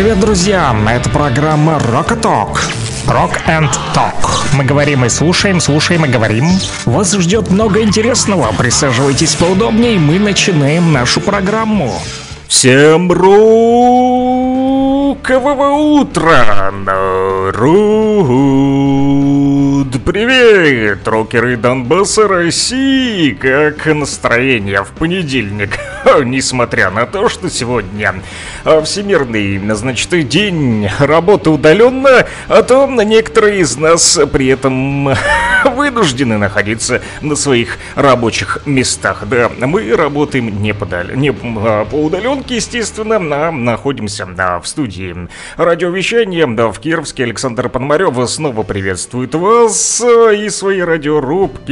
Привет, друзья! Это программа Rock Talk. Rock and Talk. Мы говорим и слушаем, слушаем и говорим. Вас ждет много интересного. Присаживайтесь поудобнее, мы начинаем нашу программу. Всем рукового утра, народ! Привет, рокеры Донбасса России! Как настроение в понедельник? Несмотря на то, что сегодня всемирный, значит, день работы удаленно, а то некоторые из нас при этом вынуждены находиться на своих рабочих местах. Да, мы работаем не, подали, не а, по удаленке, естественно, а находимся да, в студии радиовещания да, в Кировске. Александр Пономарев снова приветствует вас и свои радиорубки.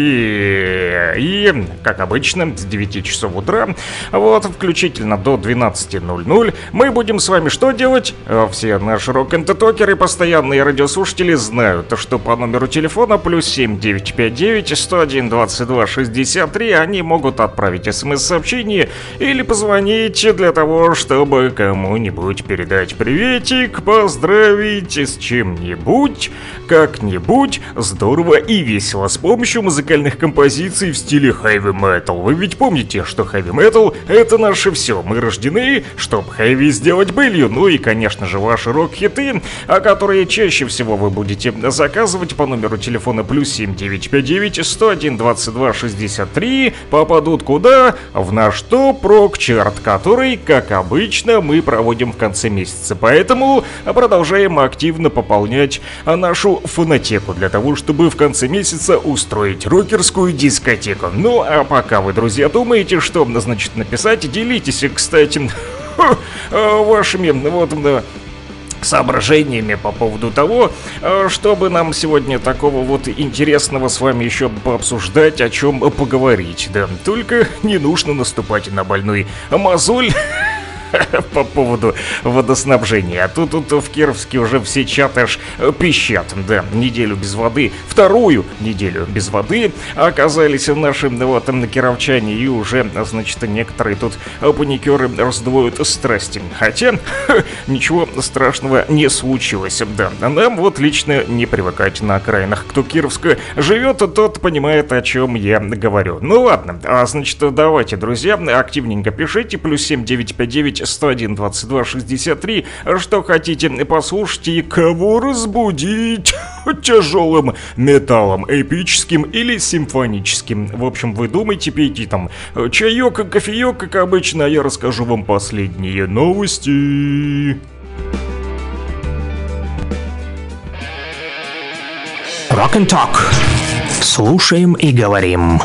И, как обычно, с 9 часов утра, вот, включительно до 12.00, мы будем с вами что делать? Все наши рок-н-токеры, постоянные радиослушатели знают, что по номеру телефона плюс 7 959 101 22 63 они могут отправить смс-сообщение или позвонить для того, чтобы кому-нибудь передать приветик, поздравить с чем-нибудь, как-нибудь здорово и весело с помощью музыкальных композиций в стиле heavy metal. Вы ведь помните, что heavy metal это наше все. Мы рождены, чтобы heavy сделать былью. Ну и, конечно же, ваши рок-хиты, которые чаще всего вы будете заказывать по номеру телефона плюс 7 959 101 22 63 попадут куда? В наш топ-рок-чарт, который, как обычно, мы проводим в конце месяца. Поэтому продолжаем активно пополнять нашу фонотеку для того, чтобы в конце месяца устроить рокерскую дискотеку. Ну, а пока вы, друзья, думаете, что, значит, написать, делитесь, кстати, вашими вот соображениями по поводу того, э, чтобы нам сегодня такого вот интересного с вами еще пообсуждать, о чем поговорить, да. Только не нужно наступать на больной мозоль по поводу водоснабжения. А тут, тут в Кировске уже все чаты аж пищат. Да, неделю без воды, вторую неделю без воды оказались в нашем вот на кировчане и уже, значит, некоторые тут паникеры раздвоют страсти. Хотя ничего страшного не случилось. Да, нам вот лично не привыкать на окраинах. Кто Кировска живет, тот понимает, о чем я говорю. Ну ладно, а значит, давайте, друзья, активненько пишите. Плюс 7959 101 22 63. Что хотите послушать и кого разбудить? Тяжелым металлом, эпическим или симфоническим. В общем, вы думаете, пейте там чаек, кофеек, как обычно, а я расскажу вам последние новости. Rock and Talk. Слушаем и говорим.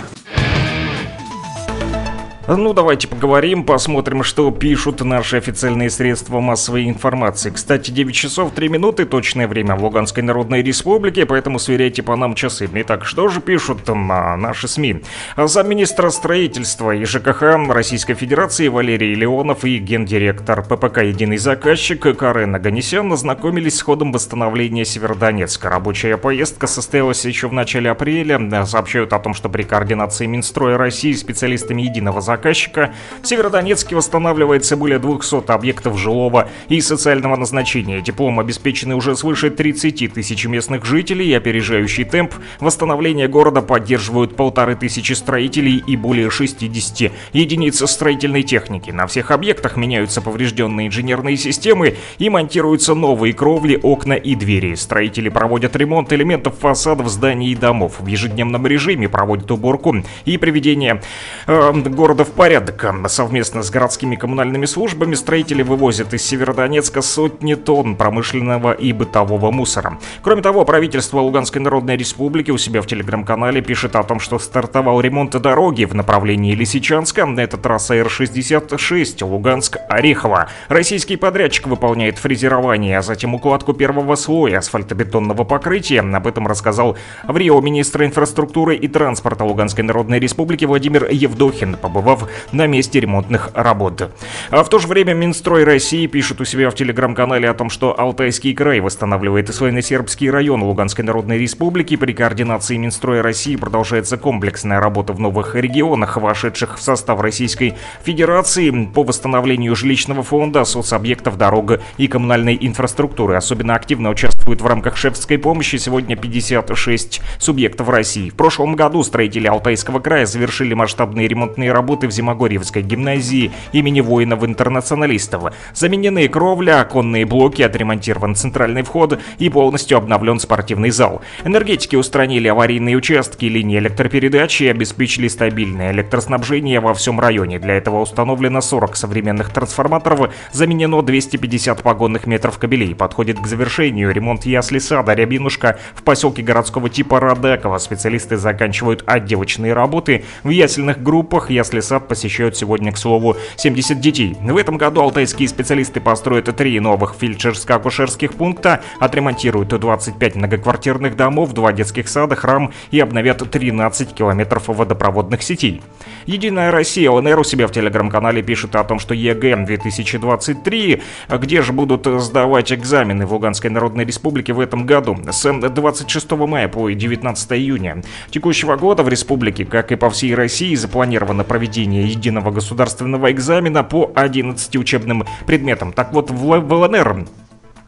Ну, давайте поговорим, посмотрим, что пишут наши официальные средства массовой информации. Кстати, 9 часов 3 минуты, точное время в Луганской Народной Республике, поэтому сверяйте по нам часы. Итак, что же пишут там а, наши СМИ? Замминистра строительства и ЖКХ Российской Федерации Валерий Леонов и гендиректор ППК «Единый заказчик» Карен Аганесян ознакомились с ходом восстановления Северодонецка. Рабочая поездка состоялась еще в начале апреля. Сообщают о том, что при координации Минстроя России специалистами «Единого заказчика» заказчика, в Северодонецке восстанавливается более 200 объектов жилого и социального назначения. Теплом обеспечены уже свыше 30 тысяч местных жителей, опережающий темп восстановления города поддерживают полторы тысячи строителей и более 60 единиц строительной техники. На всех объектах меняются поврежденные инженерные системы и монтируются новые кровли, окна и двери. Строители проводят ремонт элементов фасадов зданий и домов. В ежедневном режиме проводят уборку и приведение э, города в порядок. Совместно с городскими коммунальными службами строители вывозят из Северодонецка сотни тонн промышленного и бытового мусора. Кроме того, правительство Луганской Народной Республики у себя в телеграм-канале пишет о том, что стартовал ремонт дороги в направлении Лисичанска. Это трасса Р-66 Луганск-Орехово. Российский подрядчик выполняет фрезерование, а затем укладку первого слоя асфальтобетонного покрытия. Об этом рассказал в Рио министр инфраструктуры и транспорта Луганской Народной Республики Владимир Евдохин, побывав побывав на месте ремонтных работ. А в то же время Минстрой России пишет у себя в телеграм-канале о том, что Алтайский край восстанавливает свойно-сербский район Луганской Народной Республики. При координации Минстроя России продолжается комплексная работа в новых регионах, вошедших в состав Российской Федерации по восстановлению жилищного фонда, соцобъектов, дорог и коммунальной инфраструктуры. Особенно активно участвуют в рамках шефской помощи сегодня 56 субъектов России. В прошлом году строители Алтайского края завершили масштабные ремонтные работы в Зимогорьевской гимназии имени воинов-интернационалистов. Заменены кровля, оконные блоки, отремонтирован центральный вход и полностью обновлен спортивный зал. Энергетики устранили аварийные участки линии электропередачи и обеспечили стабильное электроснабжение во всем районе. Для этого установлено 40 современных трансформаторов, заменено 250 погонных метров кабелей. Подходит к завершению ремонт ясли сада «Рябинушка» в поселке городского типа Радекова. Специалисты заканчивают отделочные работы. В ясельных группах ясли сад посещают сегодня, к слову, 70 детей. В этом году алтайские специалисты построят три новых фельдшерско-акушерских пункта, отремонтируют 25 многоквартирных домов, два детских сада, храм и обновят 13 километров водопроводных сетей. Единая Россия ЛНР у себя в телеграм-канале пишет о том, что ЕГЭ 2023, где же будут сдавать экзамены в Луганской Народной Республике в этом году, с 26 мая по 19 июня текущего года в республике, как и по всей России, запланировано проведение единого государственного экзамена по 11 учебным предметам. Так вот, в ЛНР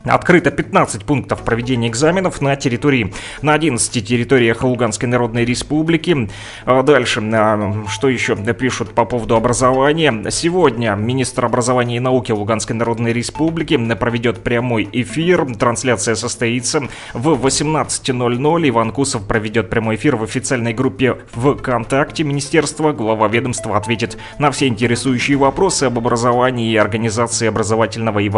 Открыто 15 пунктов проведения экзаменов на территории, на 11 территориях Луганской Народной Республики. А дальше, а, что еще пишут по поводу образования. Сегодня министр образования и науки Луганской Народной Республики проведет прямой эфир. Трансляция состоится в 18.00. Иван Кусов проведет прямой эфир в официальной группе ВКонтакте Министерства. Глава ведомства ответит на все интересующие вопросы об образовании и организации образовательного и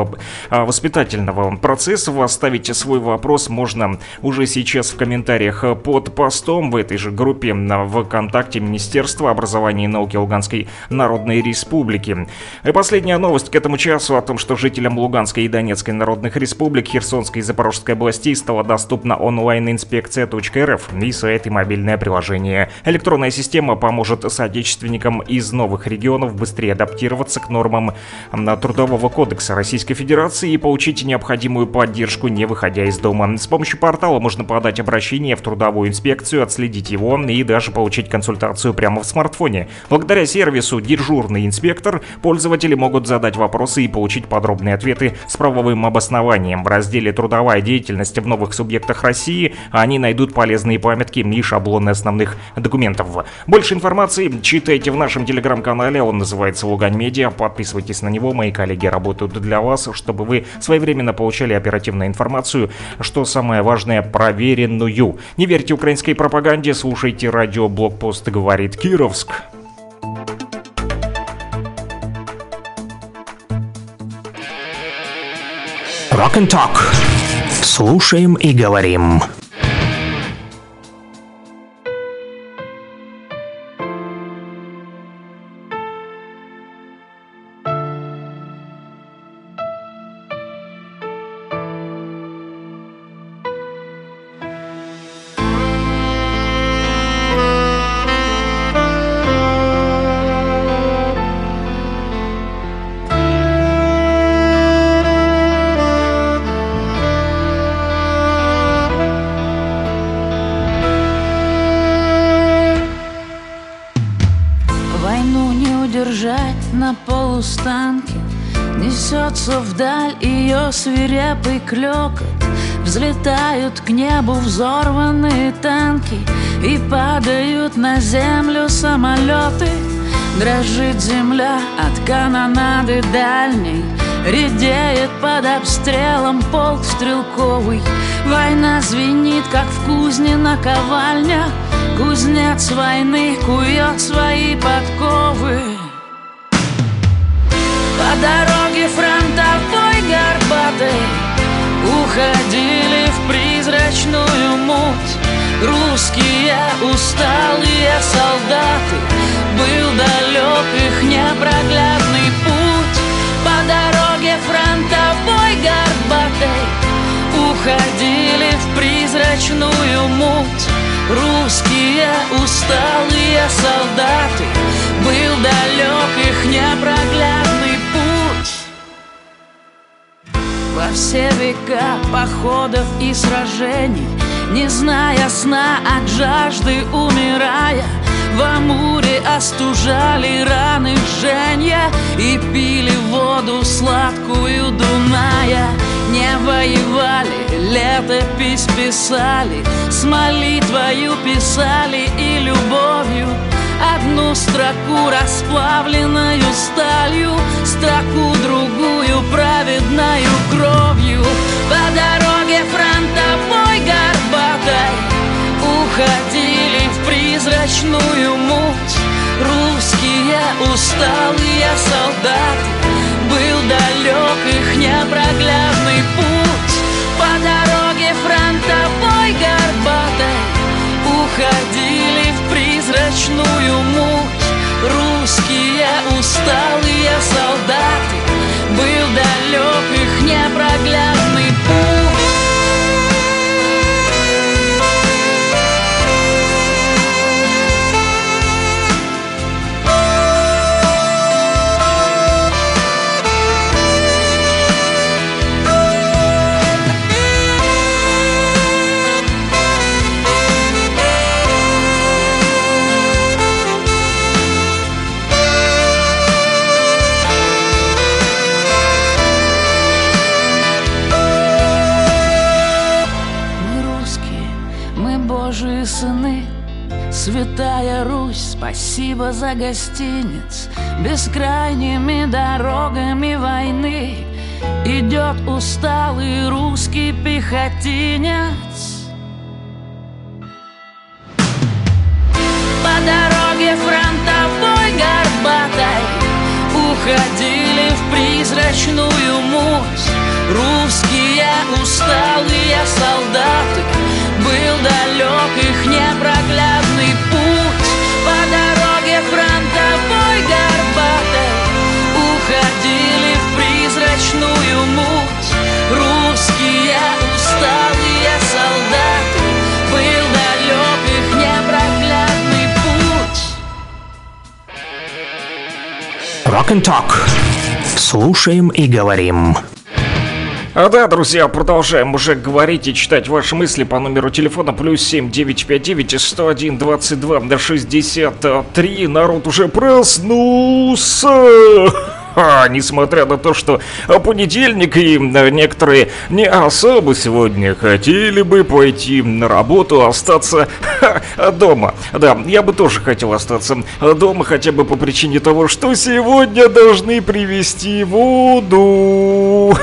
а, воспитательного процессов. Оставить свой вопрос можно уже сейчас в комментариях под постом в этой же группе в ВКонтакте Министерства образования и науки Луганской Народной Республики. И последняя новость к этому часу о том, что жителям Луганской и Донецкой Народных Республик, Херсонской и Запорожской областей стала доступна онлайн-инспекция.рф и сайт и мобильное приложение. Электронная система поможет соотечественникам из новых регионов быстрее адаптироваться к нормам Трудового кодекса Российской Федерации и получить необходимые необходимую поддержку, не выходя из дома. С помощью портала можно подать обращение в трудовую инспекцию, отследить его и даже получить консультацию прямо в смартфоне. Благодаря сервису «Дежурный инспектор» пользователи могут задать вопросы и получить подробные ответы с правовым обоснованием. В разделе «Трудовая деятельность в новых субъектах России» они найдут полезные памятки и шаблоны основных документов. Больше информации читайте в нашем телеграм-канале, он называется Лугань Медиа. Подписывайтесь на него, мои коллеги работают для вас, чтобы вы своевременно получали получали оперативную информацию, что самое важное, проверенную. Не верьте украинской пропаганде, слушайте радио «Блокпост говорит Кировск». Rock and Talk. Слушаем и говорим. Клекот Взлетают к небу взорванные танки И падают на землю самолеты Дрожит земля от канонады дальней Редеет под обстрелом полк стрелковый. Война звенит, как в кузне на ковальня Кузнец войны кует свои подковы. По дороге фронтовой горбатой Уходили в призрачную муть. Русские усталые солдаты Был далек их непроглядный путь. По дороге фронтовой горбатой Уходили в призрачную муть. Русские усталые солдаты Был далек их непроглядный Во все века походов и сражений Не зная сна от жажды умирая. В Амуре остужали раны жженья И пили воду сладкую Дуная. Не воевали, летопись писали С молитвою писали и любовью Одну строку расплавленную сталью Строку другую праведною кровью. По дороге фронтовой горбатой Уходили в призрачную муть. Русские усталые солдаты Был далек их непроглядный путь. По дороге фронтовой горбатой Уходили в призрачную муть. Русские усталые солдаты. Был далек их непроглядный Святая Русь, спасибо за гостиниц. Бескрайними дорогами войны Идет усталый русский пехотинец. По дороге фронтовой горбатой Уходили в призрачную муть. Русские усталые солдаты Был далек их непроглядный Rock and Talk. Слушаем и говорим. А да, друзья, продолжаем уже говорить и читать ваши мысли по номеру телефона плюс 7 959 101 22 до 63. Народ уже проснулся. Несмотря на то, что понедельник и э, некоторые не особо сегодня хотели бы пойти на работу, остаться дома. Да, я бы тоже хотел остаться дома хотя бы по причине того, что сегодня должны привезти воду.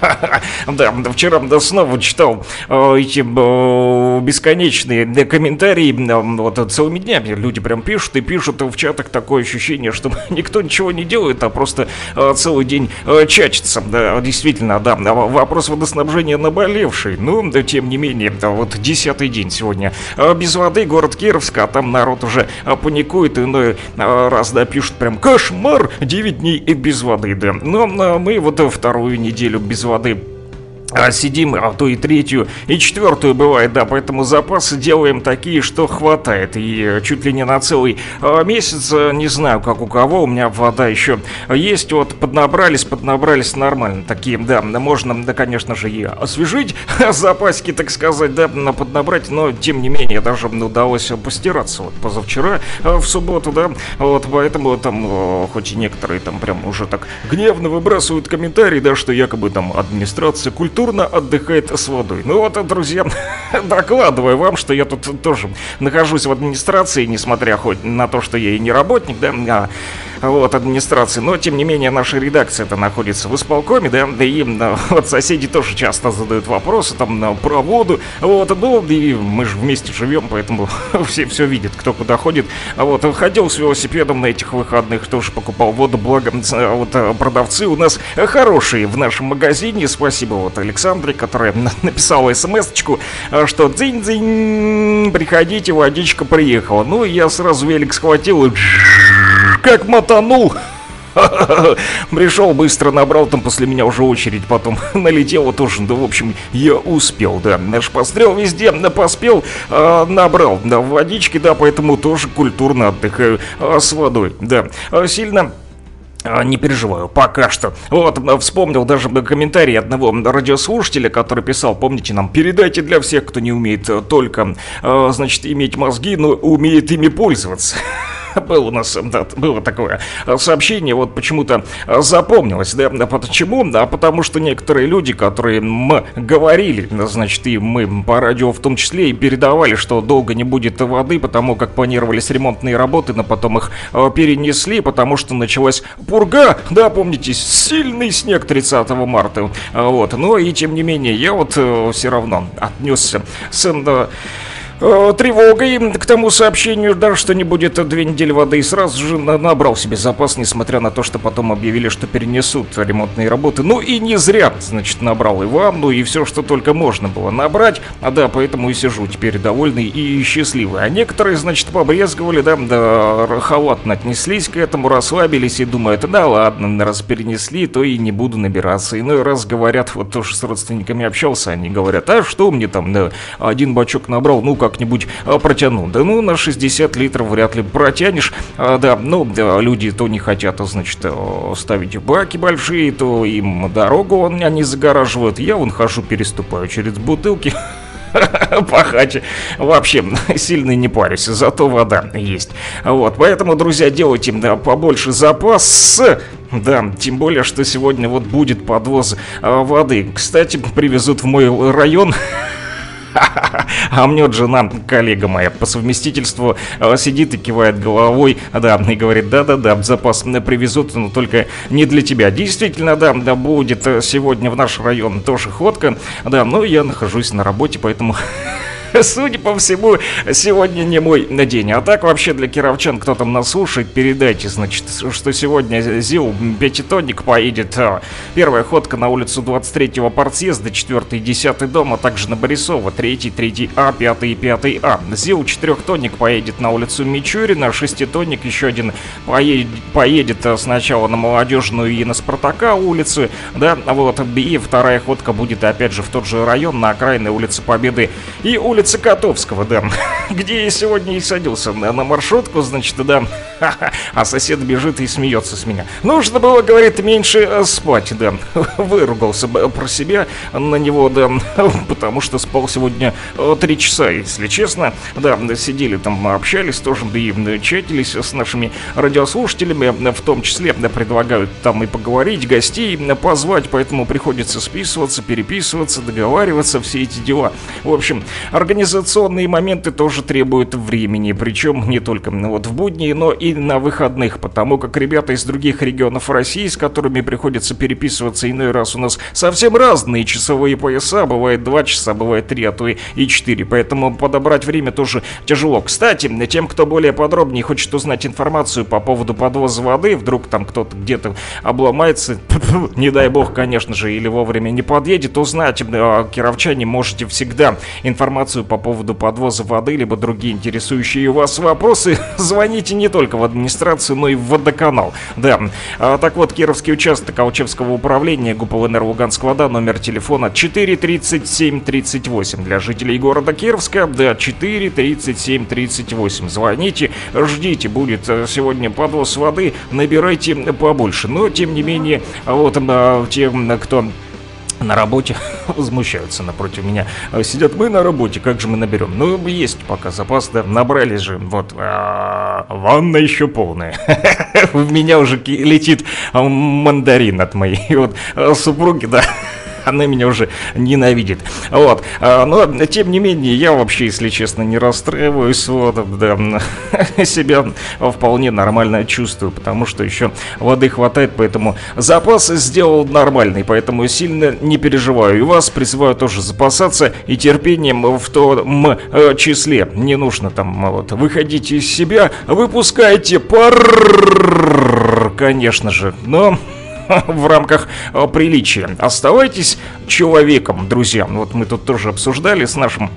Да, вчера снова читал э, эти э, бесконечные э, комментарии. Вот целыми днями люди прям пишут и пишут в чатах такое ощущение, что никто ничего не делает, а просто целый день чачется. Да, действительно, да. в- Вопрос водоснабжения наболевший. Да, тем не менее, вот десятый день сегодня без воды, город Кировск, а там народ уже паникует, иной раз, да, пишут прям кошмар, 9 дней и без воды, да. Но э, мы вот вторую неделю без воды а сидим, а то и третью, и четвертую бывает, да, поэтому запасы делаем такие, что хватает, и э, чуть ли не на целый э, месяц, э, не знаю, как у кого, у меня вода еще есть, вот поднабрались, поднабрались нормально, такие, да, можно, да, конечно же, и освежить запасики, так сказать, да, на- поднабрать, но, тем не менее, даже удалось постираться, вот, позавчера, в субботу, да, вот, поэтому там, хоть и некоторые там прям уже так гневно выбрасывают комментарии, да, что якобы там администрация культурно отдыхает с водой. Ну вот, друзья, докладываю вам, что я тут тоже нахожусь в администрации, несмотря хоть на то, что я и не работник, да, а, вот, администрации, но, тем не менее, наша редакция-то находится в исполкоме, да, да и вот соседи тоже часто задают вопросы там про воду, вот, ну, и мы же вместе живем, поэтому все все видят, кто куда ходит, а вот, ходил с велосипедом на этих выходных, тоже покупал воду, благо, а, вот, а, продавцы у нас хорошие в нашем магазине, спасибо вот Александре, которая на- написала смс-очку, а, что дзинь-дзинь, приходите, водичка приехала, ну, я сразу велик схватил и как мотанул Пришел, быстро набрал, там после меня уже очередь потом налетела тоже. Да, в общем, я успел, да. Наш пострел везде поспел, э, набрал да, водички, да, поэтому тоже культурно отдыхаю э, с водой, да. Сильно а, не переживаю, пока что. Вот, вспомнил даже комментарий одного радиослушателя, который писал, помните нам, передайте для всех, кто не умеет только, значит, иметь мозги, но умеет ими пользоваться. Было у нас, да, было такое сообщение, вот почему-то запомнилось, да, почему? Да, потому что некоторые люди, которые мы говорили, значит, и мы по радио в том числе, и передавали, что долго не будет воды, потому как планировались ремонтные работы, но потом их э, перенесли, потому что началась пурга, да, помните, сильный снег 30 марта, вот, но и тем не менее, я вот э, все равно отнесся с э, тревогой к тому сообщению, да, что не будет две недели воды, и сразу же набрал себе запас, несмотря на то, что потом объявили, что перенесут ремонтные работы. Ну и не зря, значит, набрал и ванну, и все, что только можно было набрать. А да, поэтому и сижу теперь довольный и счастливый. А некоторые, значит, побрезговали, да, да, халатно отнеслись к этому, расслабились и думают, да ладно, раз перенесли, то и не буду набираться. Иной раз говорят, вот тоже с родственниками общался, они говорят, а что мне там, да, один бачок набрал, ну как-нибудь а, протяну. Да ну, на 60 литров вряд ли протянешь. А, да, ну, да, люди то не хотят, а, значит, а, ставить баки большие, то им дорогу он, они загораживают. Я вон хожу, переступаю через бутылки. пахать вообще сильно не парюсь, зато вода есть. Вот, поэтому, друзья, делайте побольше запас. Да, тем более, что сегодня вот будет подвоз а, воды. Кстати, привезут в мой район А мне вот жена, коллега моя по совместительству, э, сидит и кивает головой, да, и говорит, да-да-да, запас привезут, но только не для тебя. Действительно, да, да, будет э, сегодня в наш район тоже ходка, да, но я нахожусь на работе, поэтому судя по всему, сегодня не мой день. А так вообще для кировчан, кто там нас слушает, передайте, значит, что сегодня ЗИЛ пятитонник поедет. А, первая ходка на улицу 23-го партсъезда, 4 и 10 дом, а также на Борисова, 3, 3 А, 5 и 5 А. ЗИЛ четырехтонник поедет на улицу Мичурина, шеститонник еще один поедет, поедет сначала на Молодежную и на Спартака улицы, да, вот, и вторая ходка будет опять же в тот же район, на окраине улицы Победы и улицы улице Котовского, да, где я сегодня и садился на, на маршрутку, значит, да, а сосед бежит и смеется с меня. Нужно было, говорит, меньше э, спать, да, выругался про себя на него, да, потому что спал сегодня э, три часа, если честно, да, сидели там, общались тоже, да и чатились с нашими радиослушателями, в том числе, да, предлагают там и поговорить, гостей позвать, поэтому приходится списываться, переписываться, договариваться, все эти дела. В общем, Организационные моменты тоже требуют времени, причем не только ну, вот в будни, но и на выходных, потому как ребята из других регионов России, с которыми приходится переписываться иной раз у нас совсем разные часовые пояса, бывает 2 часа, бывает 3, а то и 4, поэтому подобрать время тоже тяжело. Кстати, тем, кто более подробнее хочет узнать информацию по поводу подвоза воды, вдруг там кто-то где-то обломается, не дай бог, конечно же, или вовремя не подъедет, узнать, а, кировчане можете всегда информацию информацию по поводу подвоза воды, либо другие интересующие вас вопросы, звоните не только в администрацию, но и в водоканал. Да, а, так вот, Кировский участок Алчевского управления ГУП ЛНР Луганского, да, номер телефона 43738 для жителей города Кировска, да, 43738. Звоните, ждите, будет э, сегодня подвоз воды, набирайте побольше. Но, тем не менее, вот тем, кто на работе возмущаются напротив меня. А сидят мы на работе, как же мы наберем? Ну, есть пока запас, да, набрали же. Вот, а, ванна еще полная. В меня уже летит мандарин от моей вот супруги, да она меня уже ненавидит. Вот. А, но, тем не менее, я вообще, если честно, не расстраиваюсь. Вот, да, себя вполне нормально чувствую, потому что еще воды хватает, поэтому запас сделал нормальный, поэтому сильно не переживаю. И вас призываю тоже запасаться и терпением в том э, числе. Не нужно там вот выходить из себя, выпускайте пар, конечно же, но в рамках э, приличия. Оставайтесь человеком, друзья. Вот мы тут тоже обсуждали с нашим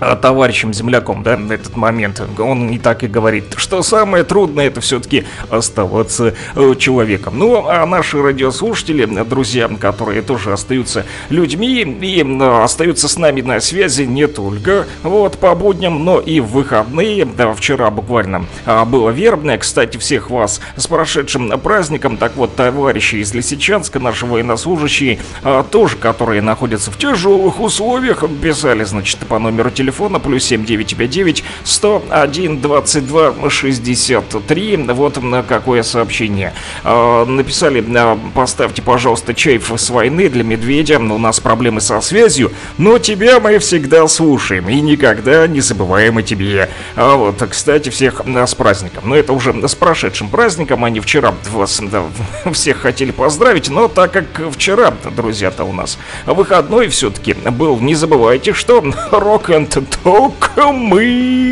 товарищем земляком, да, на этот момент. Он и так и говорит, что самое трудное это все-таки оставаться э, человеком. Ну, а наши радиослушатели, друзья, которые тоже остаются людьми и э, остаются с нами на связи не только вот по будням, но и в выходные. Да, вчера буквально было вербное. Кстати, всех вас с прошедшим праздником. Так вот, товарищи из Лисичанска, наши военнослужащие, тоже, которые находятся в тяжелых условиях, писали, значит, по номеру телефона телефона плюс 7959 101 22 63. Вот на какое сообщение. А, написали, а, поставьте, пожалуйста, чайф с войны для медведя. У нас проблемы со связью, но тебя мы всегда слушаем и никогда не забываем о тебе. А вот, кстати, всех с праздником. Но это уже с прошедшим праздником. Они вчера вас да, всех хотели поздравить, но так как вчера, друзья-то у нас выходной все-таки был, не забывайте, что рок-энд только мы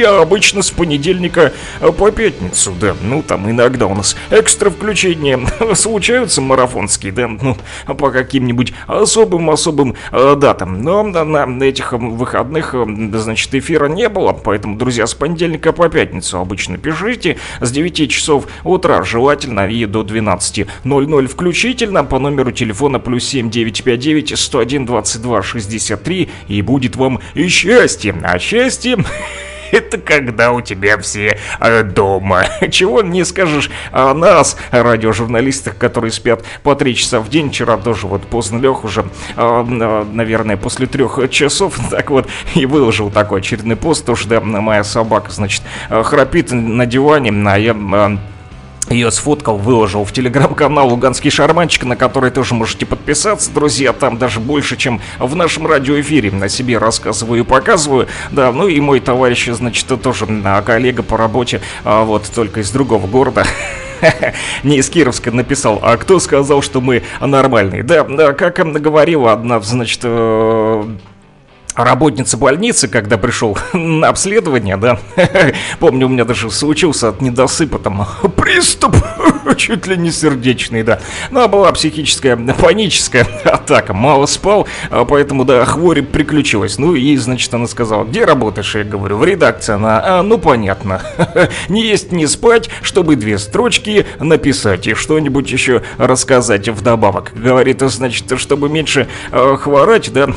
обычно с понедельника по пятницу, да. Ну, там иногда у нас экстра включения случаются марафонские, да, ну, по каким-нибудь особым-особым э, датам. Но на, этих выходных, э, значит, эфира не было, поэтому, друзья, с понедельника по пятницу обычно пишите с 9 часов утра, желательно, и до 12.00 включительно, по номеру телефона плюс 7959 101 22 63, и будет вам счастье. А счастье это когда у тебя все э, дома. Чего не скажешь о нас, радиожурналистах, которые спят по три часа в день. Вчера тоже вот поздно лег уже, э, наверное, после трех часов. Так вот, и выложил такой очередной пост, тоже, да, моя собака, значит, э, храпит на диване, а я ее сфоткал, выложил в телеграм-канал Луганский Шарманчик, на который тоже можете подписаться, друзья. Там даже больше, чем в нашем радиоэфире. На себе рассказываю и показываю. Да, ну и мой товарищ, значит, тоже а, коллега по работе, а, вот только из другого города. не из Кировска написал, а кто сказал, что мы нормальные? Да, да как говорила одна, значит, э, работница больницы, когда пришел на обследование, да, помню, у меня даже случился от недосыпа там приступ, чуть ли не сердечный, да, но была психическая паническая атака, мало спал, а поэтому, да, хворь приключилась, ну и, значит, она сказала, где работаешь, я говорю, в редакции, она, а, ну понятно, не есть, не спать, чтобы две строчки написать и что-нибудь еще рассказать вдобавок, говорит, значит, чтобы меньше э, хворать, да,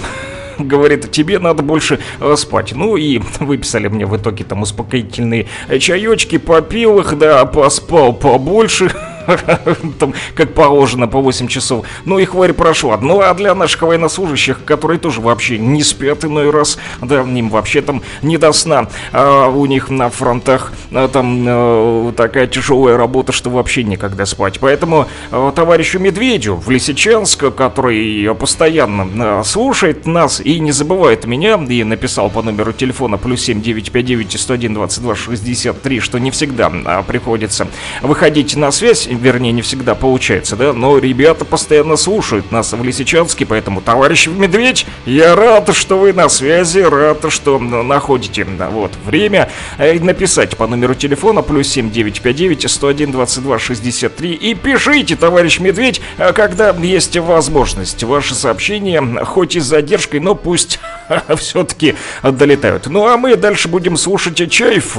говорит, тебе надо больше э, спать. Ну и выписали мне в итоге там успокоительные чаечки, попил их, да, поспал побольше. там, как положено, по 8 часов. Ну и хворь прошла. Ну а для наших военнослужащих, которые тоже вообще не спят иной раз, да, им вообще там не до сна, а у них на фронтах а, там а, такая тяжелая работа, что вообще никогда спать. Поэтому а, товарищу Медведю в Лисичанск, который постоянно а, слушает нас и не забывает меня, и написал по номеру телефона плюс 7959 101 22 63, что не всегда а, приходится выходить на связь, вернее, не всегда получается, да, но ребята постоянно слушают нас в Лисичанске, поэтому, товарищ Медведь, я рад, что вы на связи, рад, что находите, вот, время э, написать по номеру телефона плюс 7959 101 22 63 и пишите, товарищ Медведь, э, когда есть возможность. Ваши сообщения, хоть и с задержкой, но пусть все-таки долетают. Ну а мы дальше будем слушать Чайф.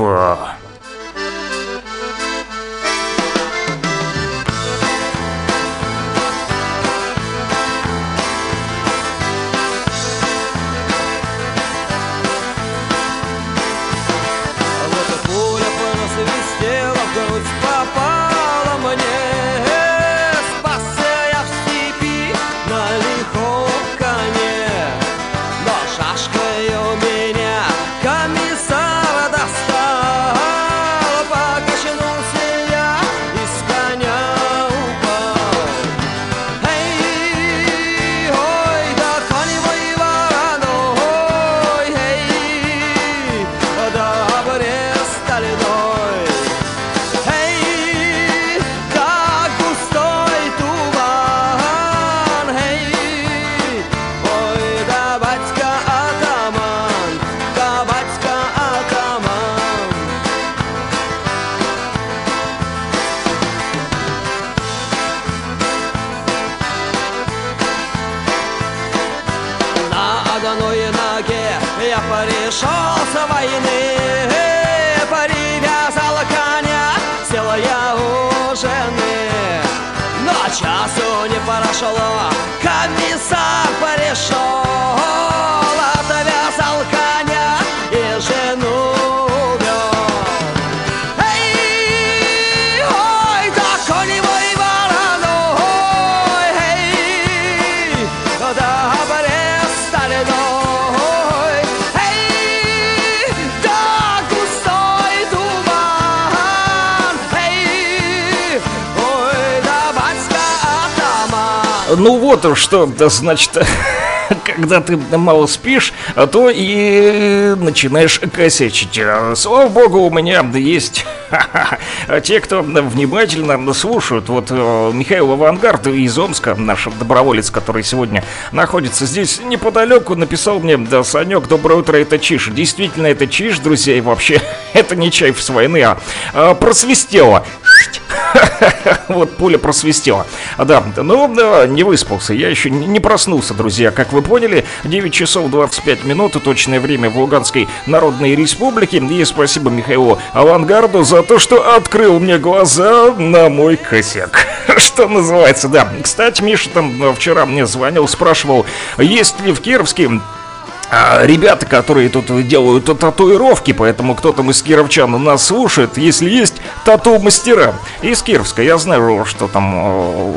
Что, да, значит, когда ты мало спишь, а то и начинаешь косячить. Слава богу, у меня есть те, кто внимательно слушают. Вот э, Михаил Авангард из Омска, наш доброволец, который сегодня находится здесь неподалеку, написал мне, да, Санек, доброе утро, это чиш. Действительно, это чиш, друзья, и вообще, это не чай с войны, а, а просвистело. Вот пуля просвистела. Да, ну, да, не выспался. Я еще не проснулся, друзья. Как вы поняли, 9 часов 25 минут, точное время в Луганской Народной Республике. И спасибо Михаилу Авангарду за то, что открыл мне глаза на мой косяк. Что называется, да. Кстати, Миша там э, вчера мне звонил, спрашивал, есть ли в Кировске ребята, которые тут делают татуировки, поэтому кто там из кировчан нас слушает, если есть тату-мастера из Кировска, я знаю, что там э,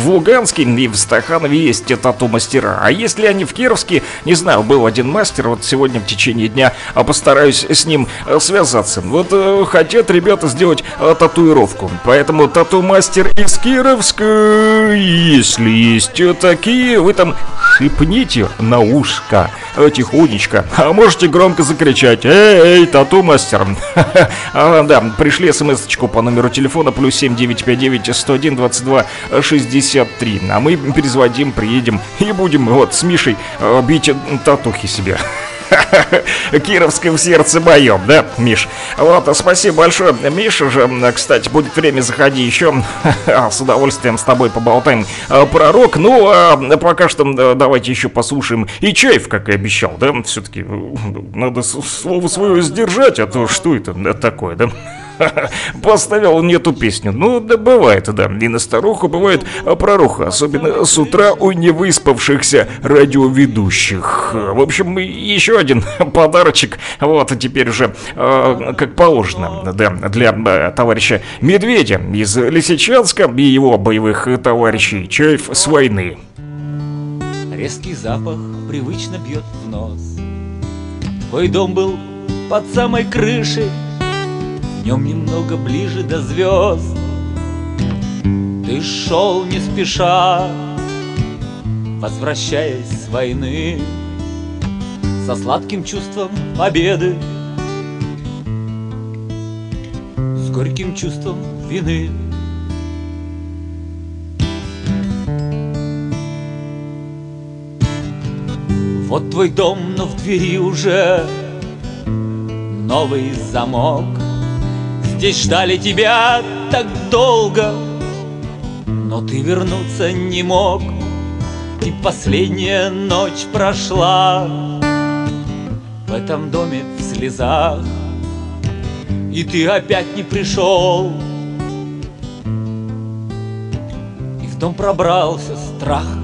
в Луганске и в Стаханове есть те тату-мастера, а если они в Кировске, не знаю, был один мастер, вот сегодня в течение дня а постараюсь с ним э, связаться. Вот э, хотят ребята сделать татуировку, поэтому тату-мастер из Кировска, если есть такие, вы там шипните на ушко тихонечко. А можете громко закричать «Эй, тату-мастер!» А, Да, пришли смс-очку по номеру телефона плюс 7959 101 22 63. А мы перезвоним, приедем и будем вот с Мишей э, бить татухи себе. Кировское в сердце моем, да, Миш? Вот, спасибо большое, Миша же, кстати, будет время, заходи еще, с удовольствием с тобой поболтаем а, про рок, ну, а пока что да, давайте еще послушаем и Чаев, как и обещал, да, все-таки надо с- слово свое сдержать, а то что это такое, да? Поставил не эту песню. Ну, да бывает, да. И на старуху бывает проруха. Особенно с утра у невыспавшихся радиоведущих. В общем, еще один подарочек. Вот, теперь уже э, как положено. Да, для э, товарища Медведя из Лисичанска и его боевых товарищей. Чаев с войны. Резкий запах привычно бьет в нос Твой дом был под самой крышей В нем немного ближе до звезд Ты шел не спеша Возвращаясь с войны Со сладким чувством победы С горьким чувством вины Вот твой дом, но в двери уже новый замок. Здесь ждали тебя так долго, но ты вернуться не мог. И последняя ночь прошла в этом доме в слезах, и ты опять не пришел. И в дом пробрался страх.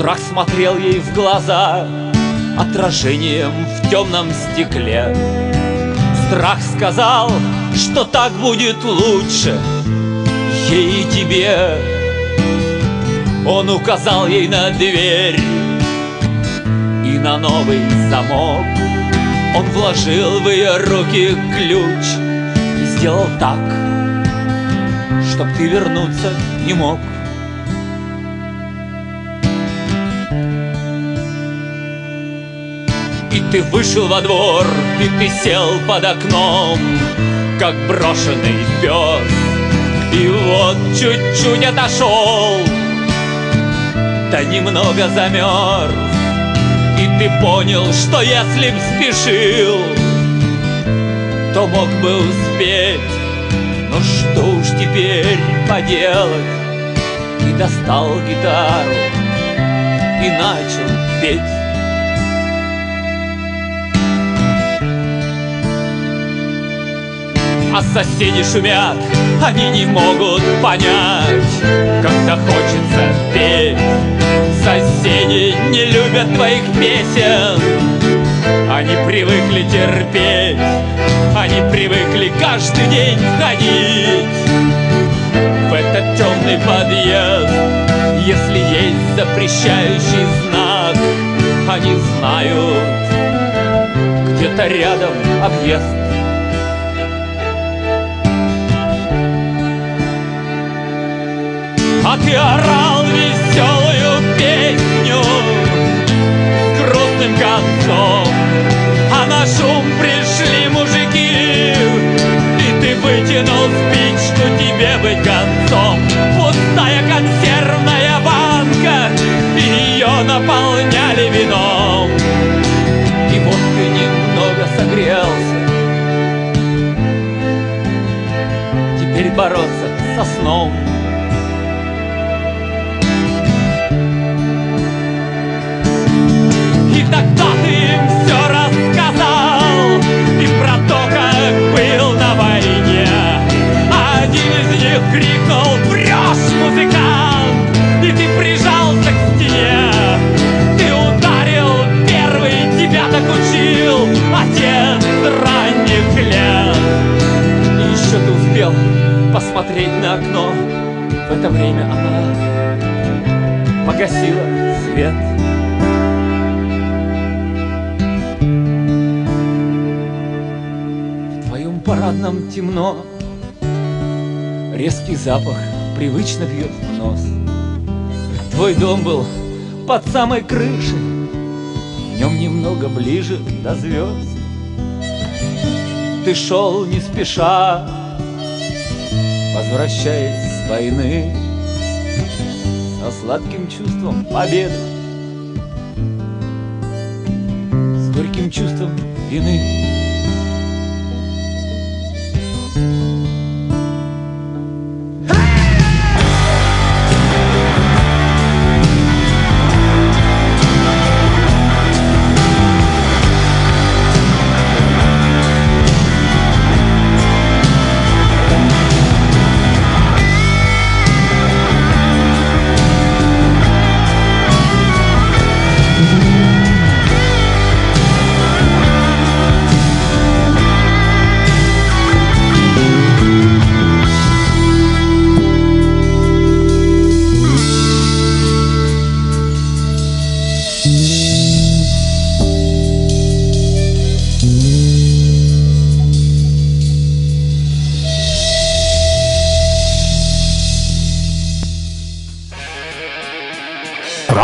Страх смотрел ей в глаза Отражением в темном стекле. Страх сказал, что так будет лучше Ей и тебе. Он указал ей на дверь И на новый замок. Он вложил в ее руки ключ И сделал так, чтоб ты вернуться не мог И ты вышел во двор, и ты сел под окном, как брошенный пес. И вот чуть-чуть отошел, да немного замерз. И ты понял, что если б спешил, то мог бы успеть. Но что уж теперь поделать, И достал гитару и начал петь А соседи шумят, они не могут понять. Когда хочется петь Соседи не любят твоих песен. Они привыкли терпеть Они привыкли каждый день ходить. В этот темный подъезд Если есть запрещающий знак Они знают Где-то рядом объезд А ты орал веселую песню С грустным концом. А на шум пришли мужики И ты вытянул спичку тебе быть концом. Пустая консервная банка И ее наполняли вином. И вот ты немного согрелся. Теперь бороться со сном крикнул «Врешь, музыкант!» И ты прижался к стене Ты ударил первый, тебя так учил Отец ранних лет. И еще ты успел посмотреть на окно. В это время она погасила свет. В твоем парадном темно Резкий запах привычно бьет в нос. Твой дом был под самой крышей В нем немного ближе до звезд. Ты шел не спеша Возвращаясь с войны Со сладким чувством победы С горьким чувством вины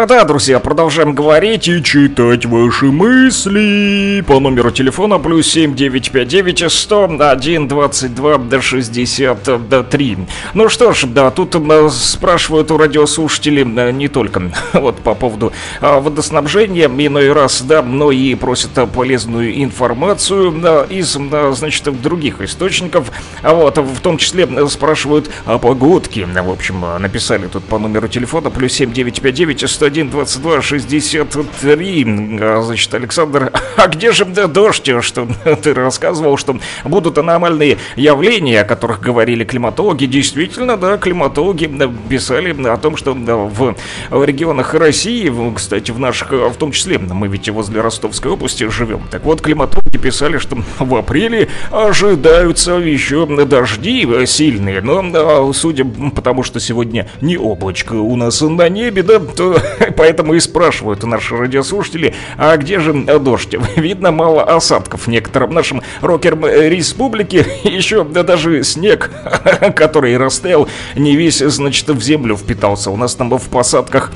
А да, друзья, продолжаем говорить и читать ваши мысли по номеру телефона плюс 7959 101 22 до 63. Ну что ж, да, тут спрашивают у радиослушателей э, не только вот по поводу э, водоснабжения иной раз, да, но и просят полезную информацию из, значит, других источников. А вот, в том числе э, спрашивают о погодке. В общем, э, написали тут по номеру телефона плюс 7959 101 22 63. А, Значит, Александр, а где же дождь? Что ты рассказывал, что будут аномальные явления, о которых говорили климатологи. Действительно, да, климатологи писали о том, что в регионах России, кстати, в наших, в том числе, мы ведь возле Ростовской области живем. Так вот, климатологи писали, что в апреле ожидаются еще дожди сильные. Но, да, судя по тому, что сегодня не облачко у нас на небе, да, то поэтому и спрашивают наши радиослушатели, а где же дождь? Видно, мало осадков в некотором нашем рокером республике. Еще да, даже снег, который растаял, не весь, значит, в землю впитался. У нас там в посадках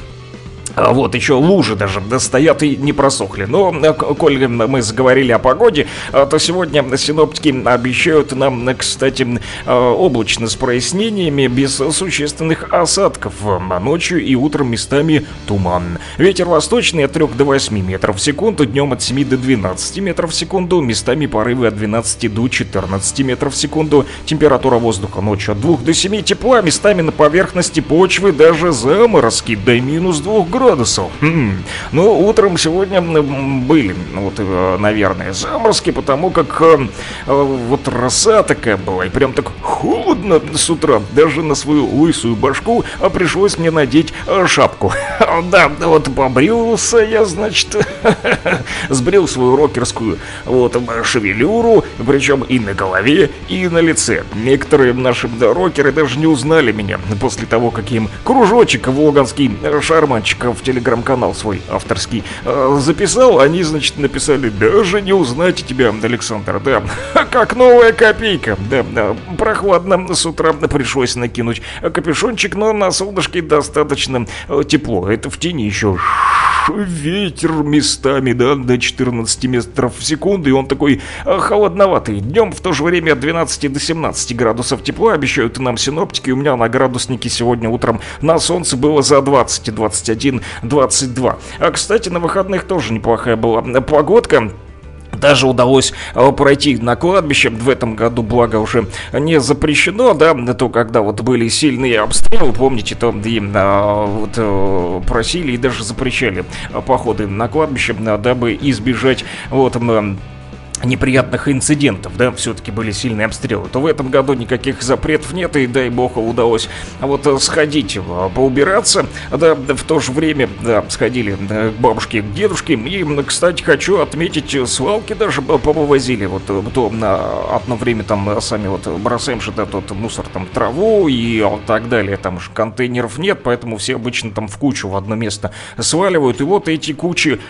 Вот, еще лужи даже да, стоят и не просохли. Но, э, коль мы заговорили о погоде, а, то сегодня синоптики обещают нам, э, кстати, э, облачно с прояснениями, без существенных осадков. А Ночью и утром местами туман. Ветер восточный от 3 до 8 метров в секунду, днем от 7 до 12 метров в секунду, местами порывы от 12 до 14 метров в секунду. Температура воздуха ночью от 2 до 7 тепла, местами на поверхности почвы даже заморозки до минус 2 градусов. Хм. Ну, утром сегодня были, ну, вот, э, наверное, заморозки, потому как э, э, вот роса такая была, и прям так холодно с утра, даже на свою лысую башку а пришлось мне надеть шапку. Да, вот побрился я, значит, сбрил свою рокерскую вот шевелюру, причем и на голове, и на лице. Некоторые наши рокеры даже не узнали меня после того, как я им кружочек в луганский шарманчик в телеграм-канал свой авторский э, записал. Они, значит, написали, даже не узнаете тебя, Александр, да, как новая копейка. Да, да, прохладно с утра пришлось накинуть капюшончик, но на солнышке достаточно э, тепло. Это в тени еще ветер местами, да, до 14 метров в секунду, и он такой э, холодноватый. Днем в то же время от 12 до 17 градусов тепла обещают нам синоптики. У меня на градуснике сегодня утром на солнце было за 20, 21, 22. А, кстати, на выходных тоже неплохая была погодка. Даже удалось э, пройти на кладбище. В этом году, благо уже не запрещено, да, то когда вот были сильные обстрелы, помните, то и а, вот э, просили и даже запрещали походы на кладбище, дабы избежать вот неприятных инцидентов, да, все-таки были сильные обстрелы, то в этом году никаких запретов нет, и дай бог удалось вот э, сходить, э, поубираться, да, в то же время, да, сходили к бабушке, к дедушке, и, кстати, хочу отметить, э, свалки даже повывозили, вот, то на одно время там сами вот бросаем же, да, тот мусор, там, траву и так далее, там же контейнеров нет, поэтому все обычно там в кучу в одно место сваливают, и вот эти кучи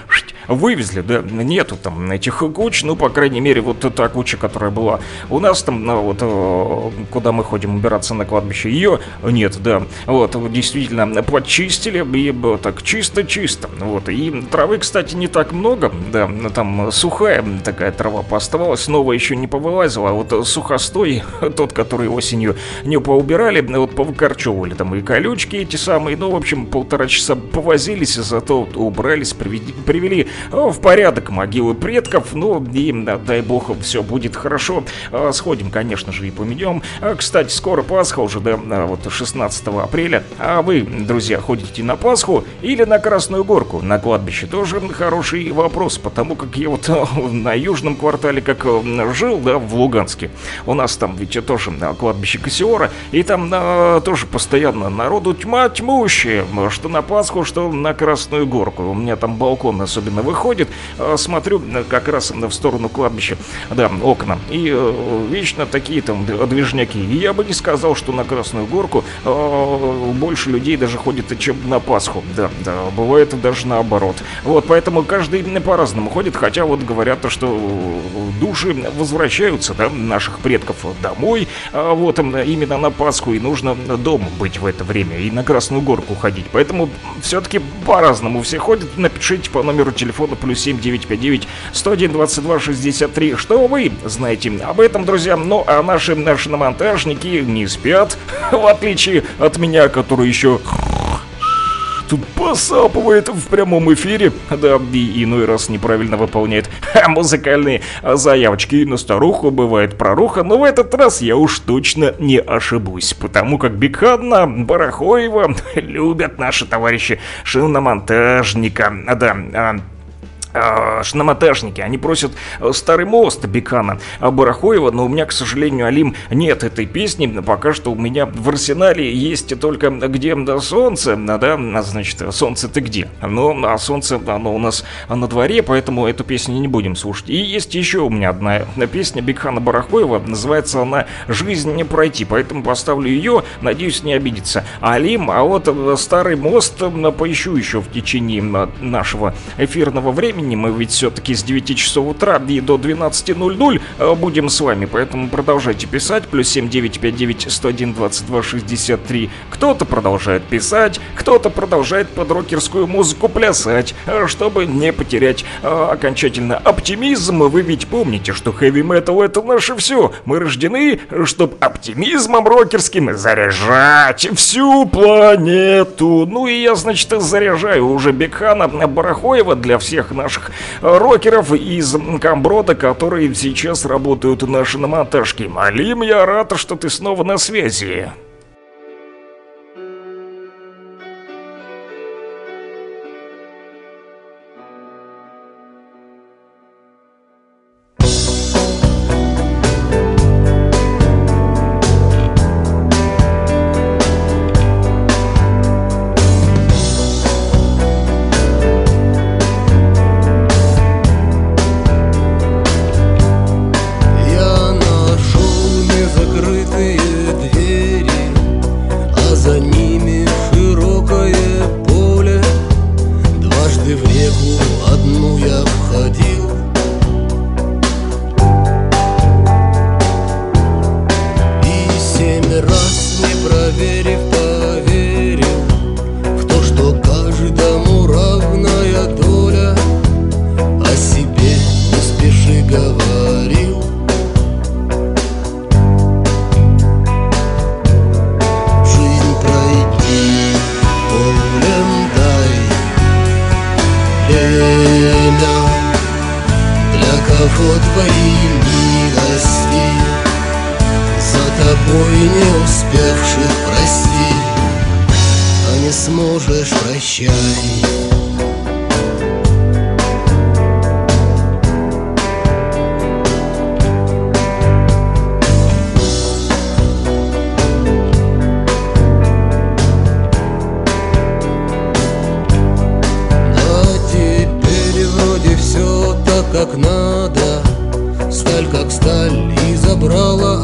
вывезли, да, нету там этих куч, ну, по крайней мере, вот та куча, которая была у нас там, ну, вот, э, куда мы ходим убираться на кладбище, ее нет, да, вот, действительно, подчистили, и было так чисто-чисто, вот, и травы, кстати, не так много, да, там сухая такая трава поставалась, новая еще не повылазила, а вот сухостой, тот, который осенью не поубирали, вот повыкорчевывали там и колючки эти самые, ну, в общем, полтора часа повозились, зато убрались, привели в порядок могилы предков, ну, и, дай бог, все будет хорошо. Э, Сходим, конечно же, и поменем. А, Кстати, скоро Пасха уже, да, а, вот 16 апреля. А вы, друзья, ходите на Пасху или на Красную Горку на кладбище? Тоже хороший вопрос, потому как я вот на южном квартале, как жил, да, в Луганске, у нас там ведь тоже на кладбище Кассиора, и там э, тоже постоянно народу тьма тьмущая, что на Пасху, что на Красную Горку. У меня там балкон особенно выходит, смотрю как раз в сторону кладбища, да, окна, и э, вечно такие там движняки. И я бы не сказал, что на Красную Горку э, больше людей даже ходит, чем на Пасху, да, да, бывает даже наоборот. Вот, поэтому каждый по-разному ходит, хотя вот говорят, то, что души возвращаются, да, наших предков домой, а вот именно на Пасху, и нужно дома быть в это время, и на Красную Горку ходить. Поэтому все-таки по-разному все ходят. Напишите по номеру телефона плюс 7959 101 22 63. Что вы знаете об этом, друзья? Ну, а наши, наши монтажники не спят, в отличие от меня, который еще тут посапывает в прямом эфире, да, и иной раз неправильно выполняет музыкальные заявочки. На старуху бывает проруха, но в этот раз я уж точно не ошибусь, потому как Бекханна, Барахоева любят наши товарищи шиномонтажника. Да, а, шиномонтажники, они просят э, старый мост Бекана а, Барахоева, но у меня, к сожалению, Алим, нет этой песни, пока что у меня в арсенале есть только «Где солнце», а, да, значит, «Солнце ты где?», но а солнце, оно у нас на дворе, поэтому эту песню не будем слушать. И есть еще у меня одна песня Бекхана Барахоева, называется она «Жизнь не пройти», поэтому поставлю ее, надеюсь, не обидится. Алим, а вот э, старый мост э, поищу еще в течение э, нашего эфирного времени, времени. Мы ведь все-таки с 9 часов утра и до 12.00 э, будем с вами, поэтому продолжайте писать. Плюс 7959 101 22 63. Кто-то продолжает писать, кто-то продолжает под рокерскую музыку плясать, э, чтобы не потерять э, окончательно оптимизм. Вы ведь помните, что хэви-метал это наше все. Мы рождены, чтобы оптимизмом рокерским заряжать всю планету. Ну и я, значит, заряжаю уже Бекхана Барахоева для всех наших э, рокеров из Камброда, которые сейчас работают на монтажке. Алим, я рад, что ты снова на связи. Как надо. Сталь как сталь и забрала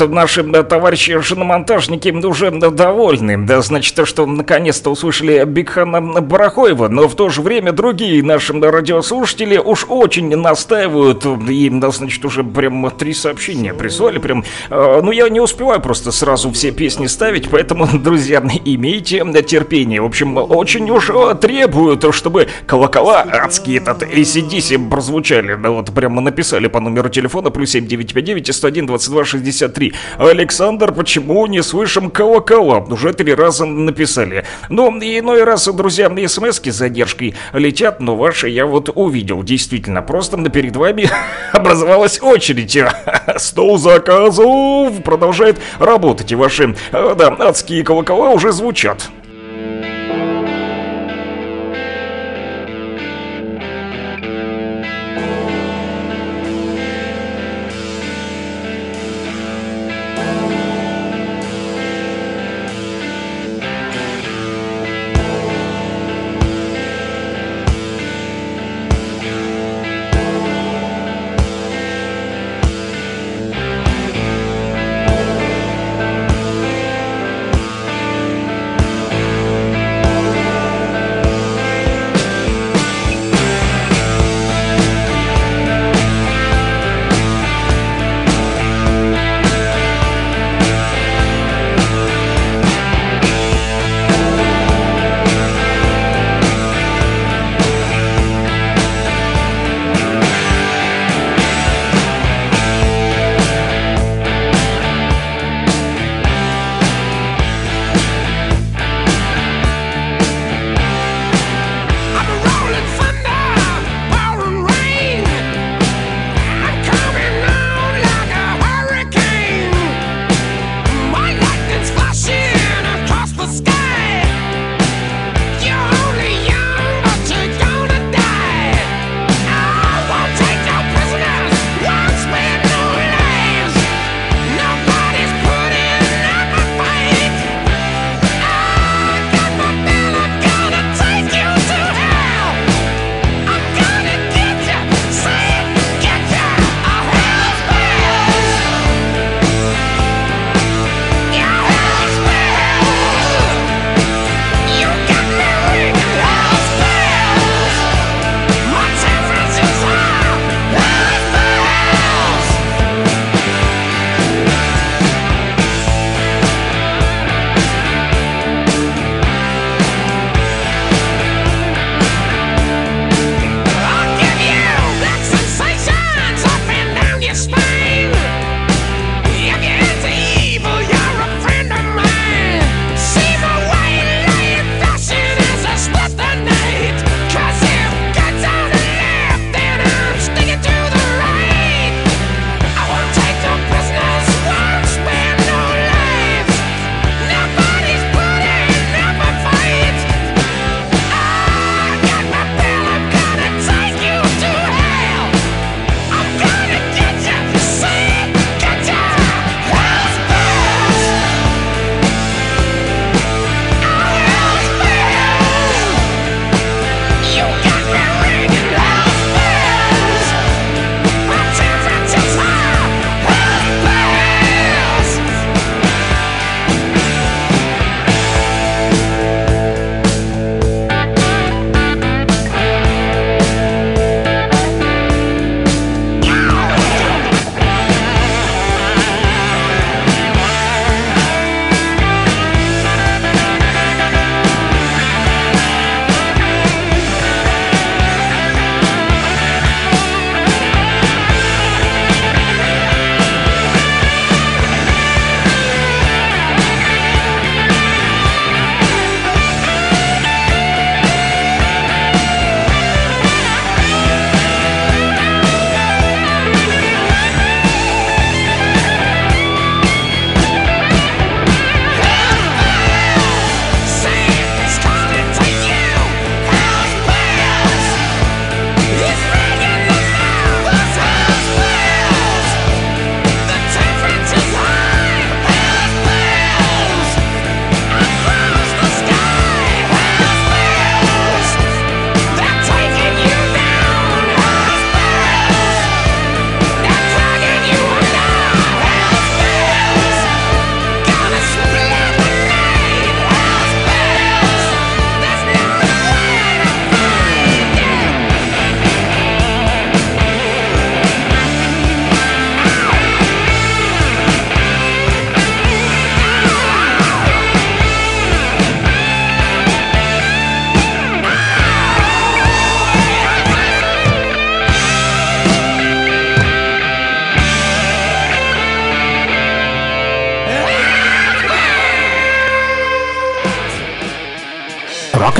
вот, наши да, товарищи шиномонтажники уже довольны. Да, значит, то, что наконец-то услышали Бигхана Барахоева, но в то же время другие наши радиослушатели уж очень настаивают. Им, да, значит, уже прям три сообщения прислали. Прям, э, ну, я не успеваю просто сразу все песни ставить, поэтому, друзья, имейте терпение. В общем, очень уж требуют, чтобы колокола адские этот ACDC прозвучали. Да вот прямо написали по номеру телефона плюс 7959 101 22 63. Александр, почему не слышим колокола? Уже три раза написали. Ну, иной раз, друзья, смс с задержкой летят, но ваши я вот увидел. Действительно, просто перед вами образовалась очередь. Стол заказов продолжает работать, и ваши, э, да, адские колокола уже звучат.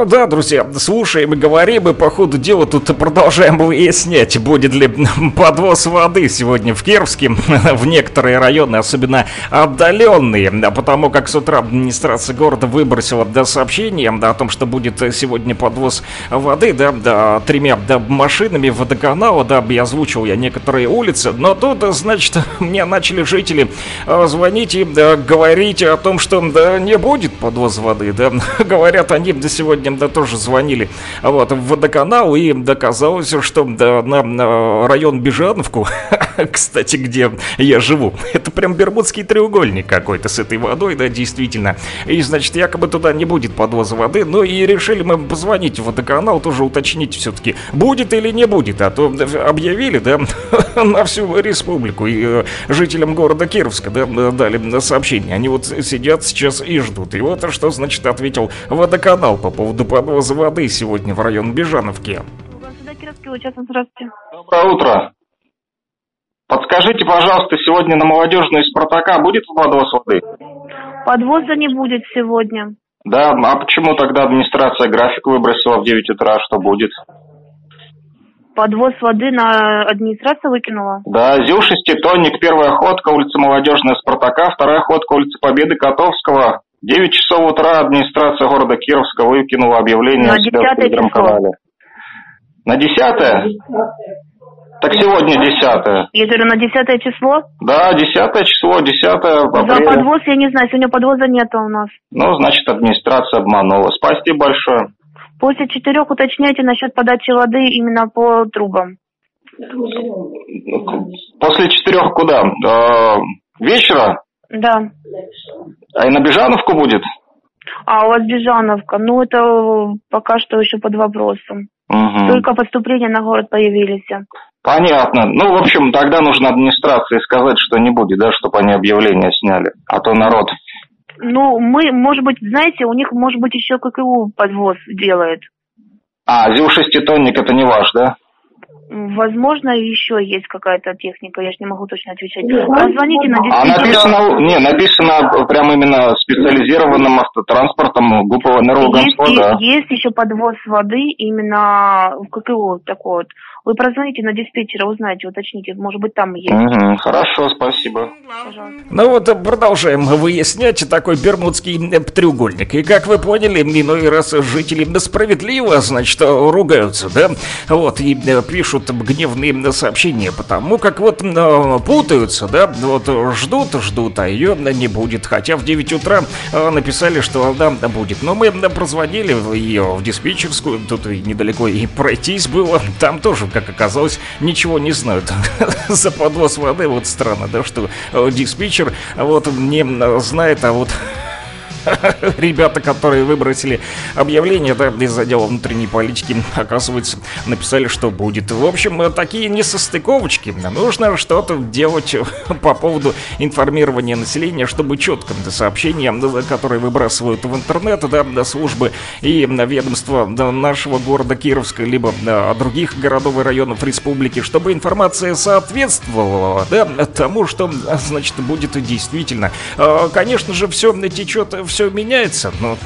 А, да, друзья, слушаем и говорим, и по ходу дела тут продолжаем выяснять, будет ли подвоз воды сегодня в Кировске, в некоторые районы, особенно отдаленные, потому как с утра администрация города выбросила до сообщения о том, что будет сегодня подвоз воды, да, да тремя да, машинами водоканала, да, я озвучил я некоторые улицы, но тут, значит, мне начали жители а, звонить и да, говорить о том, что да, не будет подвоз воды, да, говорят они до сегодня да, тоже звонили вот, в водоканал, и доказалось, что да, на, на район Бежановку, кстати, где я живу, это прям Бермудский треугольник какой-то с этой водой, да, действительно. И, значит, якобы туда не будет подвоза воды, ну и решили мы позвонить в водоканал, тоже уточнить все-таки, будет или не будет, а то объявили, да, на всю республику, и э, жителям города Кировска, да, дали сообщение, они вот сидят сейчас и ждут. И вот что, значит, ответил водоканал по поводу подвоза воды сегодня в район Бежановки. Доброе утро. Подскажите, пожалуйста, сегодня на молодежную Спартака будет подвоз воды? Подвоза не будет сегодня. Да, а почему тогда администрация график выбросила в 9 утра, что будет? Подвоз воды на администрацию выкинула? Да, ЗИЛ шеститонник, первая ходка, улица Молодежная Спартака, вторая ходка, улица Победы Котовского, 9 часов утра администрация города Кировска выкинула объявление на себя в телеграм-канале. На 10 Так сегодня 10 Я говорю, на 10 число? Да, 10 число, 10 апреля. За подвоз я не знаю, сегодня подвоза нет у нас. Ну, значит, администрация обманула. Спасибо большое. После четырех уточняйте насчет подачи воды именно по трубам. После четырех куда? Э, вечера? Да. А и на Бежановку будет? А у вас Бежановка, ну это пока что еще под вопросом. Угу. Только поступления на город появились. Понятно. Ну, в общем, тогда нужно администрации сказать, что не будет, да, чтобы они объявление сняли. А то народ... Ну, мы, может быть, знаете, у них, может быть, еще ККУ подвоз делает. А, ЗИЛ-шеститонник это не ваш, да? Возможно, еще есть какая-то техника, я же не могу точно отвечать. Позвоните на А написано, не, написано прям именно специализированным автотранспортом ГУПа Энергогонства, есть, да. Есть еще подвоз воды именно в ККО такой вот. Вы прозвоните на диспетчера, узнаете, уточните, может быть, там есть. Угу, хорошо, спасибо. Пожалуйста. Ну вот, продолжаем выяснять такой бермудский треугольник. И как вы поняли, иной раз жители справедливо, значит, ругаются, да? Вот, и пишут гневные сообщения, потому как вот путаются, да? Вот ждут, ждут, а ее не будет. Хотя в 9 утра написали, что да, будет. Но мы прозвонили ее в диспетчерскую, тут недалеко и пройтись было. Там тоже как оказалось, ничего не знают за подвоз воды. Вот странно, да, что э, диспетчер вот не знает, а вот ребята, которые выбросили объявление да, из отдела внутренней политики, оказывается, написали, что будет. В общем, такие несостыковочки. Нужно что-то делать по поводу информирования населения, чтобы четко сообщения, которые выбрасывают в интернет, да, до службы и ведомства нашего города Кировска, либо других городов и районов республики, чтобы информация соответствовала да, тому, что, значит, будет действительно. А, конечно же, все течет, все все меняется, но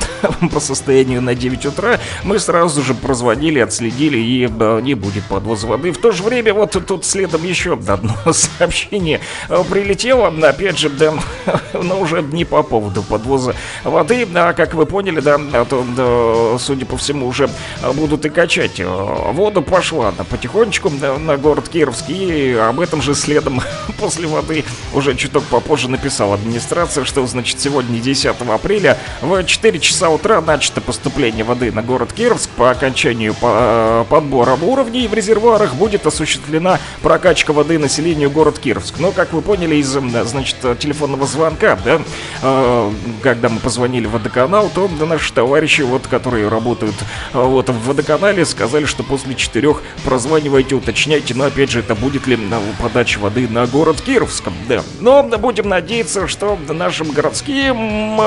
по состоянию на 9 утра мы сразу же прозвонили, отследили и не будет подвоза воды. В то же время вот тут следом еще одно сообщение э, прилетело, опять же, да, но уже не по поводу подвоза воды, а как вы поняли, да, а то, да, судя по всему, уже будут и качать. Э, воду пошла да, потихонечку да, на город Кировск, и об этом же следом после воды уже чуток попозже написала администрация, что, значит, сегодня 10 апреля апреля в 4 часа утра начато поступление воды на город Кировск. По окончанию э, подбора уровней в резервуарах будет осуществлена прокачка воды населению город Кировск. Но, как вы поняли из, значит, телефонного звонка, да, э, когда мы позвонили в водоканал, то наши товарищи, вот, которые работают э, вот в водоканале, сказали, что после четырех прозванивайте, уточняйте, но опять же, это будет ли подача воды на город Кировск, да. Но будем надеяться, что нашим городским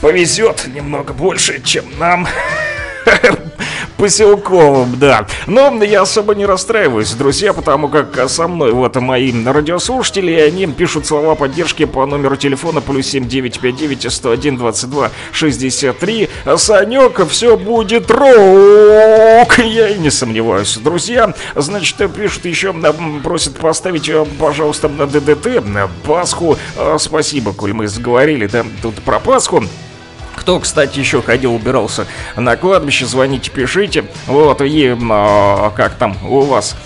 повезет немного больше, чем нам. Поселковым, да. Но я особо не расстраиваюсь, друзья, потому как со мной вот мои радиослушатели, они пишут слова поддержки по номеру телефона плюс 7959 101 22 63. Санек, все будет рок! Я и не сомневаюсь. Друзья, значит, пишут еще, просят поставить, э, пожалуйста, на ДДТ, на Пасху. Э, Спасибо, коль мы заговорили, да, тут про Пасху. Кто, кстати, еще ходил, убирался на кладбище, звоните, пишите. Вот, и а, как там у вас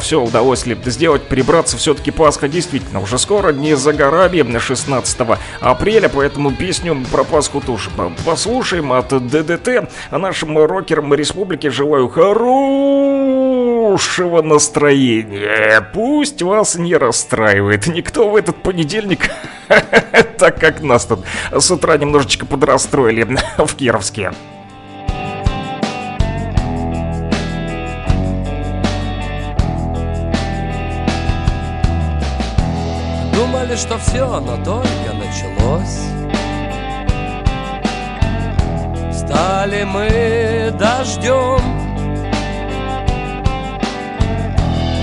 все удалось ли сделать, прибраться. Все-таки Пасха действительно уже скоро, не за горами, 16 апреля, поэтому песню про Пасху тоже послушаем от ДДТ. А нашим рокерам республики желаю хорошего настроения. Пусть вас не расстраивает никто в этот понедельник, так как нас тут с утра немножечко подрастроили в Кировске. Думали, что все, но только началось. Стали мы дождем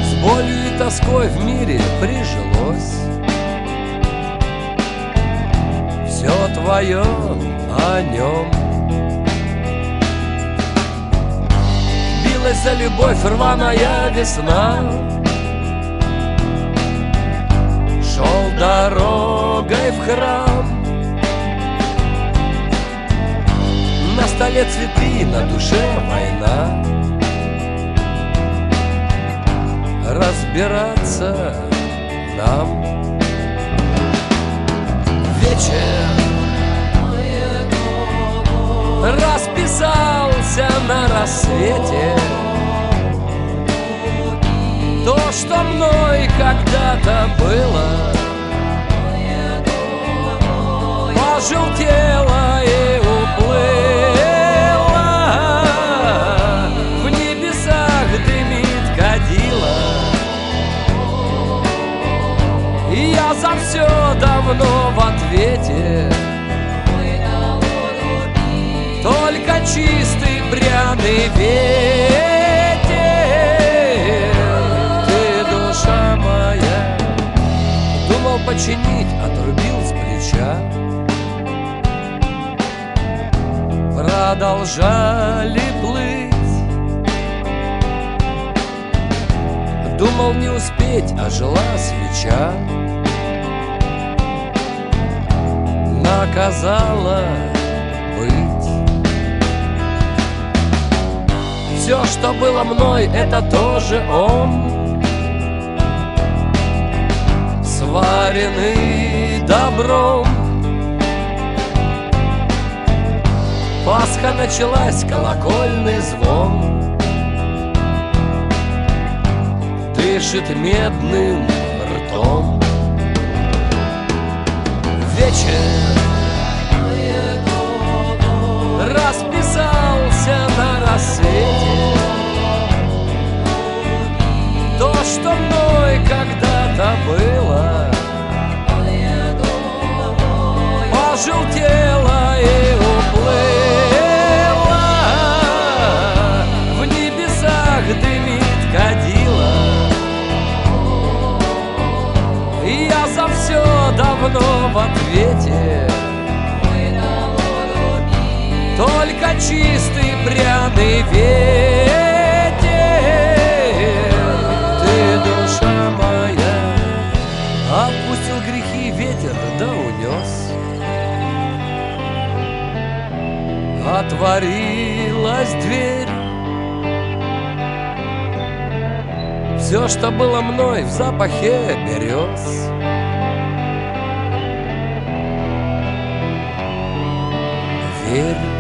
С болью и тоской в мире прижилось Все твое о нем Билась за любовь рваная весна. Шел дорогой в храм. На столе цветы, на душе война. Разбираться нам Вечер Расписался на рассвете. То, что мной когда-то было Пожелтело и уплыло. В небесах дымит кадила. Я за все давно в ответе чистый пряный ветер. Ты душа моя. Думал починить, отрубил с плеча. Продолжали плыть. Думал не успеть, а жила свеча. Наказала быть Все, что было мной, это тоже он. Сваренный добром. Пасха началась, колокольный звон. Дышит медным ртом. Вечер Расписался на рассвете. То, что мной когда-то было Пожелтело и уплыло. В небесах дымит кадила. Я за все давно в ответе Чистый пряный ветер. Ты душа моя Отпустил грехи ветер, да унес. Отворилась дверь. Все, что было мной в запахе берез Верь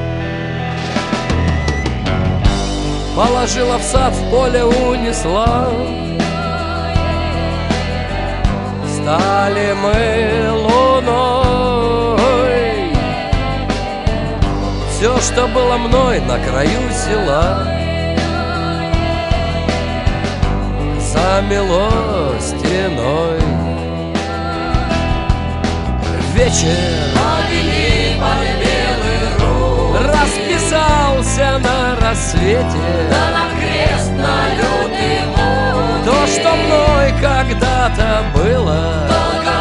Положила в сад, в поле унесла. Стали мы луной. Все, что было мной на краю села Замело стеной. Вечер Расписался Расплескался на рассвете. Да на крест на лютый муки То, что мной когда-то было Долго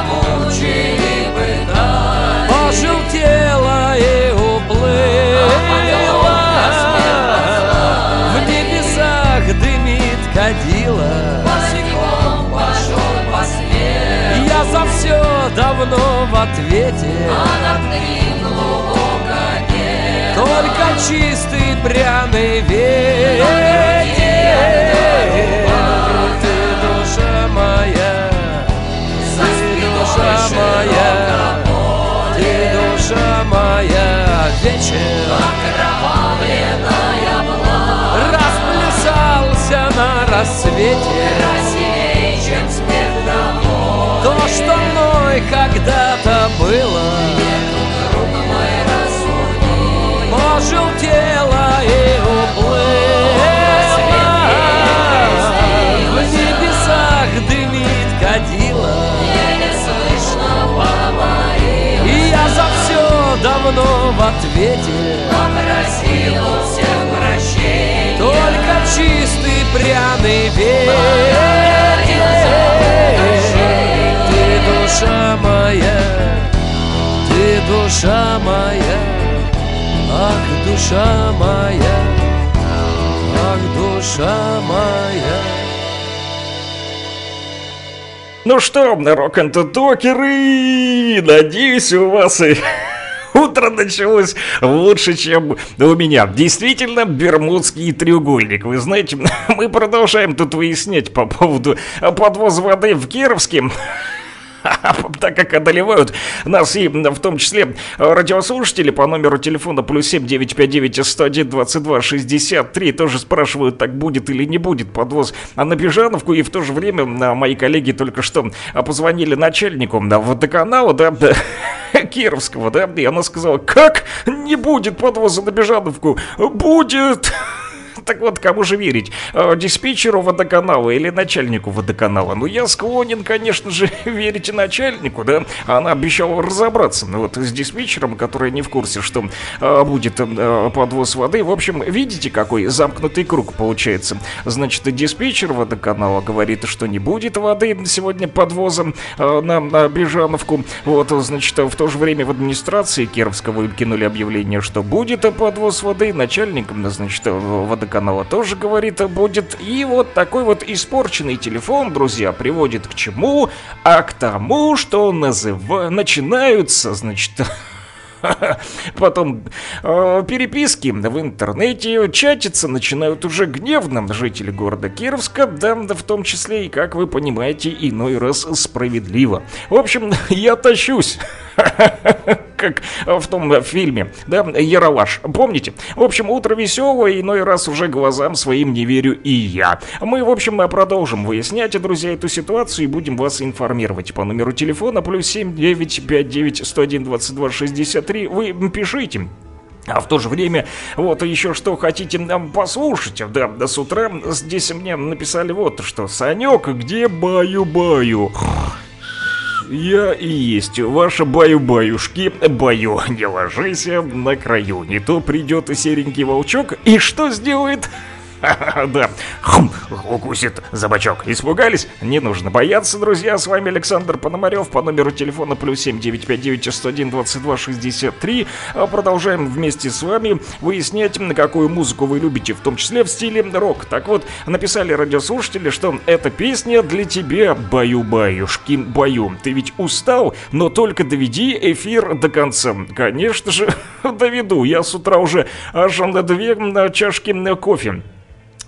мучили пытали Пожелтело и уплыло. В небесах дымит кадила. Босиком пошел по свету. Я за все давно в ответе. А над ним Только чистый пряный ветер Ты душа моя Ты душа моя Ты душа моя Вечер. Расплясался на рассвете. То, что мной когда-то было давно в ответе. Попросил у всех прощения Только чистый пряный ветер Ты душа моя, ты душа моя Ах, душа моя, ах, душа моя. Ну что, рок-н-токеры, надеюсь, у вас и утро началось лучше, чем у меня. Действительно, Бермудский треугольник. Вы знаете, мы продолжаем тут выяснять по поводу подвоза воды в Кировске. Так как одолевают нас и в том числе радиослушатели по номеру телефона плюс 7 959 101 22 63 тоже спрашивают, так будет или не будет подвоз на Бежановку. И в то же время а, мои коллеги только что а, позвонили начальнику водоканала, да, Кировского, да, и она сказала, как не будет подвоза на Бежановку? Будет! Так вот, кому же верить? Э, Диспетчеру водоканала или начальнику водоканала? Ну, я склонен, конечно же, верить начальнику, да? Она обещала разобраться ну, вот с диспетчером, который не в курсе, что э, будет э, подвоз воды. В общем, видите, какой замкнутый круг получается? Значит, диспетчер водоканала говорит, что не будет воды сегодня подвозом э, на, на Бежановку. Вот, значит, в то же время в администрации Кировска выкинули объявление, что будет подвоз воды. Начальник, значит, водоканала тоже говорит, будет. И вот такой вот испорченный телефон, друзья, приводит к чему? А к тому, что называ... начинаются, значит, Потом э, переписки в интернете, чатиться начинают уже гневно жители города Кировска, да, да в том числе и, как вы понимаете, иной раз справедливо. В общем, я тащусь. Как в том фильме, да, Яралаш, помните? В общем, утро веселое, иной раз уже глазам своим не верю и я. Мы, в общем, продолжим выяснять, друзья, эту ситуацию и будем вас информировать по номеру телефона плюс 7 959 101 22 63. Вы пишите. А в то же время, вот еще что хотите нам послушать, да, да с утра здесь мне написали вот что. Санек, где баю-баю? Я и есть ваша баю-баюшки. Баю, не ложись на краю. Не то придет серенький волчок и что сделает? Да, хм, укусит за бочок. Испугались? Не нужно бояться, друзья. С вами Александр Пономарев по номеру телефона плюс 7 959 101 22 63. Продолжаем вместе с вами выяснять, какую музыку вы любите, в том числе в стиле рок. Так вот, написали радиослушатели, что эта песня для тебя, баю-баюшки, баю. Ты ведь устал, но только доведи эфир до конца. Конечно же, доведу. Я с утра уже аж на две чашки кофе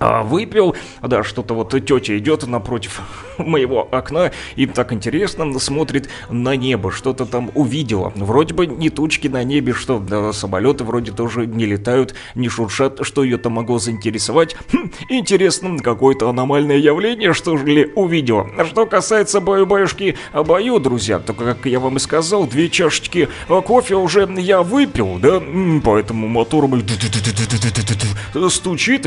выпил, да, что-то вот тетя идет напротив моего окна и так интересно смотрит на небо, что-то там увидела. Вроде бы не тучки на небе, что да, самолеты вроде тоже не летают, не шуршат, что ее там могло заинтересовать. Хм, интересно, какое-то аномальное явление, что же ли увидела. А Что касается баю-баюшки баю, друзья, то, как я вам и сказал, две чашечки а, кофе уже я выпил, да, поэтому мотор стучит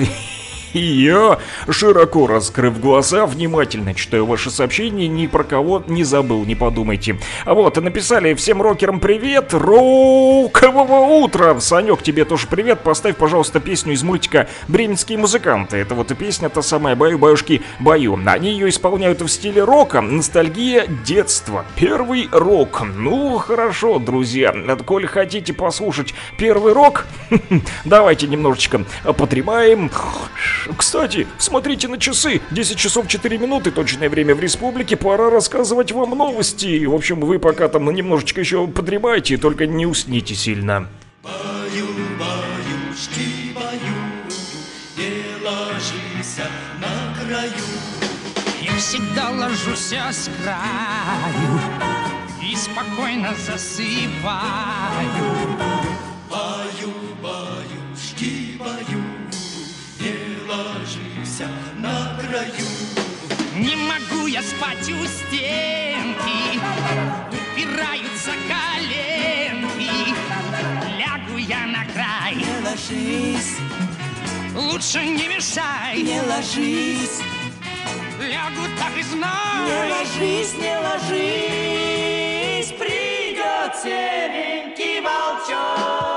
и я, широко раскрыв глаза, внимательно читаю ваши сообщения, ни про кого не забыл, не подумайте. А вот, и написали всем рокерам привет, рокового утра. Санек, тебе тоже привет, поставь, пожалуйста, песню из мультика «Бременские музыканты». Это вот и песня та самая «Баю-баюшки, баю». Они ее исполняют в стиле рока, ностальгия детства. Первый рок. Ну, хорошо, друзья, коль хотите послушать первый рок, давайте немножечко подремаем. Кстати, смотрите на часы. 10 часов 4 минуты, точное время в республике. Пора рассказывать вам новости. В общем, вы пока там немножечко еще подремайте, только не усните сильно. Баюшки, баю, не ложись на краю. Я всегда ложусь с краю и спокойно засыпаю. Ложись на краю. Не могу я спать у стенки, упираются коленки. Лягу я на край, Не ложись, лучше не мешай. не ложись, Лягу так и не знай. ложись, не ложись, придет серенький волчок.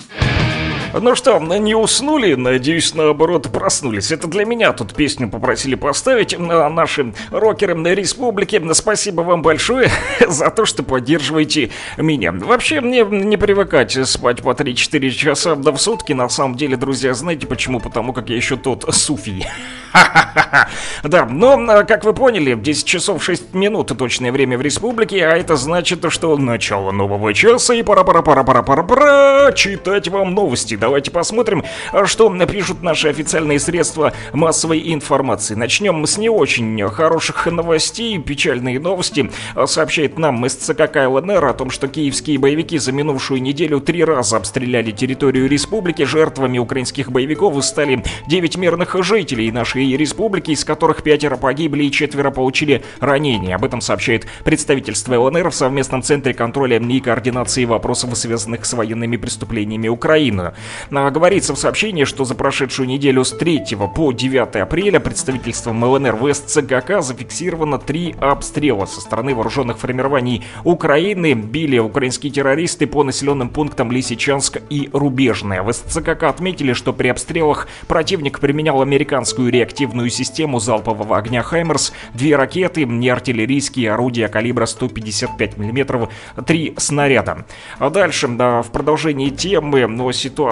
Ну что, не уснули? Надеюсь, наоборот, проснулись. Это для меня тут песню попросили поставить а, наши рокеры на республике. Спасибо вам большое за то, что поддерживаете меня. Вообще, мне не привыкать спать по 3-4 часа в сутки. На самом деле, друзья, знаете почему? Потому как я еще тот суфий. Да, но, а, как вы поняли, 10 часов 6 минут точное время в республике, а это значит, что начало нового часа и пора-пора-пора-пора-пора-пора читать вам новости. Давайте посмотрим, а, что пишут наши официальные средства массовой информации. Начнем с не очень хороших новостей. Печальные новости а, сообщает нам из ЦК КЛНР о том, что киевские боевики за минувшую неделю три раза обстреляли территорию республики. Жертвами украинских боевиков стали 9 мирных жителей нашей республики, из которых пятеро погибли и четверо получили ранения. Об этом сообщает представительство ЛНР в совместном центре контроля и координации вопросов, связанных с военными преступлениями Украины. А, Говорится в сообщении, что за прошедшую неделю с 3 по 9 апреля представительством ЛНР в СЦГК зафиксировано три обстрела со стороны вооруженных формирований Украины. Били украинские террористы по населенным пунктам Лисичанск и Рубежное. В СЦКК отметили, что при обстрелах противник применял американскую реактивную систему залпового огня «Хаймерс», две ракеты, неартиллерийские орудия калибра 155 мм, три снаряда. А дальше, да, в продолжении темы о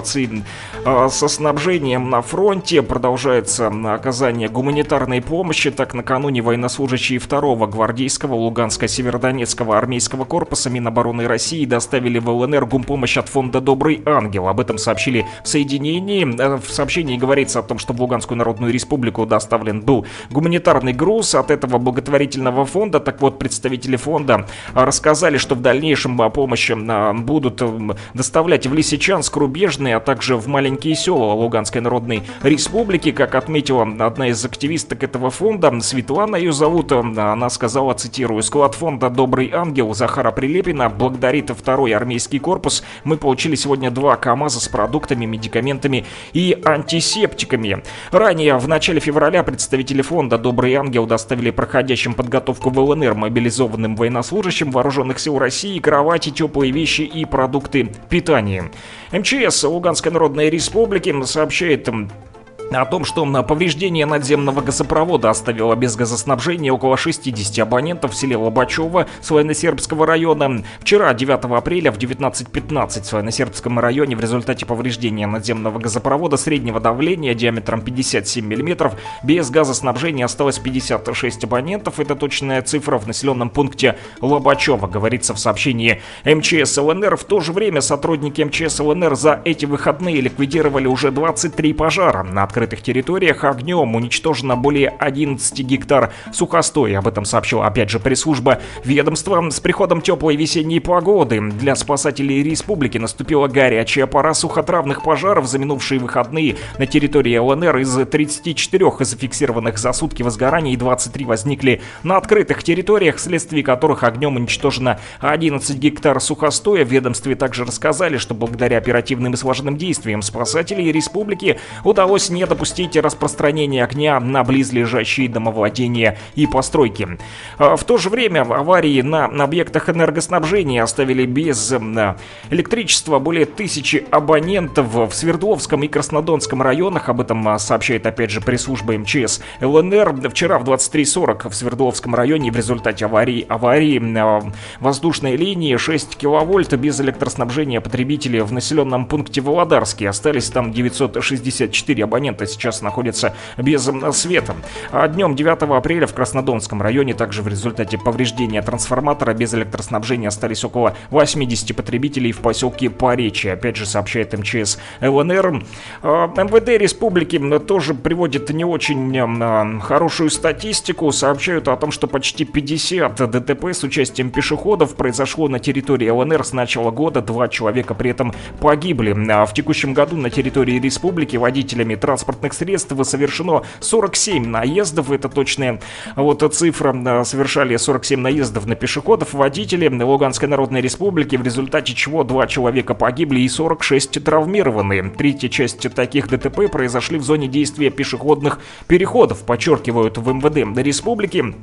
ситуации а, со снабжением на фронте продолжается оказание гуманитарной помощи. Так, накануне военнослужащие 2-го гвардейского Луганско-Северодонецкого армейского корпуса Минобороны России доставили в ЛНР гумпомощь от фонда «Добрый ангел». Об этом сообщили в соединении. Э, В сообщении говорится о том, что в Луганскую Народную Республику доставлен был гуманитарный груз от этого благотворительного фонда. Так вот, представители фонда а, рассказали, что в дальнейшем а, помощь а, будут доставлять в Лисичанск, Рубежный, а также в маленькие села Луганской Народной Республики. Как отметила одна из активисток этого фонда, Светлана ее зовут, она сказала, цитирую, «Склад фонда «Добрый ангел» Захара Прилепина благодарит второй армейский корпус. Мы получили сегодня два КАМАЗа с продуктами, медикаментами и антисептиками. Ранее, в начале февраля, представители фонда «Добрый ангел» доставили проходящим подготовку в ЛНР мобилизованным военнослужащим вооруженных сил России кровати, теплые вещи и продукты питания. МЧС Луганской Народной Республики сообщает о том, что на повреждение надземного газопровода оставило без газоснабжения около 60 абонентов в селе Лобачево Славяно-Сербского района. Вчера, 9 апреля в 19.15 в Славяно-Сербском районе в результате повреждения надземного газопровода среднего давления диаметром 57 мм без газоснабжения осталось 56 абонентов. Это точная цифра в населенном пункте Лобачево, говорится в сообщении МЧС ЛНР. В то же время сотрудники МЧС ЛНР за эти выходные ликвидировали уже 23 пожара. На открытых территориях. Огнем уничтожено более 11 гектар сухостоя. Об этом сообщила опять же пресс-служба ведомства. С приходом теплой весенней погоды для спасателей республики наступила горячая пора сухотравных пожаров за минувшие выходные на территории ЛНР. Из 34 зафиксированных за сутки возгораний 23 возникли на открытых территориях, вследствие которых огнем уничтожено 11 гектар сухостоя. В ведомстве также рассказали, что благодаря оперативным и слаженным действиям спасателей республики удалось не допустить распространения огня на близлежащие домовладения и постройки. А В то же время аварии на объектах энергоснабжения оставили без м, электричества более тысячи абонентов в Свердловском и Краснодонском районах. Об этом а, сообщает опять же пресс-служба МЧС ЛНР. Вчера в 23.40 в Свердловском районе в результате аварии, аварии а, воздушной линии 6 киловольт без электроснабжения потребители в населенном пункте Володарске. Остались там 964 абонента сейчас находятся без света. А днем 9 апреля в Краснодонском районе также в результате повреждения трансформатора без электроснабжения остались около 80 потребителей в поселке Поречье. Опять же сообщает МЧС ЛНР. А, МВД республики тоже приводит не очень а, хорошую статистику. Сообщают о том, что почти 50 ДТП с участием пешеходов произошло на территории ЛНР с начала года. Два человека при этом погибли. А В текущем году на территории республики водителями транспортных средств совершено 47 наездов. Это точная вот цифра. Совершали 47 наездов на пешеходов водители Луганской Народной Республики, в результате чего два человека погибли и 46 травмированы. Третья часть таких ДТП произошли в зоне действия пешеходных переходов, подчеркивают в МВД республики.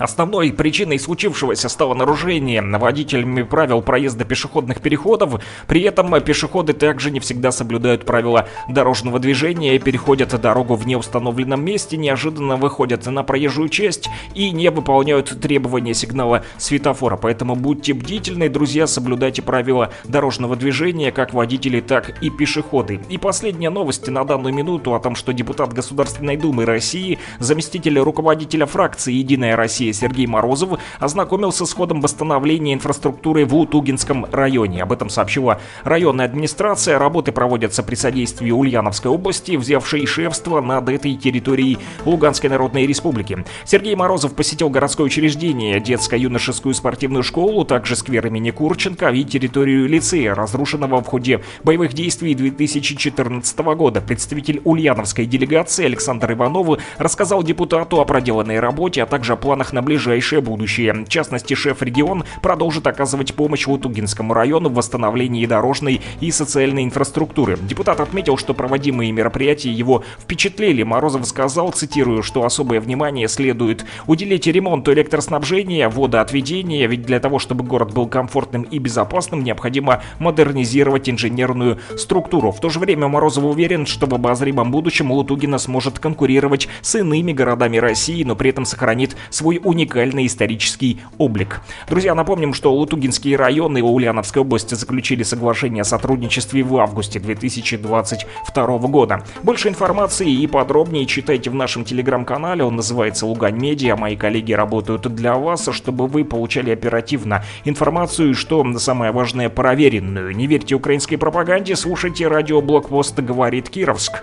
Основной причиной случившегося стало нарушение водителями правил проезда пешеходных переходов. При этом пешеходы также не всегда соблюдают правила дорожного движения переходят дорогу в неустановленном месте, неожиданно выходят на проезжую часть и не выполняют требования сигнала светофора. Поэтому будьте бдительны, друзья, соблюдайте правила дорожного движения, как водители, так и пешеходы. И последняя новость на данную минуту о том, что депутат Государственной Думы России, заместитель руководителя фракции «Единая Россия» Сергей Морозов ознакомился с ходом восстановления инфраструктуры в Утугинском районе. Об этом сообщила районная администрация. Работы проводятся при содействии Ульяновской области, взявшей шефство над этой территорией Луганской Народной Республики. Сергей Морозов посетил городское учреждение, детско-юношескую спортивную школу, также сквер имени Курченко и территорию лицея, разрушенного в ходе боевых действий 2014 года. Представитель ульяновской делегации Александр Иванов рассказал депутату о проделанной работе, а также о планах на ближайшее будущее. В частности, шеф-регион продолжит оказывать помощь Лутугинскому району в восстановлении дорожной и социальной инфраструктуры. Депутат отметил, что проводимые мероприятия его впечатлили. Морозов сказал, цитирую, что особое внимание следует уделить ремонту электроснабжения, водоотведения, ведь для того, чтобы город был комфортным и безопасным, необходимо модернизировать инженерную структуру. В то же время Морозов уверен, что в обозримом будущем Лутугина сможет конкурировать с иными городами России, но при этом сохранит свой уникальный исторический облик. Друзья, напомним, что Лутугинские районы и Ульяновской области заключили соглашение о сотрудничестве в августе 2022 года. Больше информации и подробнее читайте в нашем телеграм-канале, он называется Лугань Медиа. Мои коллеги работают для вас, чтобы вы получали оперативно информацию что самое важное, проверенную. Не верьте украинской пропаганде, слушайте радио Блокпост говорит Кировск.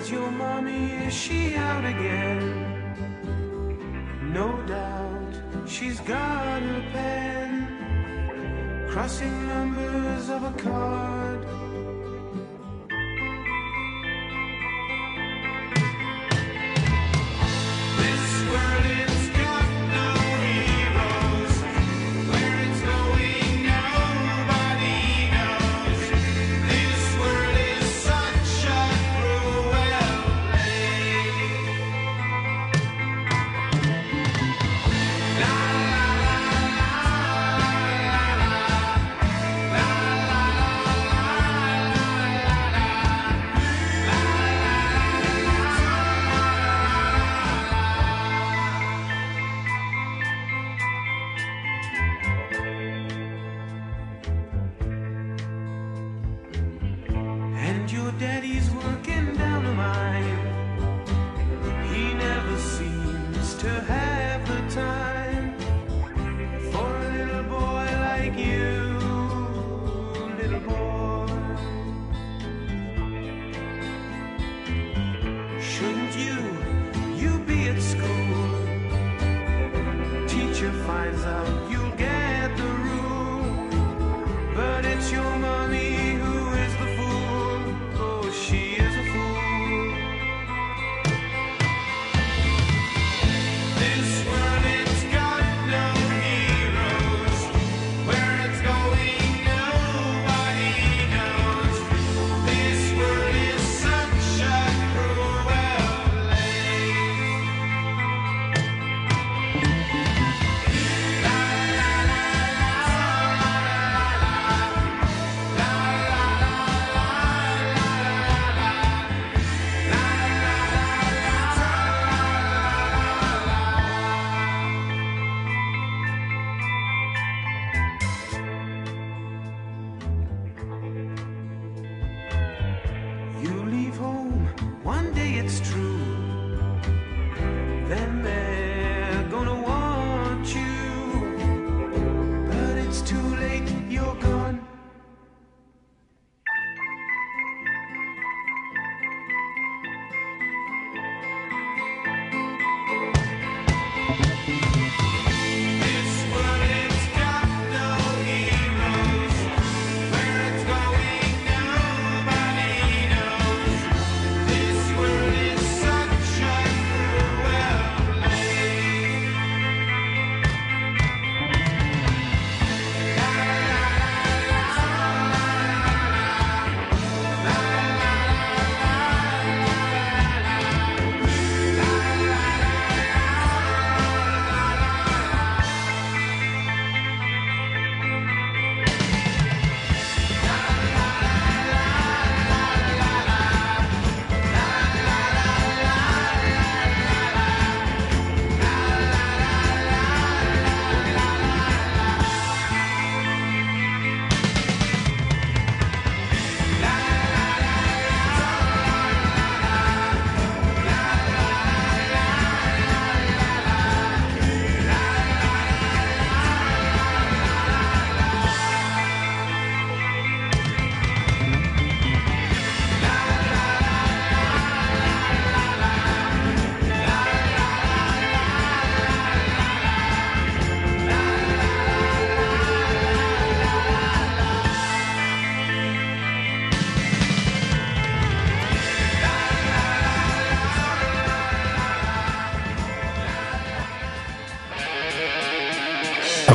Where's your mommy? Is she out again? No doubt she's got her pen, crossing numbers of a card.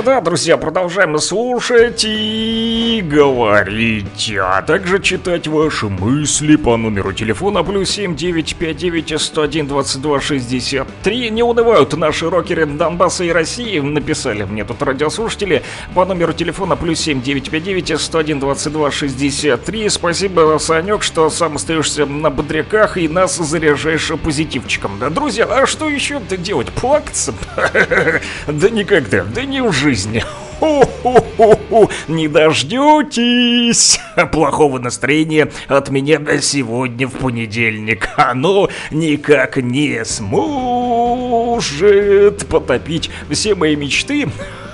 А Да, друзья, продолжаем слушать и говорить, а также читать ваши мысли по номеру телефона плюс 7959 101 22 63. Не унывают наши рокеры Донбасса и России, написали мне тут радиослушатели по номеру телефона плюс 7959 101 22 63. Спасибо, Санек, что сам остаешься на бодряках и нас заряжаешь позитивчиком. Да, друзья, а что еще-то делать? Плакаться? Да никогда, да не в жизни. Не дождетесь плохого настроения от меня сегодня в понедельник. Оно никак не сможет потопить все мои мечты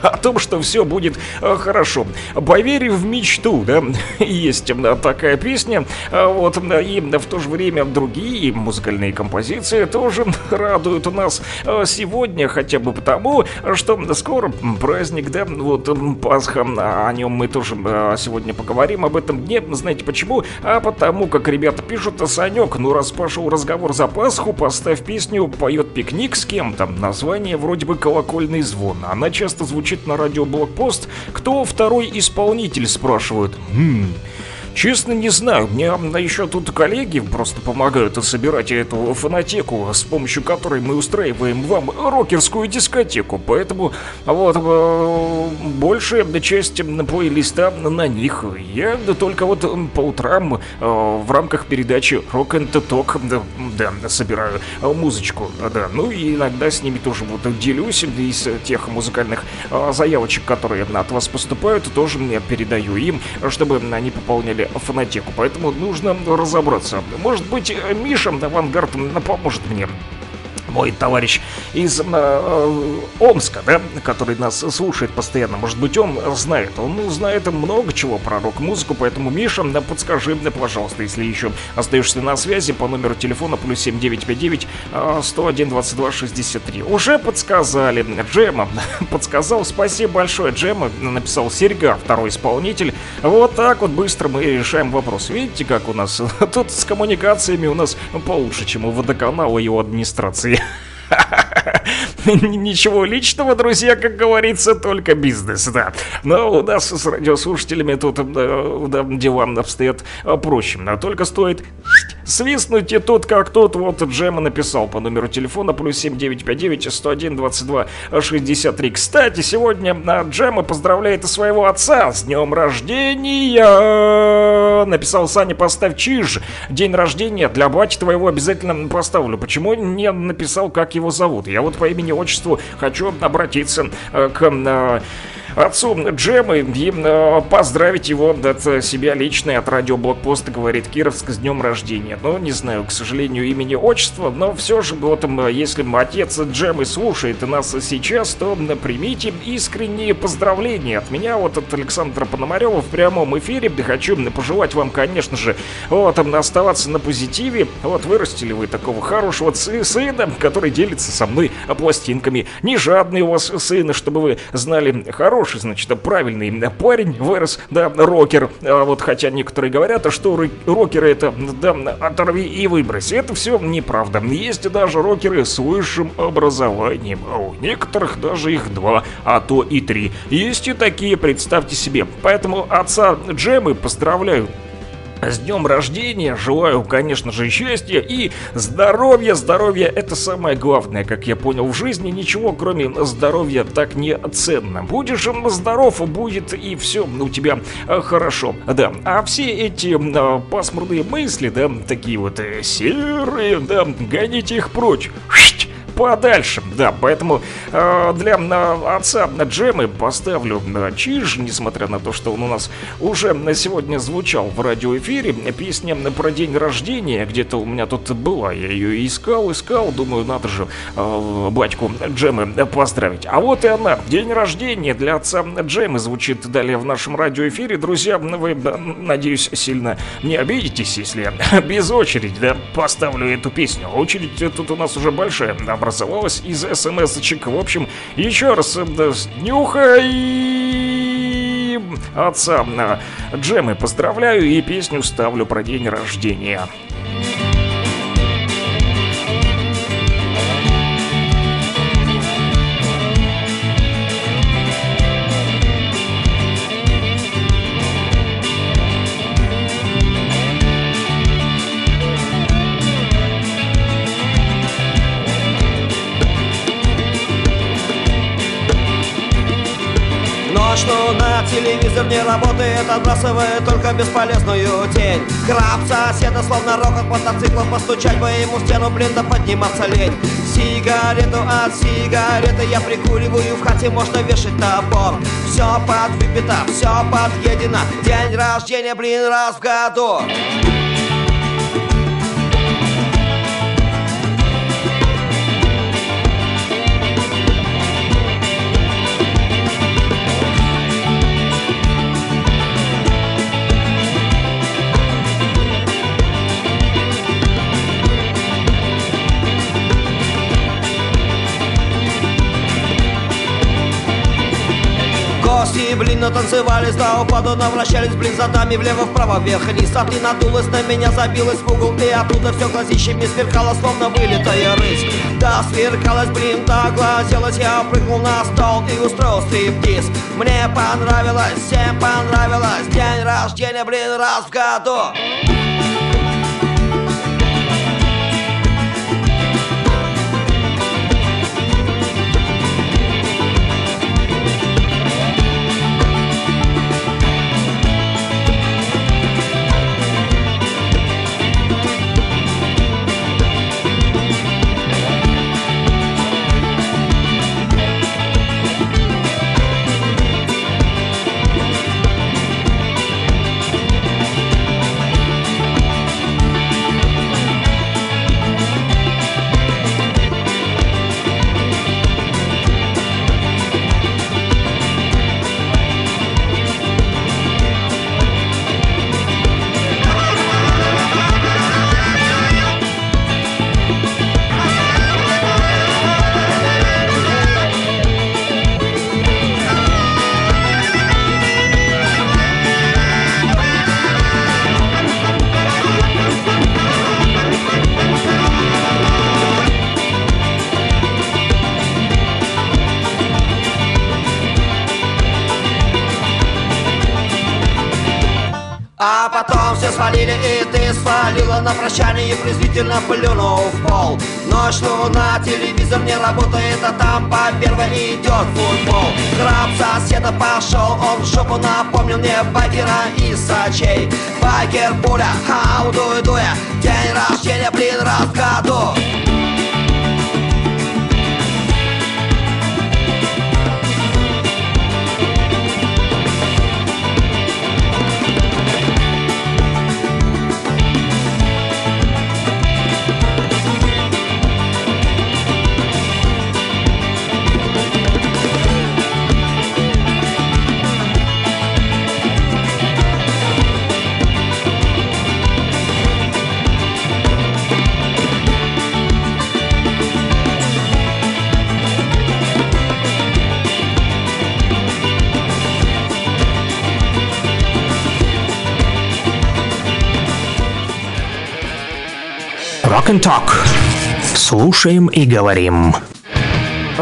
о том, что все будет э, хорошо. Поверь в мечту, да, есть такая песня, А вот, и в то же время другие музыкальные композиции тоже радуют нас э, сегодня, хотя бы потому, что скоро праздник, да, вот Пасха, а о нем мы тоже э, сегодня поговорим об этом дне, знаете почему? А потому, как ребята пишут, Санек, ну раз пошел разговор за Пасху, поставь песню «Поет пикник с кем-то», название вроде бы «Колокольный звон», она часто звучит на радио Блокпост, кто второй исполнитель, спрашивают. Хм, Честно, не знаю. Мне еще тут коллеги просто помогают собирать эту фонотеку, с помощью которой мы устраиваем вам рокерскую дискотеку. Поэтому вот э, большая часть плейлиста на них. Я только вот по утрам э, в рамках передачи Rock and Talk да, да, собираю музычку. Да, ну и иногда с ними тоже вот делюсь из тех музыкальных э, заявочек, которые от вас поступают, тоже мне передаю им, чтобы они пополняли фонотеку. Поэтому нужно разобраться. Может быть, Миша Авангард поможет мне мой товарищ из э, э, Омска, да, который нас слушает постоянно. Может быть, он знает. Он знает много чего про рок-музыку, поэтому, Миша, да, подскажи мне, пожалуйста, если еще остаешься на связи по номеру телефона плюс 7959 э, 101 22 63. Уже подсказали. Джема подсказал. Спасибо большое, Джема. Написал Серега, второй исполнитель. Вот так вот быстро мы решаем вопрос. Видите, как у нас тут с коммуникациями у нас получше, чем у водоканала и его администрации. Ничего личного, друзья, как говорится, только бизнес, да. Но у нас с радиослушателями тут э, да, дела обстоят э, проще. Только стоит свистнуть и тут как тут вот Джема написал по номеру телефона плюс 7959 101 22 63. Кстати, сегодня э, Джема поздравляет своего отца с днем рождения. Написал Саня, поставь чиж. День рождения для бати твоего обязательно поставлю. Почему не написал, как его зовут? Я вот по имени отчеству хочу обратиться э, к э, отцу Джемы и э, поздравить его от себя лично от радио Блокпоста, говорит Кировск, с днем рождения. Ну, не знаю, к сожалению, имени, отчества, но все же, вот, если отец Джемы слушает нас сейчас, то примите искренние поздравления от меня, вот от Александра Пономарева в прямом эфире. Хочу пожелать вам, конечно же, вот, оставаться на позитиве. Вот, вырастили вы такого хорошего сына, который делится со мной пластинками. Не жадный у вас сын, чтобы вы знали, хороший, значит, правильный парень вырос, да, рокер. А вот хотя некоторые говорят, что ры- рокеры это, да, оторви и выбрось. Это все неправда. Есть даже рокеры с высшим образованием. А у некоторых даже их два, а то и три. Есть и такие, представьте себе. Поэтому отца Джемы поздравляю с днем рождения, желаю, конечно же, счастья и здоровья. Здоровье это самое главное, как я понял в жизни. Ничего, кроме здоровья, так не ценно. Будешь здоров, будет и все у тебя э, хорошо. Да, а все эти э, пасмурные мысли, да, такие вот э, серые, да, гоните их прочь. Подальше. Да, поэтому э, для э, отца Джемы поставлю э, чиж, несмотря на то, что он у нас уже на сегодня звучал в радиоэфире. Песня про день рождения где-то у меня тут была. Я ее искал, искал. Думаю, надо же э, батьку Джемы поздравить. А вот и она. День рождения для отца Джемы звучит далее в нашем радиоэфире. Друзья, вы, да, надеюсь, сильно не обидитесь, если я без очереди да, поставлю эту песню. Очередь тут у нас уже большая образовалась из смс-очек. В общем, еще раз, э, нюхай отца э, Джемы поздравляю и песню ставлю про день рождения. Луна, телевизор не работает, отбрасывает только бесполезную тень. Краб соседа, словно рокот мотоцикла, постучать бы ему стену, блин, да подниматься лень. Сигарету от сигареты я прикуриваю, в хате можно вешать топор. Все подвыпито, все подъедено, день рождения, блин, раз в году Гости, блин, натанцевались до упаду Навращались, блин, задами влево-вправо, вверх-вниз А ты надулась на меня, забилась в угол И оттуда все глазищами сверкало, словно вылитая рысь. Да, сверкалась, блин, да, глазелась Я прыгнул на стол и устроил стриптиз. Мне понравилось, всем понравилось День рождения, блин, раз в году свалили, и ты свалила. На прощание презрительно плюнул в пол. Ночь, луна, телевизор не работает А там по первой идет футбол. Краб соседа пошел, он в жопу напомнил мне Багера и Сачей. Багер, пуля, хау, дуй, дуя День рождения, блин, раз Rock and Talk. Слушаем и говорим.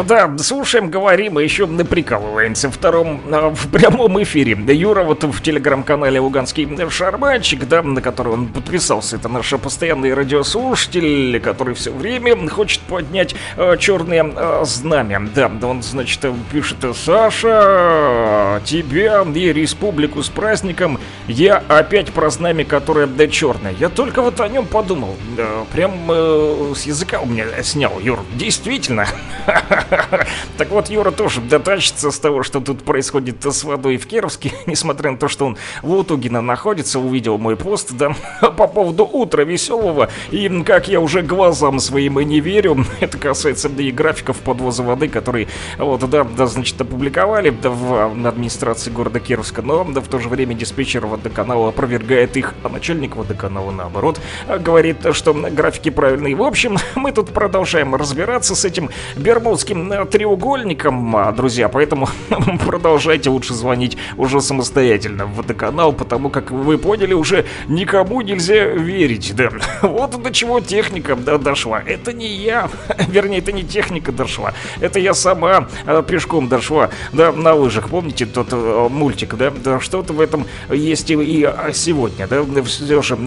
Да, слушаем, говорим и еще прикалываемся. Втором, а, в прямом эфире. Юра вот в телеграм-канале Луганский Шарманчик, да, на который он подписался. Это наш постоянный радиослушатель, который все время хочет поднять э, черное э, знамя. Да, он, значит, пишет, Саша, тебя и республику с праздником. Я опять про знамя, которое да, черное. Я только вот о нем подумал. Да, прям э, с языка у меня снял, Юр. Действительно. Так вот, Юра тоже дотачится с того, что тут происходит с водой в Кировске, несмотря на то, что он в Лутугино находится, увидел мой пост, да, по поводу утра веселого, и как я уже глазам своим и не верю, это касается да и графиков подвоза воды, которые, вот, да, да, значит, опубликовали да, в администрации города Кировска, но да, в то же время диспетчер водоканала опровергает их, а начальник водоканала, наоборот, говорит, что графики правильные. В общем, мы тут продолжаем разбираться с этим бермудским э, треугольником, а, друзья, поэтому продолжайте лучше звонить уже самостоятельно в водоканал, потому как вы поняли, уже никому нельзя верить, да. Вот до чего техника да, дошла. Это не я, вернее, это не техника дошла, это я сама э, пешком дошла, да, на лыжах. Помните тот э, мультик, да? да что-то в этом есть и, и сегодня, да, все же,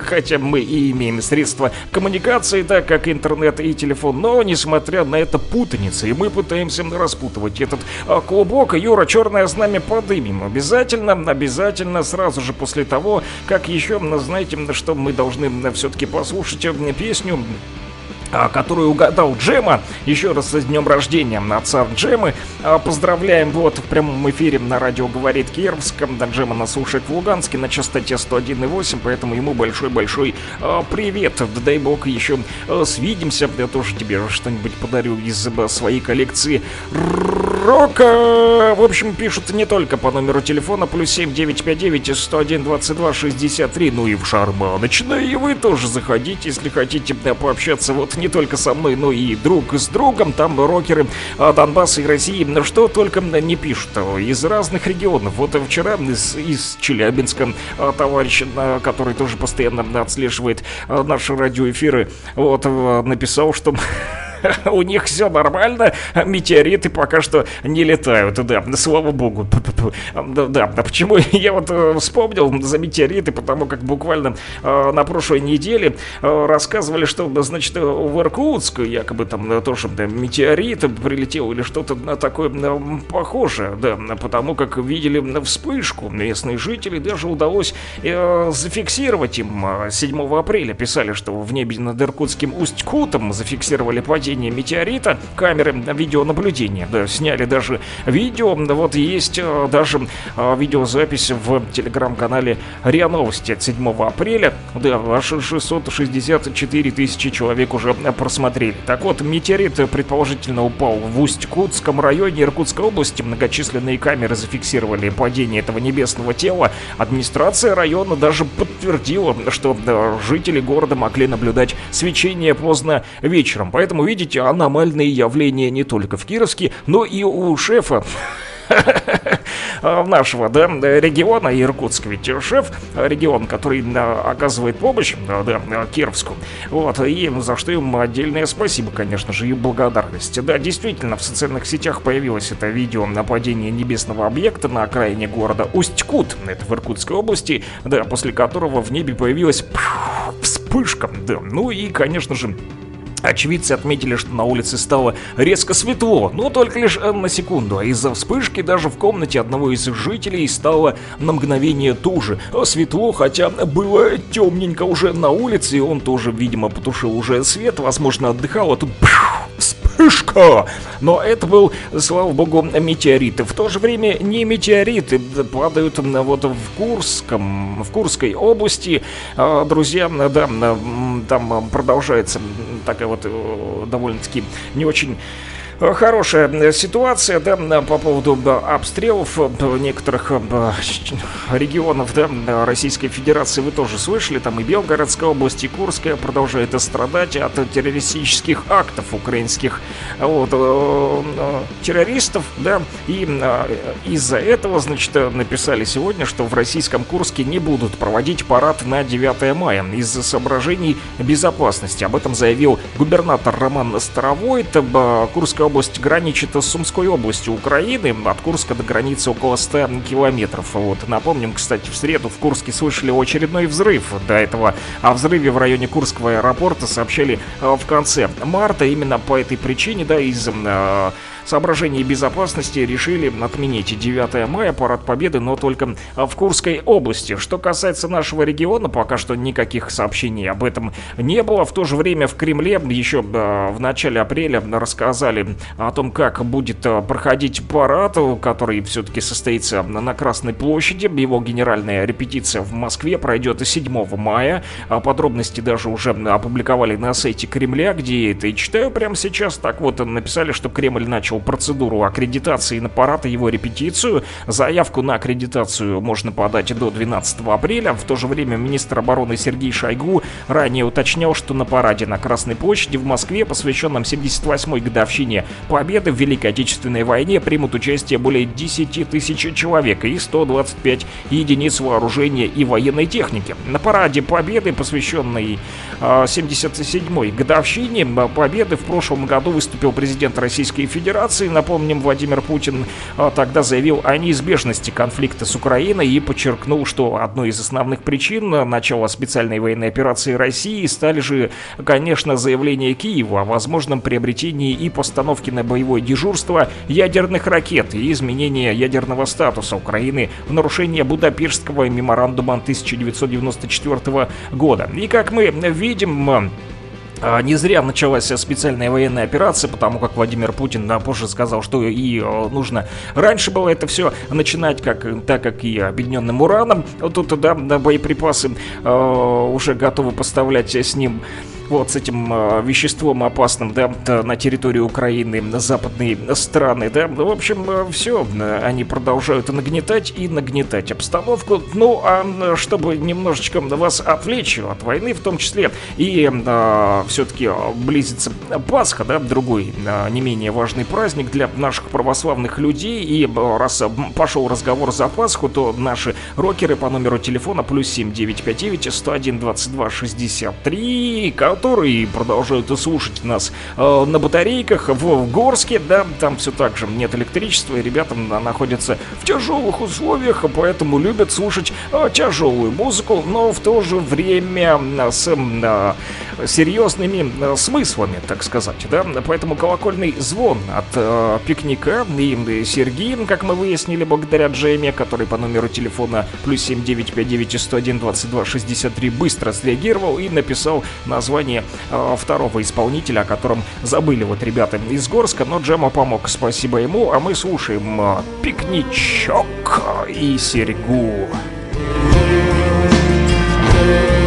хотя мы и имеем средства коммуникации, да, как интернет и телефон, но несмотря на это путаница, и мы пытаемся распутывать этот а, клубок. Юра, черное знамя подымем. Обязательно, обязательно, сразу же после того, как еще, знаете, что мы должны все-таки послушать э, песню а, которую угадал Джема. Еще раз с днем рождения отца Джемы. А, поздравляем вот в прямом эфире на радио «Говорит Кировск». Да, Джема нас слушает в Луганске на частоте 101,8, поэтому ему большой-большой а, привет. Да дай бог еще свидимся. Я тоже тебе что-нибудь подарю из своей коллекции рока. В общем, пишут не только по номеру телефона плюс 7 959 101 22 63, ну и в шарманочное. И вы тоже заходите, если хотите пообщаться вот не только со мной, но и друг с другом. Там рокеры а, Донбасса и России, что только не пишут а, из разных регионов. Вот вчера из, из Челябинска а, товарищ, который тоже постоянно отслеживает наши радиоэфиры, вот написал, что у них все нормально, метеориты пока что не летают, да, слава богу. Да, да, а почему я вот э, вспомнил за метеориты, потому как буквально э, на прошлой неделе э, рассказывали, что, значит, в Иркутск якобы там тоже метеорит прилетел или что-то такое похожее, да, потому как видели вспышку. Местные жители, даже удалось зафиксировать им 7 апреля, писали, что в небе над Иркутским Усть-Кутом зафиксировали падение падения метеорита камеры видеонаблюдения. Да, сняли даже видео. Вот есть э, даже э, видеозапись в телеграм-канале РИА Новости от 7 апреля. Да, аж 664 тысячи человек уже просмотрели. Так вот, метеорит предположительно упал в Усть-Кутском районе Иркутской области. Многочисленные камеры зафиксировали падение этого небесного тела. Администрация района даже подтвердила, что жители города могли наблюдать свечение поздно вечером. Поэтому, видите, видите аномальные явления не только в Кировске, но и у шефа нашего да, региона, Иркутск ведь шеф, регион, который оказывает помощь да, Кировску. Вот, и за что ему отдельное спасибо, конечно же, и благодарность. Да, действительно, в социальных сетях появилось это видео нападения небесного объекта на окраине города Усть-Кут, это в Иркутской области, да, после которого в небе появилась вспышка, да, ну и, конечно же, Очевидцы отметили, что на улице стало резко светло, но только лишь э, на секунду, а из-за вспышки даже в комнате одного из жителей стало на мгновение туже. Светло, хотя было темненько уже на улице, и он тоже, видимо, потушил уже свет, возможно, отдыхал, а тут вспышка! Но это был, слава богу, метеориты. В то же время не метеориты падают вот в Курском, в Курской области. А, друзья, да, там продолжается такая вот э, довольно-таки не очень Хорошая ситуация, да, по поводу обстрелов некоторых регионов, да, Российской Федерации вы тоже слышали, там и Белгородская область, и Курская продолжает страдать от террористических актов украинских вот, э, э, террористов, да, и э, из-за этого, значит, э, написали сегодня, что в российском Курске не будут проводить парад на 9 мая из-за соображений безопасности. Об этом заявил губернатор Роман Старовойт. Б- Курская область граничит с Сумской областью Украины. От Курска до границы около 100 километров. Вот. Напомним, кстати, в среду в Курске слышали очередной взрыв. До этого о взрыве в районе Курского аэропорта сообщали э, в конце марта. Именно по этой причине, да, из э, соображений безопасности решили отменить 9 мая, парад победы, но только в Курской области. Что касается нашего региона, пока что никаких сообщений об этом не было. В то же время в Кремле еще э, в начале апреля рассказали о том, как будет э, проходить парад, который все-таки состоится на на Красной площади. Его генеральная репетиция в Москве пройдет 7 мая. А Подробности даже уже опубликовали на сайте Кремля, где я это и читаю прямо сейчас. Так вот, написали, что Кремль начал процедуру аккредитации на парад и его репетицию. Заявку на аккредитацию можно подать до 12 апреля. В то же время министр обороны Сергей Шойгу ранее уточнял, что на параде на Красной площади в Москве, посвященном 78-й годовщине Победы в Великой Отечественной войне, примут участие более 10 тысяч человек и 125 единиц вооружения и военной техники. На параде Победы, посвященной э, 77-й годовщине э, Победы, в прошлом году выступил президент Российской Федерации. Напомним, Владимир Путин э, тогда заявил о неизбежности конфликта с Украиной и подчеркнул, что одной из основных причин начала специальной военной операции России стали же, конечно, заявления Киева о возможном приобретении и постановке на боевое дежурство ядерных ракет и изменение ядерного статуса Украины в нарушение Будапештского меморандума 1994 года. И как мы видим, Не зря началась специальная военная операция, потому как Владимир Путин а, позже сказал, что и э, нужно раньше было это все начинать, как, так как и объединенным ураном. Вот Тут, да, боеприпасы э, уже готовы поставлять с ним вот с этим э, веществом опасным, да, на территорию Украины, на западные страны, да. В общем, все, они продолжают нагнетать и нагнетать обстановку. Ну, а чтобы немножечко вас отвлечь от войны в том числе, и все-таки близится Пасха, да, другой э, не менее важный праздник для наших православных людей, и э, раз э, пошел разговор за Пасху, то наши рокеры по номеру телефона плюс 7959 101 22 63, которые продолжают слушать нас э, на батарейках в, в Горске, да, там все так же. Нет электричества, и ребята находятся в тяжелых условиях, поэтому любят слушать э, тяжелую музыку, но в то же время э, с э, серьезными э, смыслами, так сказать, да, поэтому колокольный звон от э, пикника и Сергей, как мы выяснили благодаря Джейме, который по номеру телефона плюс 7959 101 22 63 быстро среагировал и написал название э, второго исполнителя, о котором забыли вот ребята из Горска, но Джема помог, спасибо ему, а мы слушаем э, пикничок и Серегу. Нет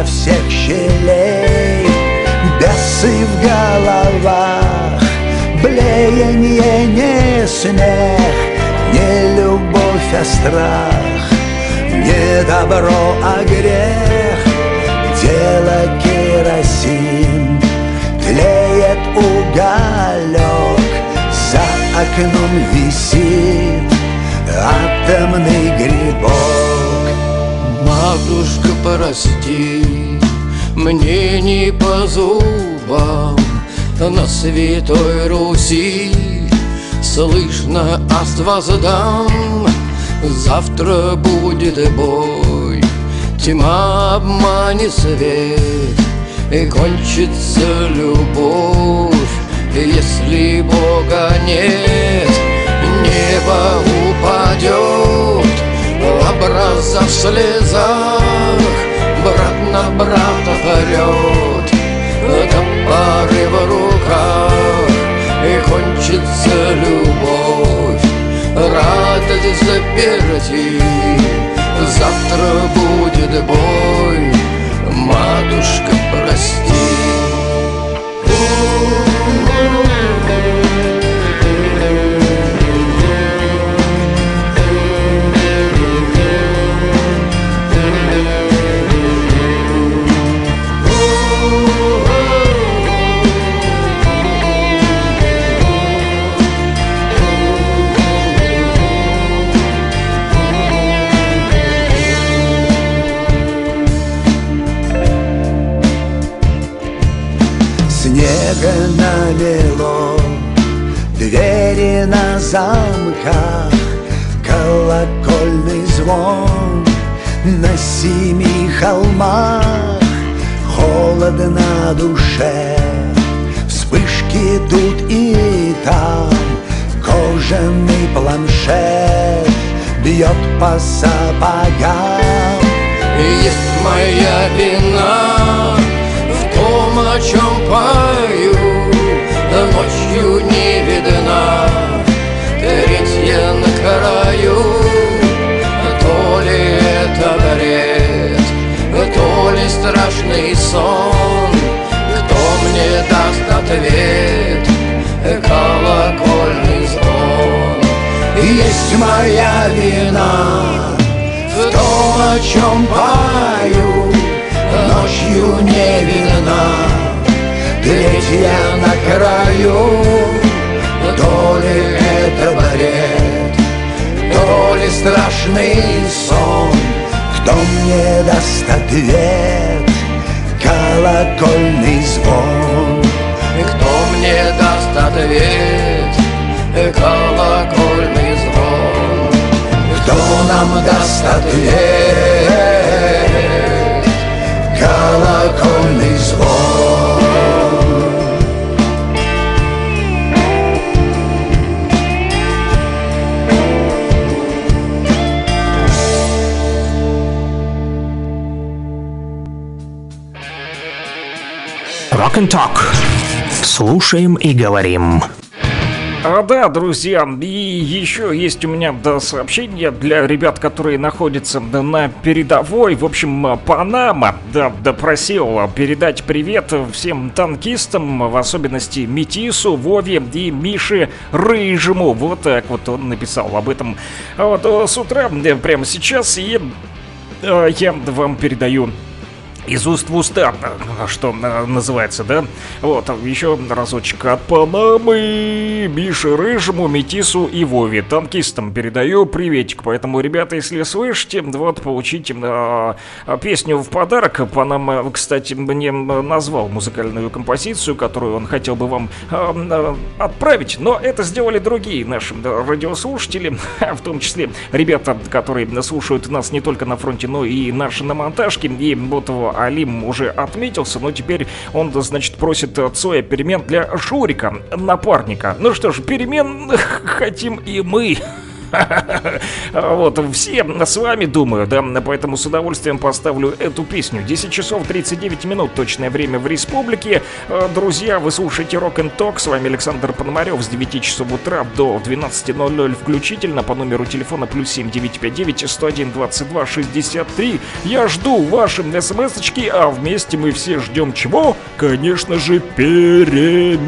изо всех щелей Бесы в головах Блеяние не смех, не любовь, а страх, не добро, а грех. Дело керосин, тлеет уголек, за окном висит атомный грибок. Матушка, прости, мне не по зубам. На Святой Руси Слышно аст воздам. Завтра будет бой Тьма обманет свет И кончится любовь. Если Бога нет Небо упадет Образа в слезах Брат на брата орет Топоры в руках И кончится любовь. Радость заперти Завтра будет бой. Матушка, прости На замках. Колокольный звон На семи холмах. Холодно на душе Вспышки тут и там. Кожаный планшет Бьет по сапогам. Есть моя вина в том, о чем пою. Ночью не видна краю То ли это бред, то ли страшный сон. Кто мне даст ответ, колокольный звон. Есть моя вина в том, о чем пою. Ночью не видна Третья на краю. То ли это бред То ли страшный сон. Кто мне даст ответ? Колокольный звон. Кто мне даст ответ, колокольный звон. Кто нам даст ответ? Колокольный звон and Talk. Слушаем и говорим. А, да, друзья, и еще есть у меня да, сообщение для ребят, которые находятся да, на передовой. В общем, Панама да, допросил передать привет всем танкистам, в особенности Метису, Вове и Мише Рыжему. Вот так вот он написал об этом вот, э, с утра, прямо сейчас, и э, я вам передаю из уст в уста, э, что э, называется, да? Вот, еще разочек от Панамы, Мише Рыжему, Метису и Вове, танкистам передаю приветик. Поэтому, ребята, если слышите, вот, получите э, песню в подарок. Панама, кстати, мне назвал музыкальную композицию, которую он хотел бы вам э, э, отправить, но это сделали другие наши радиослушатели, в том числе ребята, которые слушают нас не только на фронте, но и наши на монтажке. И вот Алим уже отметился, но теперь он, значит, просит Цоя перемен для Шурика, напарника. Ну что ж, перемен хотим и мы. Вот, все с вами, думаю, да, поэтому с удовольствием поставлю эту песню. 10 часов 39 минут, точное время в республике. Э, Друзья, вы слушаете Rock and Talk, с вами Александр Пономарев с 9 часов утра до 12.00 включительно по номеру телефона плюс 7959 101 22 63. Я жду ваши смс-очки, а вместе мы все ждем чего? Конечно же, перемен.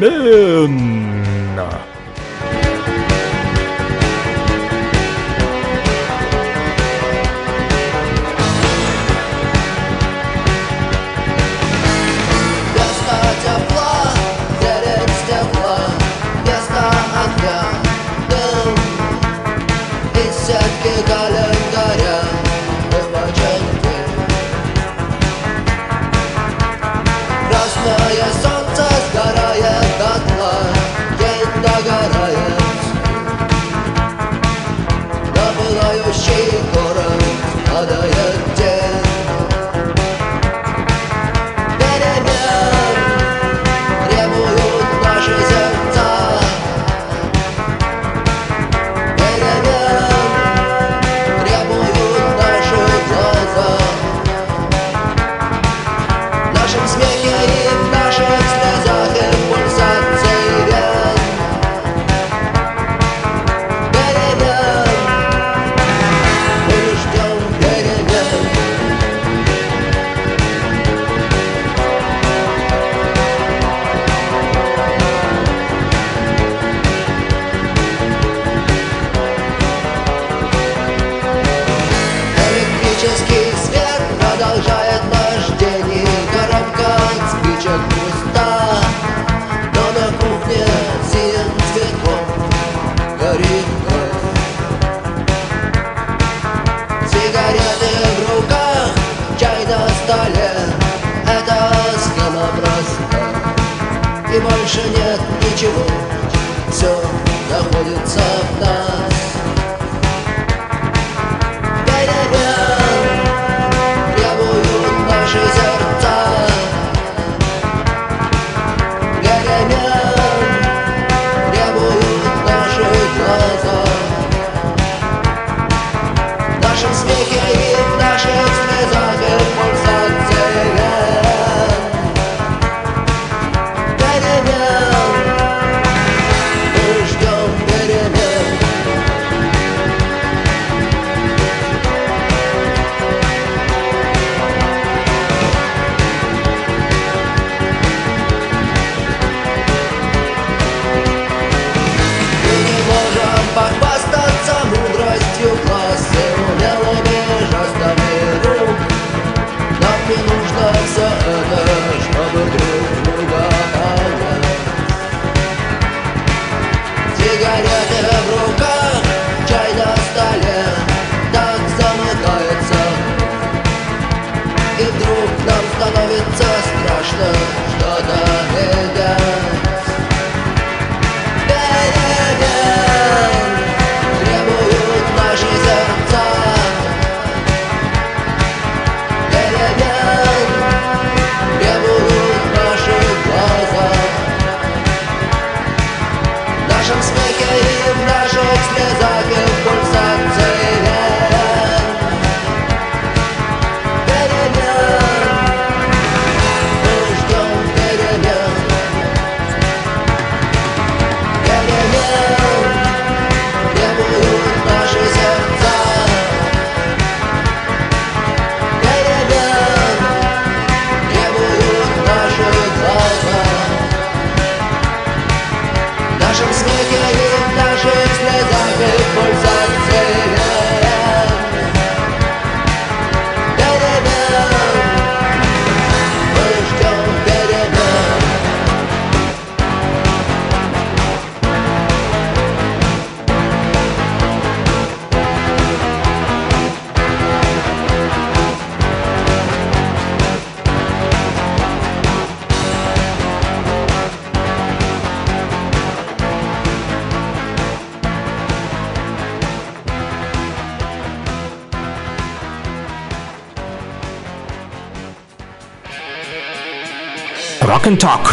Rock and Talk.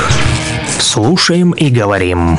Слушаем и говорим.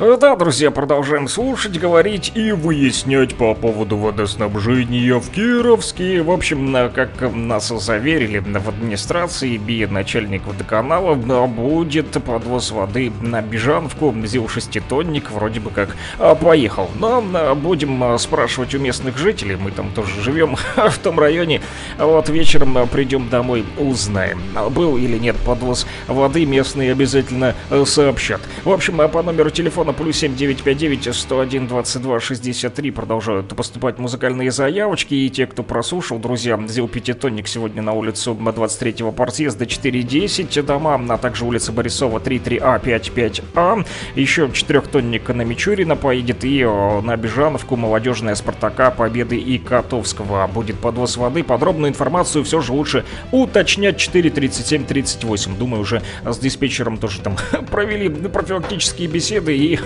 Да, друзья, продолжаем слушать, говорить и выяснять по поводу водоснабжения в Кировске. В общем, как нас заверили в администрации, би начальник водоканала, да, будет подвоз воды на Бежанку. ЗИЛ шеститонник вроде бы как а, поехал. Но а, будем а, спрашивать у местных жителей, мы там тоже живем в том районе. А Вот вечером придем домой, узнаем, был или нет подвоз воды, местные обязательно э, сообщат. В общем, а по номеру телефона плюс 7959 101 22 63 продолжают поступать музыкальные заявочки. И те, кто прослушал, друзья, взял пятитонник сегодня на улицу 23-го подъезда 410 дома, а также улица Борисова 33А 55А. Еще четырехтонник на Мичурина поедет и э, на Бежановку молодежная Спартака Победы и Котовского. Будет подвоз воды. Подробную информацию все же лучше уточнять 437 38. Думаю, уже с диспетчером тоже там провели профилактические беседы и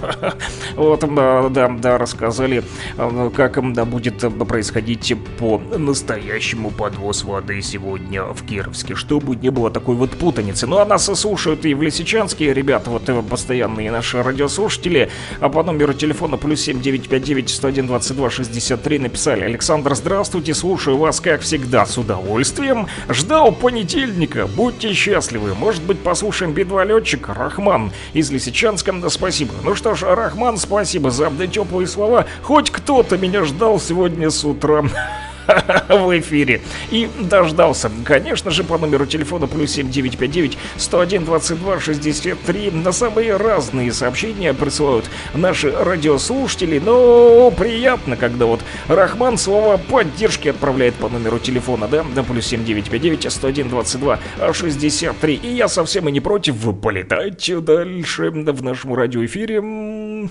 вот, да, да, да, рассказали, э, как м, да, будет э, происходить по настоящему подвоз воды сегодня в Кировске, чтобы не было такой вот путаницы. Ну, а нас слушают и в Лисичанске, ребята, вот э, постоянные наши радиослушатели, а по номеру телефона плюс 7959 101 22 63 написали Александр, здравствуйте, слушаю вас, как всегда, с удовольствием. Ждал понедельника, будьте счастливы. Может быть, послушаем Би-2 летчик Рахман из Лисичанска, да спасибо. Ну что ж, Рахман, спасибо за теплые слова. Хоть кто-то меня ждал сегодня с утра. в эфире. И дождался. Конечно же, по номеру телефона плюс 7959 101 22 63 на самые разные сообщения присылают наши радиослушатели. Но приятно, когда вот Рахман слова поддержки отправляет по номеру телефона, да, да, плюс 7959 101 22 63. И я совсем и не против полетать дальше в нашем радиоэфире.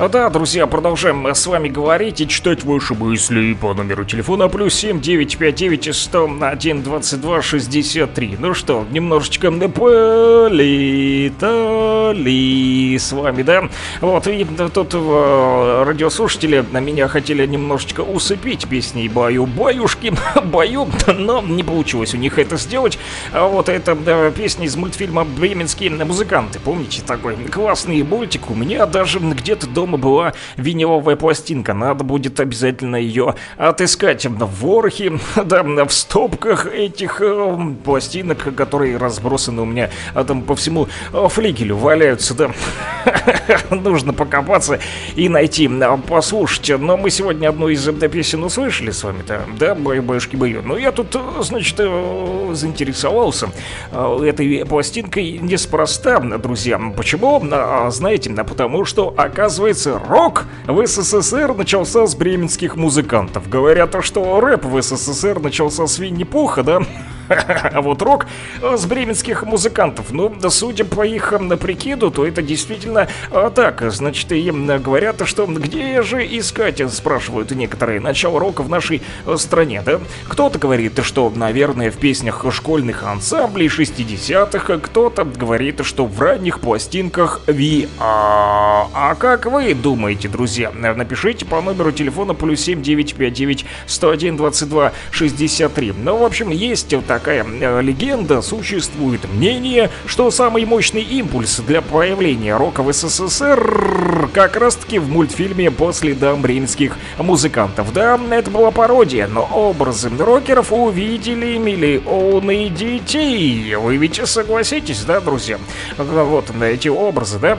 А Да, друзья, продолжаем с вами говорить и читать ваши мысли по номеру телефона плюс 7 959 101 22 63. Ну что, немножечко полетали с вами, да? Вот, и тут э, радиослушатели на меня хотели немножечко усыпить песней «Баю, баюшки, баю», но не получилось у них это сделать. А вот это да, песня из мультфильма «Бременские музыканты». Помните такой классный мультик? У меня даже где-то дома была виниловая пластинка. Надо будет обязательно ее отыскать в ворохе, да, в стопках этих э, пластинок, которые разбросаны у меня а, там по всему э, флигелю валяются, да. Нужно покопаться и найти, а, послушать. Но мы сегодня одну из э, песен услышали с вами-то, да, баюшки баю. Но я тут, э, значит, заинтересовался этой пластинкой неспроста, друзья. Почему? А, Знаете, потому что, оказывается, рок в СССР начался с бременских музыкантов. Говорят, что рэп в СССР начался с Винни-Пуха, да? А вот рок с бременских музыкантов. Ну, судя по их прикиду, то это действительно а, так. Значит, им говорят, что где же искать, спрашивают некоторые, начало рока в нашей э, стране, да? Кто-то говорит, что, наверное, в песнях школьных ансамблей 60-х, кто-то говорит, что в ранних пластинках Ви. А, а как вы думаете, друзья? Напишите по номеру телефона плюс 7 959 101 22 63. Ну, в общем, есть вот такая э, легенда, существует мнение, что самый мощный импульс для появления рока в СССР как раз-таки в мультфильме по следам бременских музыкантов. Да, это была пародия, но образы рокеров увидели миллионы детей. Вы ведь согласитесь, да, друзья? Вот эти образы, да?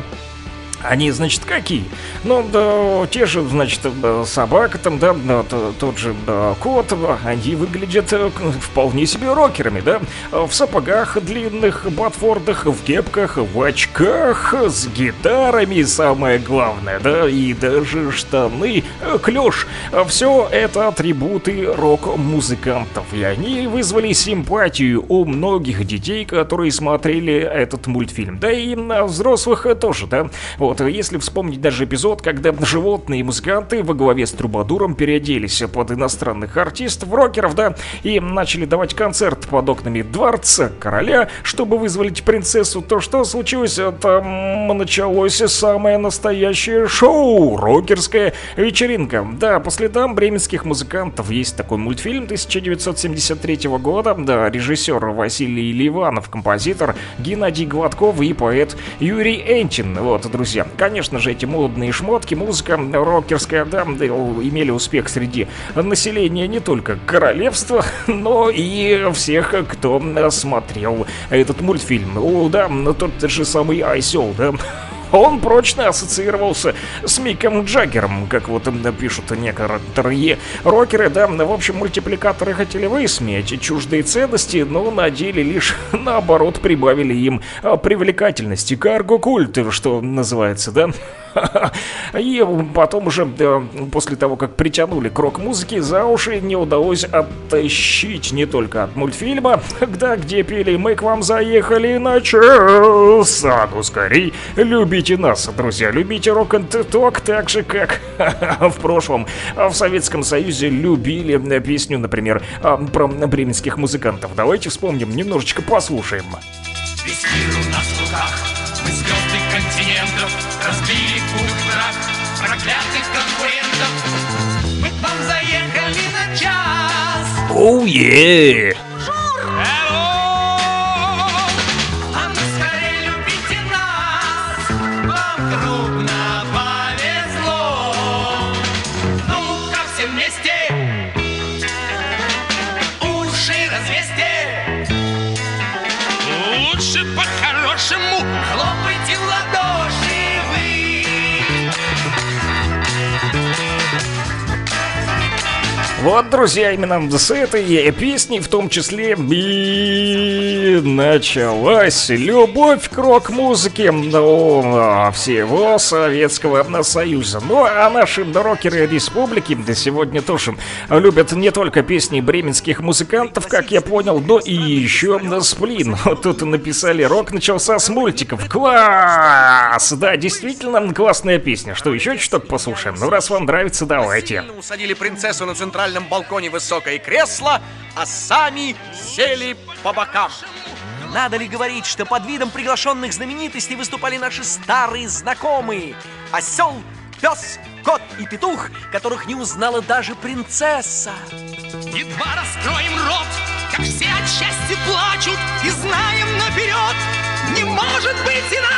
Они, значит, какие? Ну, да, те же, значит, э, собака там, да, т- тот же да, кот, э, они выглядят э, вполне себе рокерами, да? В сапогах длинных, ботфордах, в кепках, в очках, с гитарами, самое главное, да, и даже штаны, клеш. Все это атрибуты рок-музыкантов, и они вызвали симпатию у многих детей, которые смотрели этот мультфильм. Да и на взрослых тоже, да? Вот, если вспомнить даже эпизод, когда животные и музыканты во главе с Трубадуром переоделись под иностранных артистов, рокеров, да, и начали давать концерт под окнами дворца короля, чтобы вызволить принцессу, то что случилось? Там началось самое настоящее шоу, рокерская вечеринка. Да, по следам бременских музыкантов есть такой мультфильм 1973 года, да, режиссер Василий Ливанов, композитор Геннадий Гладков и поэт Юрий Энчин. Вот, друзья, конечно же, эти модные шмотки, музыка рокерская, да, имели успех среди населения не только королевства, но и всех, кто смотрел этот мультфильм. О, да, тот же самый Айсел, да, он прочно ассоциировался с Миком Джаггером, как вот м, пишут некоторые рокеры, да, в общем, мультипликаторы хотели высмеять чуждые ценности, но на деле лишь наоборот прибавили им а, привлекательности, карго-культ, что называется, да. И потом уже, да, после того, как притянули к рок-музыке, за уши не удалось оттащить не только от мультфильма, да, где пели «Мы к вам заехали на час», а ну скорей, любите нас, друзья, любите рок н ток так же, как в прошлом в Советском Союзе любили э, песню, например, а, про бременских музыкантов. Давайте вспомним, немножечко послушаем. Весь мир у нас в руках, мы звезды континентов, разбили кубок трак проклятых конкурентов. Мы к вам заехали на час. Оу, е! А вы. Друзья, именно с этой песни в том числе и началась любовь к рок-музыке ну, всего Советского Союза. Ну, а наши рокеры республики сегодня тоже любят не только песни бременских музыкантов, как я понял, но и еще сплин. Вот тут написали, рок начался с мультиков. Класс! Да, действительно классная песня. Что, еще чуток послушаем? Ну, раз вам нравится, давайте. Усадили принцессу на центральном балконе высокое кресло, а сами сели по бокам. Надо ли говорить, что под видом приглашенных знаменитостей выступали наши старые знакомые? Осел, пес, кот и петух, которых не узнала даже принцесса. Едва раскроем рот, как все от счастья плачут И знаем наперед, не может быть иначе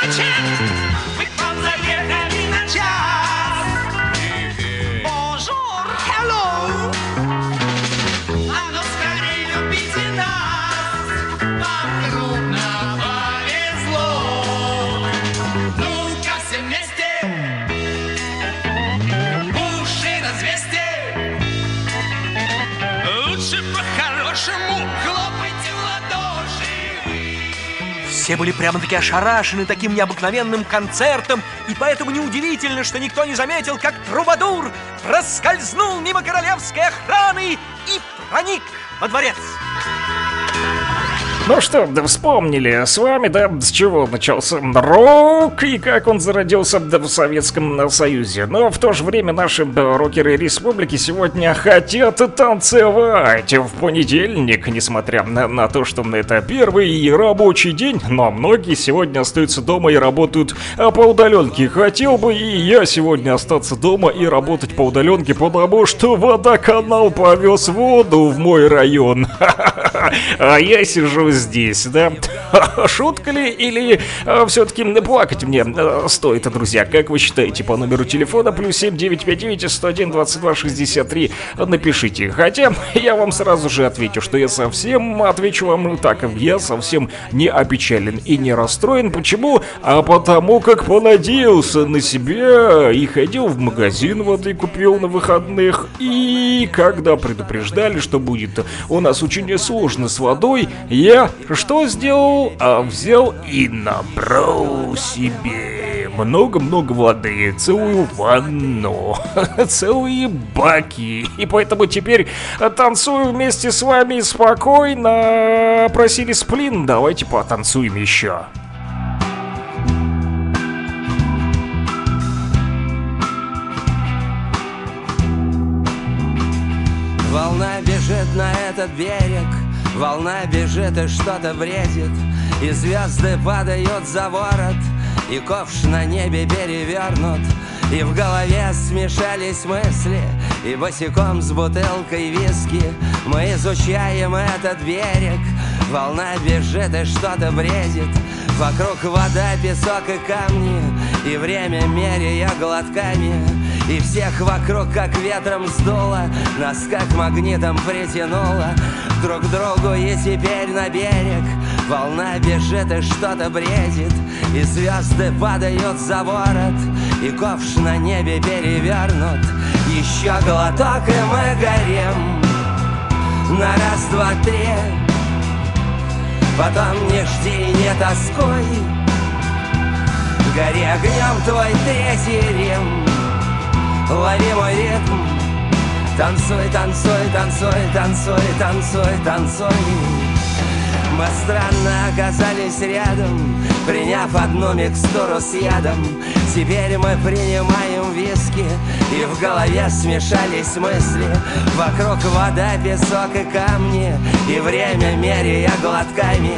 Все были прямо-таки ошарашены таким необыкновенным концертом, и поэтому неудивительно, что никто не заметил, как Трубадур проскользнул мимо королевской охраны и проник во дворец. Ну что, да вспомнили с вами, да, с чего начался рок и как он зародился да, в Советском Союзе. Но в то же время наши да, рокеры республики сегодня хотят танцевать в понедельник, несмотря на, на то, что это первый рабочий день, но многие сегодня остаются дома и работают а, по удаленке. Хотел бы и я сегодня остаться дома и работать по удаленке, потому что водоканал повез воду в мой район. А я сижу здесь, да? Шутка ли или все-таки плакать мне э, стоит, друзья? Как вы считаете, по номеру телефона плюс 7959 101 22 63 напишите. Хотя я вам сразу же отвечу, что я совсем отвечу вам так, я совсем не опечален и не расстроен. Почему? А потому как понадеялся на себя и ходил в магазин воды купил на выходных. И когда предупреждали, что будет у нас очень сложно с водой, я что сделал? А взял и набрал себе много-много воды, целую ванну, целые баки. И поэтому теперь танцую вместе с вами спокойно. Просили сплин, давайте потанцуем еще. Волна бежит на этот берег Волна бежит и что-то бредит И звезды падают за ворот И ковш на небе перевернут И в голове смешались мысли И босиком с бутылкой виски Мы изучаем этот берег. Волна бежит и что-то бредит Вокруг вода, песок и камни И время меряя глотками И всех вокруг как ветром сдуло Нас как магнитом притянуло. Друг другу и теперь на берег Волна бежит и что-то бредит. И звезды падают за ворот И ковш на небе перевернут. Еще глоток и мы горим. На раз, два, три. Потом не жди, не тоскуй Гори огнем твой третий Рим Лови мой ритм. Танцуй, танцуй, танцуй, танцуй, танцуй, танцуй. Мы странно оказались рядом Приняв одну микстуру с ядом. Теперь мы принимаем виски И в голове смешались мысли. Вокруг вода, песок и камни И время меряя глотками.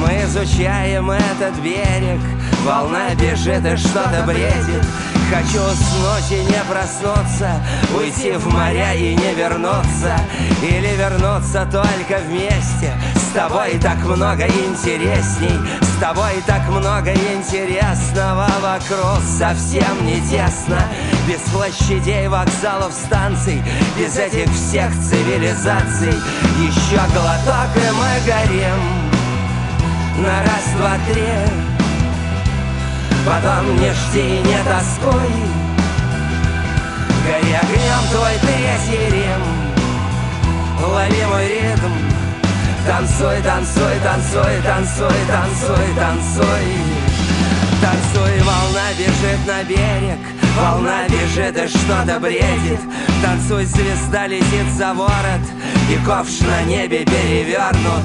Мы изучаем этот берег Волна бежит и что-то бредит Хочу уснуть и не проснуться Уйти в моря и не вернуться. Или вернуться только вместе. С тобой так много интересней С тобой так много интересного Вокруг. Совсем не тесно. Без площадей, вокзалов, станций Без этих всех цивилизаций. Еще глоток и мы горим. На раз, два, три Потом не жди, не тоскуй Гори огнем твой третий Рим лови мой ритм. Танцуй, танцуй, танцуй, танцуй, танцуй, танцуй Танцуй, волна бежит на берег Волна бежит и что-то бредит. Танцуй, звезда летит за ворот И ковш на небе перевернут.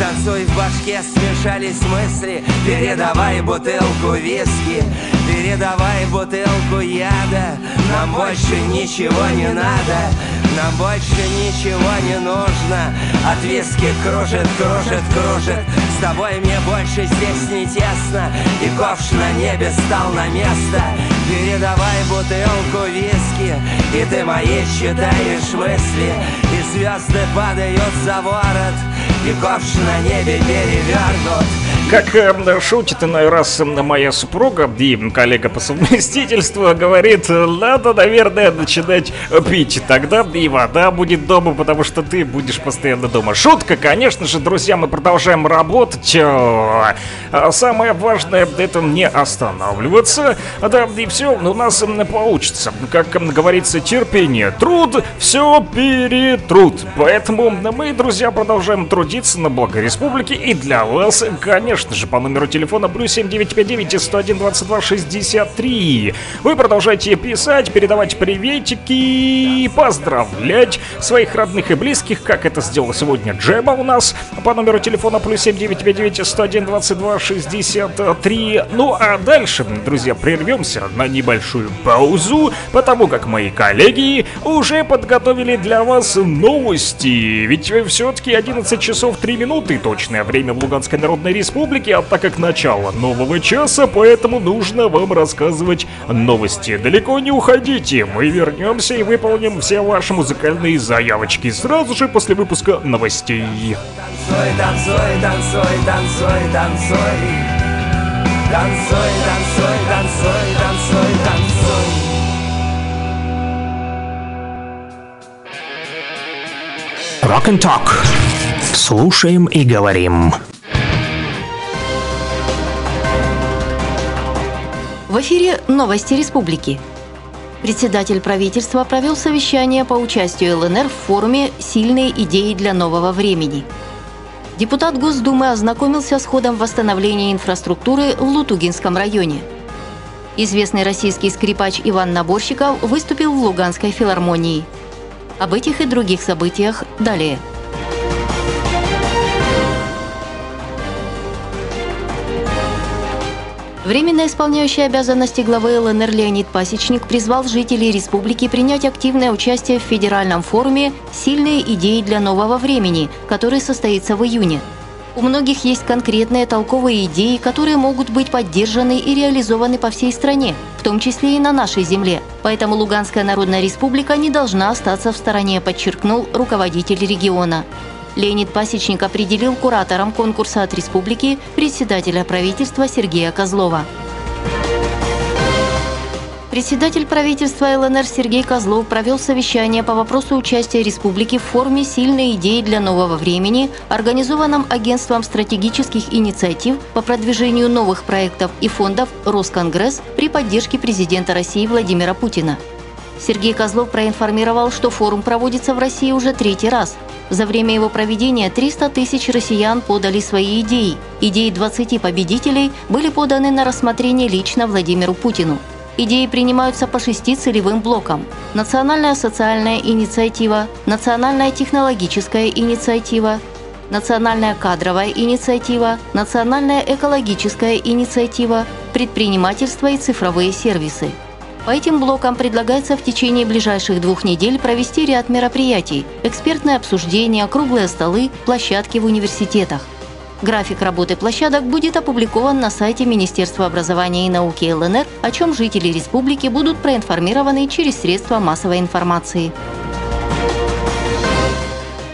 Танцуй, в башке смешались мысли Передавай бутылку виски Передавай бутылку яда. Нам больше ничего не надо. Нам больше ничего не нужно. От виски кружит, кружит, кружит. С тобой мне больше здесь не тесно. И ковш на небе стал на место. Передавай бутылку виски И ты мои читаешь мысли. И звезды падают за ворот И ковш на небе перевернут Как э, шутит иной раз э, моя супруга и коллега по совместительству говорит, надо, наверное, начинать пить. Тогда и вода будет дома, потому что ты будешь постоянно дома. Шутка, конечно же, друзья, мы продолжаем работать. А Самое важное это не останавливаться. Да, и все у нас м, получится. Как говорится, терпение, труд, все перетрут. Поэтому мы, друзья, продолжаем трудиться на благо республики и для вас, конечно же, по номеру телефона плюс 7959 101 22 63. Вы продолжаете писать, передавать приветики, поздравлять своих родных и близких, как это сделал сегодня Джеба у нас по номеру телефона плюс 7959 101 22 63. Ну а дальше, друзья, прервемся на небольшую паузу, потому как мои коллеги уже подготовили для вас новости. Ведь все-таки 11 часов 3 минуты точное время в Луганской Народной Республике, а так как начало нового часа, поэтому нужно вам рассказывать новости. Далеко не уходите, мы вернемся и выполним все ваши музыкальные заявочки сразу же после выпуска новостей. Танцуй, танцуй, танцуй, танцуй, танцуй Танцуй, танцуй, танцуй, танцуй, танцуй Rock and Talk. Слушаем и говорим. В эфире новости республики. Председатель правительства провел совещание по участию ЛНР в форуме «Сильные идеи для нового времени». Депутат Госдумы ознакомился с ходом восстановления инфраструктуры в Лутугинском районе. Известный российский скрипач Иван Наборщиков выступил в Луганской филармонии. Об этих и других событиях далее. Временно исполняющий обязанности главы ЛНР Леонид Пасечник призвал жителей республики принять активное участие в федеральном форуме «Сильные идеи для нового времени», который состоится в июне. У многих есть конкретные толковые идеи, которые могут быть поддержаны и реализованы по всей стране, в том числе и на нашей земле. Поэтому Луганская Народная Республика не должна остаться в стороне, подчеркнул руководитель региона. Леонид Пасечник определил куратором конкурса от республики председателя правительства Сергея Козлова. Председатель правительства ЛНР Сергей Козлов провел совещание по вопросу участия республики в форуме «Сильные идеи для нового времени», организованном Агентством стратегических инициатив по продвижению новых проектов и фондов «Росконгресс» при поддержке президента России Владимира Путина. Сергей Козлов проинформировал, что форум проводится в России уже третий раз. За время его проведения 300 тысяч россиян подали свои идеи. Идеи 20 победителей были поданы на рассмотрение лично Владимиру Путину. Идеи принимаются по шести целевым блокам. Национальная социальная инициатива, национальная технологическая инициатива, национальная кадровая инициатива, национальная экологическая инициатива, предпринимательство и цифровые сервисы. По этим блокам предлагается в течение ближайших двух недель провести ряд мероприятий – экспертное обсуждение, круглые столы, площадки в университетах. График работы площадок будет опубликован на сайте Министерства образования и науки ЛНР, о чем жители республики будут проинформированы через средства массовой информации.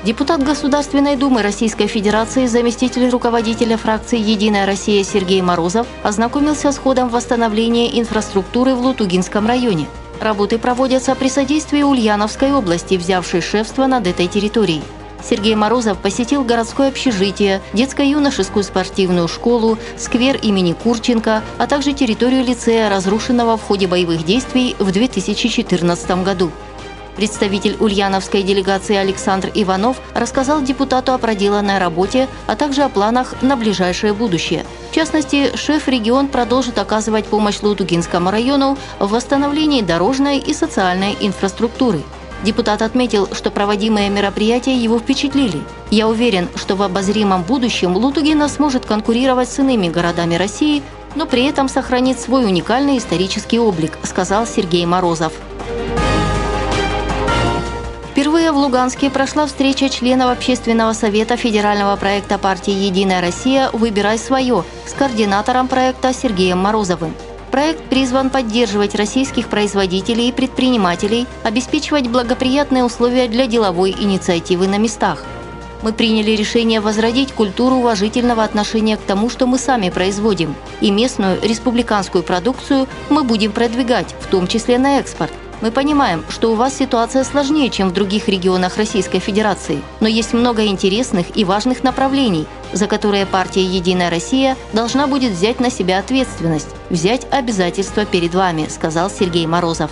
Депутат Государственной Думы Российской Федерации, заместитель руководителя фракции «Единая Россия» Сергей Морозов ознакомился с ходом восстановления инфраструктуры в Лутугинском районе. Работы проводятся при содействии Ульяновской области, взявшей шефство над этой территорией. Сергей Морозов посетил городское общежитие, детско-юношескую спортивную школу, сквер имени Курченко, а также территорию лицея, разрушенного в ходе боевых действий в 2014 году. Представитель ульяновской делегации Александр Иванов рассказал депутату о проделанной работе, а также о планах на ближайшее будущее. В частности, шеф-регион продолжит оказывать помощь Лутугинскому району в восстановлении дорожной и социальной инфраструктуры. Депутат отметил, что проводимые мероприятия его впечатлили. «Я уверен, что в обозримом будущем Лутугина сможет конкурировать с иными городами России, но при этом сохранит свой уникальный исторический облик», сказал Сергей Морозов. Впервые в Луганске прошла встреча членов Общественного совета федерального проекта партии «Единая Россия. Выбирай свое» с координатором проекта Сергеем Морозовым. Проект призван поддерживать российских производителей и предпринимателей, обеспечивать благоприятные условия для деловой инициативы на местах. Мы приняли решение возродить культуру уважительного отношения к тому, что мы сами производим, и местную республиканскую продукцию мы будем продвигать, в том числе на экспорт – мы понимаем, что у вас ситуация сложнее, чем в других регионах Российской Федерации, но есть много интересных и важных направлений, за которые партия «Единая Россия» должна будет взять на себя ответственность, взять обязательства перед вами, сказал Сергей Морозов.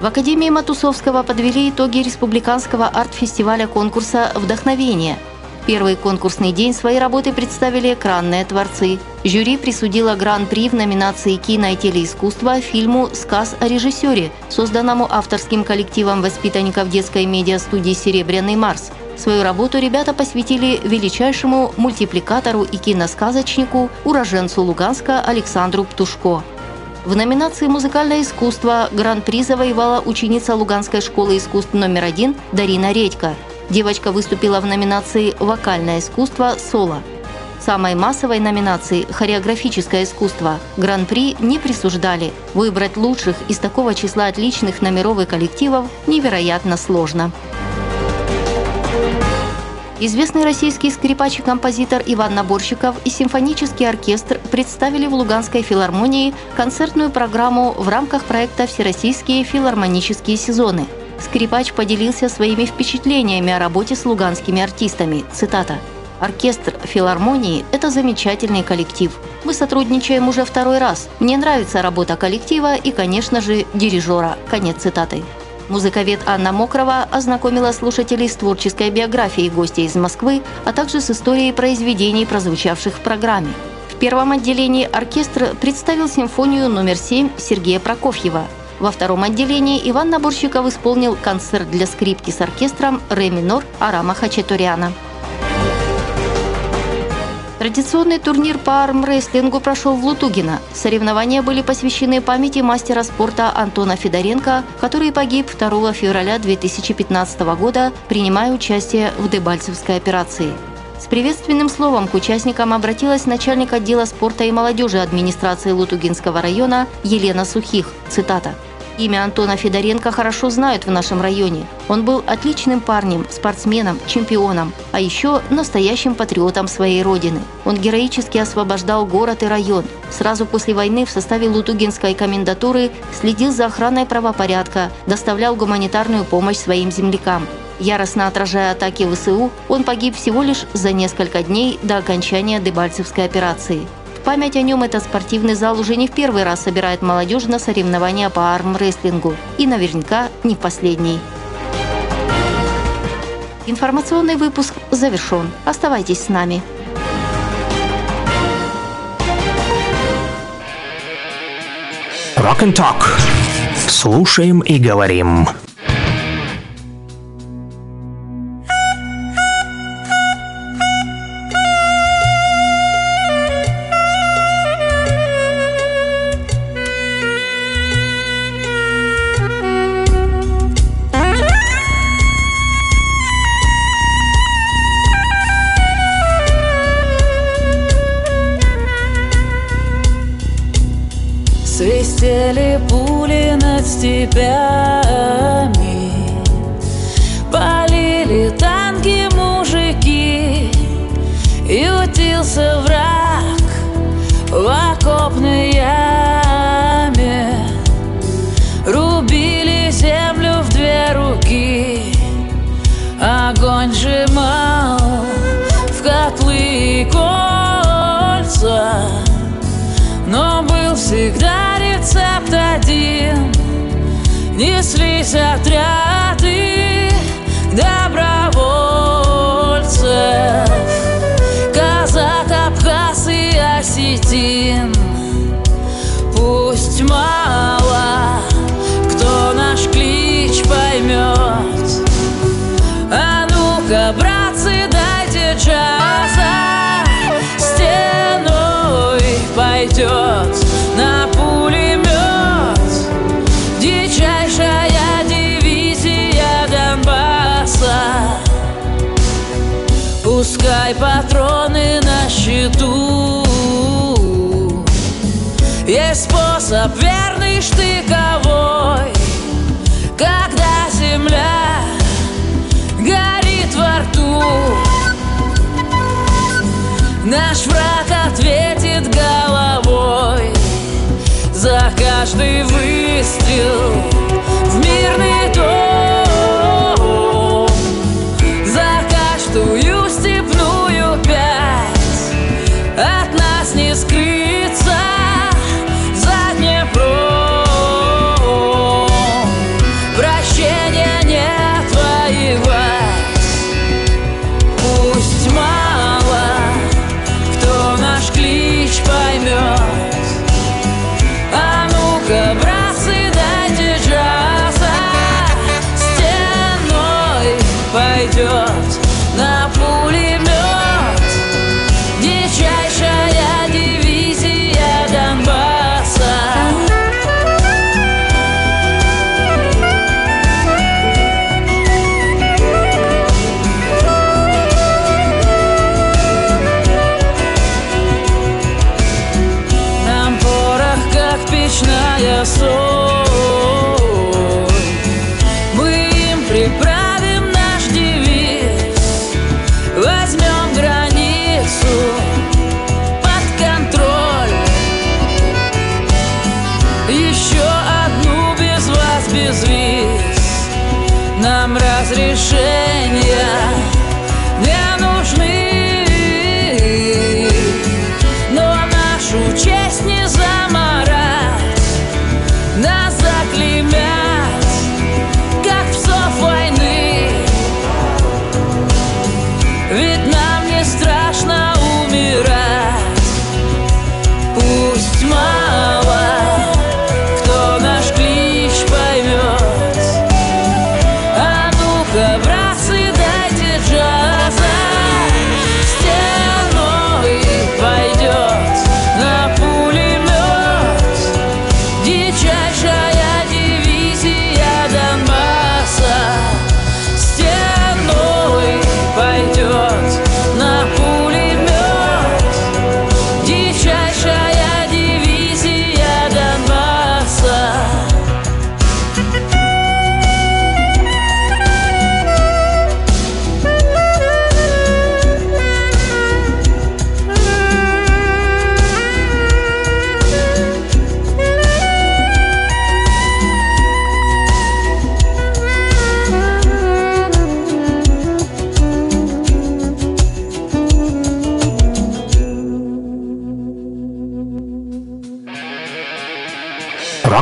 В Академии Матусовского подвели итоги республиканского арт-фестиваля конкурса «Вдохновение», Первый конкурсный день свои работы представили экранные творцы. Жюри присудило гран-при в номинации «Кино и телеискусство» фильму «Сказ о режиссере», созданному авторским коллективом воспитанников детской медиа-студии «Серебряный Марс». Свою работу ребята посвятили величайшему мультипликатору и киносказочнику, уроженцу Луганска Александру Птушко. В номинации «Музыкальное искусство» гран-при завоевала ученица Луганской школы искусств номер один Дарина Редько – Девочка выступила в номинации «Вокальное искусство. Соло». Самой массовой номинации «Хореографическое искусство» гран-при не присуждали. Выбрать лучших из такого числа отличных номеров и коллективов невероятно сложно. Известный российский скрипач и композитор Иван Наборщиков и симфонический оркестр представили в Луганской филармонии концертную программу в рамках проекта «Всероссийские филармонические сезоны», Скрипач поделился своими впечатлениями о работе с луганскими артистами. Цитата. Оркестр филармонии – это замечательный коллектив. Мы сотрудничаем уже второй раз. Мне нравится работа коллектива и, конечно же, дирижера. Конец цитаты. Музыковед Анна Мокрова ознакомила слушателей с творческой биографией гостя из Москвы, а также с историей произведений, прозвучавших в программе. В первом отделении оркестр представил симфонию номер 7 Сергея Прокофьева – во втором отделении Иван Наборщиков исполнил концерт для скрипки с оркестром «Ре минор» Арама Хачатуряна. Традиционный турнир по армрестлингу прошел в Лутугино. Соревнования были посвящены памяти мастера спорта Антона Федоренко, который погиб 2 февраля 2015 года, принимая участие в Дебальцевской операции. С приветственным словом к участникам обратилась начальник отдела спорта и молодежи администрации Лутугинского района Елена Сухих. Цитата. Имя Антона Федоренко хорошо знают в нашем районе. Он был отличным парнем, спортсменом, чемпионом, а еще настоящим патриотом своей родины. Он героически освобождал город и район. Сразу после войны в составе Лутугинской комендатуры следил за охраной правопорядка, доставлял гуманитарную помощь своим землякам. Яростно отражая атаки ВСУ, он погиб всего лишь за несколько дней до окончания Дебальцевской операции. В память о нем этот спортивный зал уже не в первый раз собирает молодежь на соревнования по армрестлингу. И наверняка не в последний. Информационный выпуск завершен. Оставайтесь с нами. Rock and Talk. Слушаем и говорим.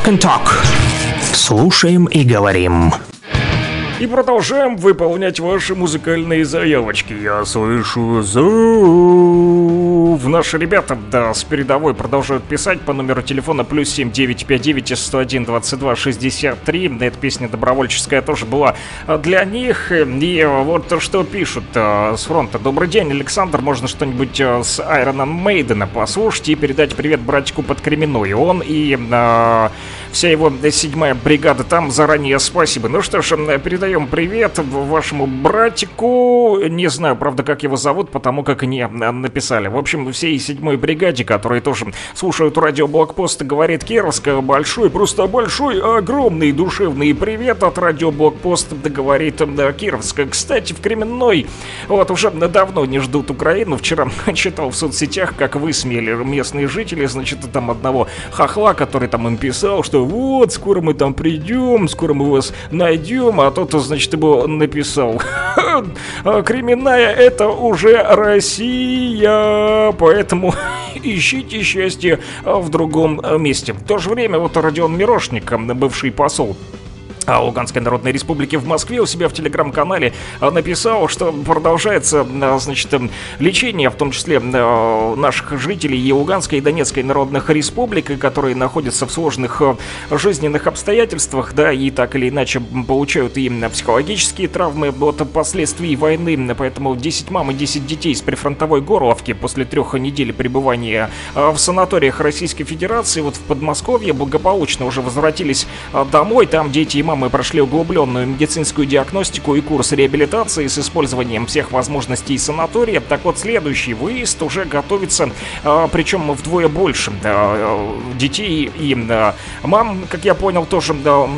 Rock and Talk. Слушаем и говорим. И продолжаем выполнять ваши музыкальные заявочки. Я слышу зов. Наши ребята, да, с передовой продолжают писать по номеру телефона плюс 7959 101 22 63. Эта песня добровольческая тоже была а, для них. И вот что пишут а, с фронта. Добрый день, Александр. Можно что-нибудь а, с Айрона Мейдена послушать и передать привет братику под Кременной. Он и вся его седьмая бригада там заранее спасибо. Ну что ж, передаем привет вашему братику. Не знаю, правда, как его зовут, потому как не написали. В общем, всей седьмой бригаде, которые тоже слушают радио Блокпост, говорит Кировска, большой, просто большой, огромный душевный привет от радио Блокпост, да говорит Кировска. Кстати, в Кременной вот уже давно не ждут Украину. Вчера читал в соцсетях, как высмеяли местные жители, значит, там одного хохла, который там им писал, что вот, скоро мы там придем, скоро мы вас найдем, а тот, значит, ему написал, «А, Кременная это уже Россия, поэтому ищите счастье в другом месте. В то же время вот Родион Мирошник, бывший посол Луганской Народной Республики в Москве у себя в телеграм-канале а, написал, что продолжается, а, значит, эм, лечение, в том числе а, наших жителей и Луганской и Донецкой Народных Республик, которые находятся в сложных а, жизненных обстоятельствах, да, и так или иначе получают и психологические травмы от последствий войны, поэтому 10 мам и 10 детей из прифронтовой Горловки после трех недель пребывания а, в санаториях Российской Федерации вот в Подмосковье благополучно уже возвратились а, домой, там дети и мамы прошли углубленную медицинскую диагностику и курс реабилитации с использованием всех возможностей санатория. Так вот, следующий выезд уже готовится, а, причем вдвое больше. А, Детей и а, мам, как я понял, тоже да,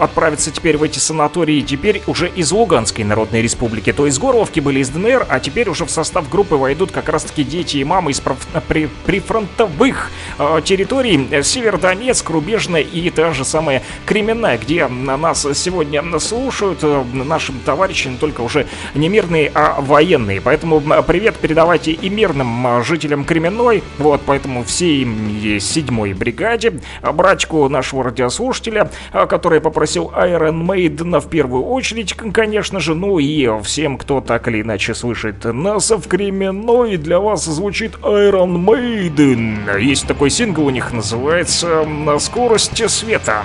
отправятся теперь в эти санатории, теперь уже из Луганской Народной Республики. То есть Горловки были из ДНР, а теперь уже в состав группы войдут как раз-таки дети и мамы из прифронтовых территорий. Северодонецк, Рубежная и та же самая Кременная, где нас сегодня слушают э, наши товарищи, не только уже не мирные, а военные. Поэтому привет передавайте и мирным жителям Кременной, вот, поэтому всей м, седьмой бригаде, а, братику нашего радиослушателя, а, который попросил Iron Maiden в первую очередь, конечно же, ну и всем, кто так или иначе слышит нас в Кременной, для вас звучит Iron Maiden. Есть такой сингл у них, называется м, «Скорость света».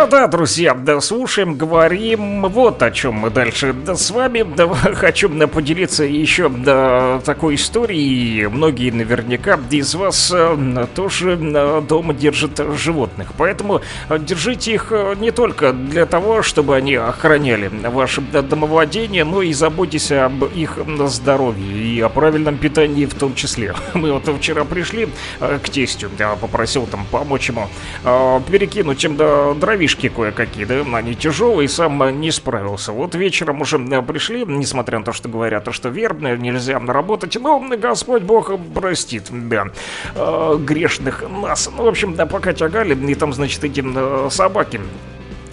А, да, друзья, да, слушаем, говорим, вот о чем мы дальше да, с вами. Да, хочу да, поделиться еще да, такой историей. Многие наверняка из вас а, тоже а, дома держат животных. Поэтому держите их а, не только для того, чтобы они охраняли ваше да, домовладение, но и заботьтесь об их здоровье и о правильном питании в том числе. Мы вот вчера пришли к тестю, да, попросил там помочь ему перекинуть им да, дровишки кое-какие, да, они тяжелые, сам а, не справился. Вот вечером уже а, пришли, несмотря на то, что говорят, то, что верно, нельзя работать, но Господь Бог простит, да, а, грешных нас. Ну, в общем, да, пока тягали, и там, значит, эти а, собаки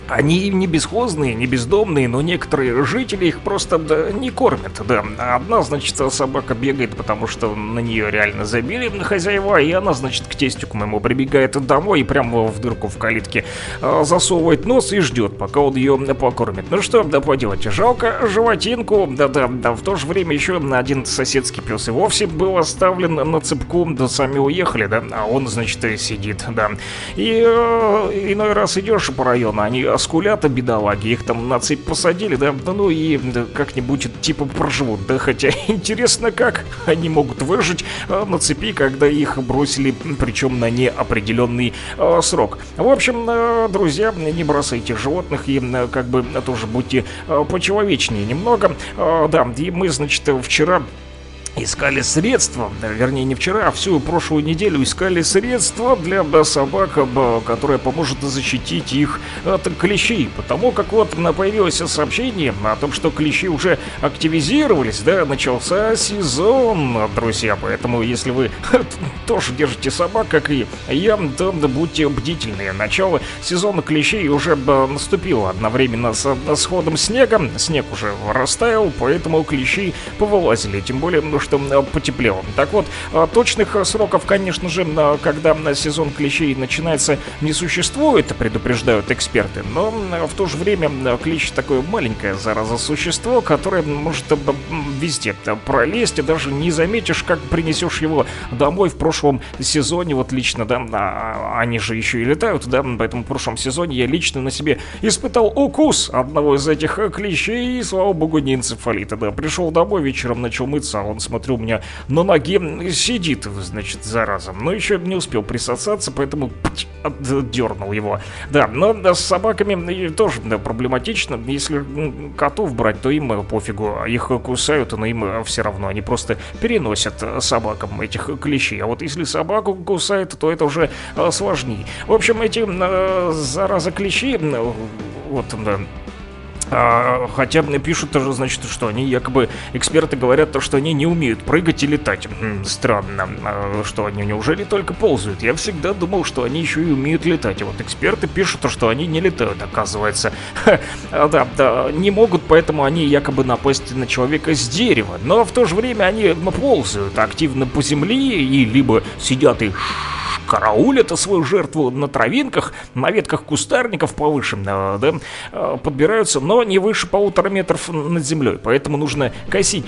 они не бесхозные, не бездомные, но некоторые жители их просто да, не кормят, да. Одна, значит, собака бегает, потому что на нее реально забили хозяева, и она, значит, к тестю к моему прибегает домой и прямо в дырку в калитке э, засовывает нос и ждет, пока он ее покормит. Ну что, да поделать, жалко животинку, да-да, да, в то же время еще один соседский пес и вовсе был оставлен на цепку, да сами уехали, да, а он, значит, сидит, да. И э, иной раз идешь по району, они скулята бедолаги, их там на цепь посадили, да, ну и да, как-нибудь типа проживут, да, хотя интересно как они могут выжить э, на цепи, когда их бросили, причем на неопределенный э, срок. В общем, э, друзья, не бросайте животных и как бы тоже будьте э, почеловечнее немного. Э, да, и мы, значит, вчера Искали средства, вернее не вчера, а всю прошлую неделю искали средства для собак, которое поможет защитить их от клещей. Потому как вот появилось сообщение о том, что клещи уже активизировались, да, начался сезон, друзья. Поэтому если вы тоже держите собак, как и я, то будьте бдительны. Начало сезона клещей уже наступило одновременно с сходом снега. Снег уже растаял, поэтому клещи повылазили. Тем более, что э, потеплело. Так вот, э, точных сроков, конечно же, э, когда сезон клещей начинается, не существует, предупреждают эксперты. Но в то же время клещ такое маленькое зараза существо, которое может везде пролезть, и даже не заметишь, как принесешь его домой в прошлом сезоне. Вот лично, да, а, они же еще и летают, да, поэтому в прошлом сезоне я лично на себе испытал укус одного из этих клещей, и, слава богу, не энцефалита, да. Пришел домой вечером, начал мыться, а он, смотрю, у меня на ноге сидит, значит, зараза. Но еще не успел присосаться, поэтому дернул его. Да, но с собаками и тоже да, проблематично. Если котов брать, то им э, пофигу. Их кусают, но им все равно. Они просто переносят э, собакам этих клещей. А вот если собаку кусает, то это уже э, сложнее. В общем, эти э, зараза клещи, э, вот, да, хотя мне пишут тоже, значит, что они якобы, эксперты говорят, то, что они не умеют прыгать и летать. Странно, А, что они неужели только ползают? Я всегда думал, что они еще и умеют летать. А вот эксперты пишут, то, что они не летают, оказывается. Ха, а, да, да, не могут, поэтому они якобы напасть на человека с дерева. Но в то же время они ползают активно по земле и либо сидят и караулят свою жертву на травинках, на ветках кустарников повыше, э, да, э, подбираются, но не выше полутора метров над землей. Поэтому нужно косить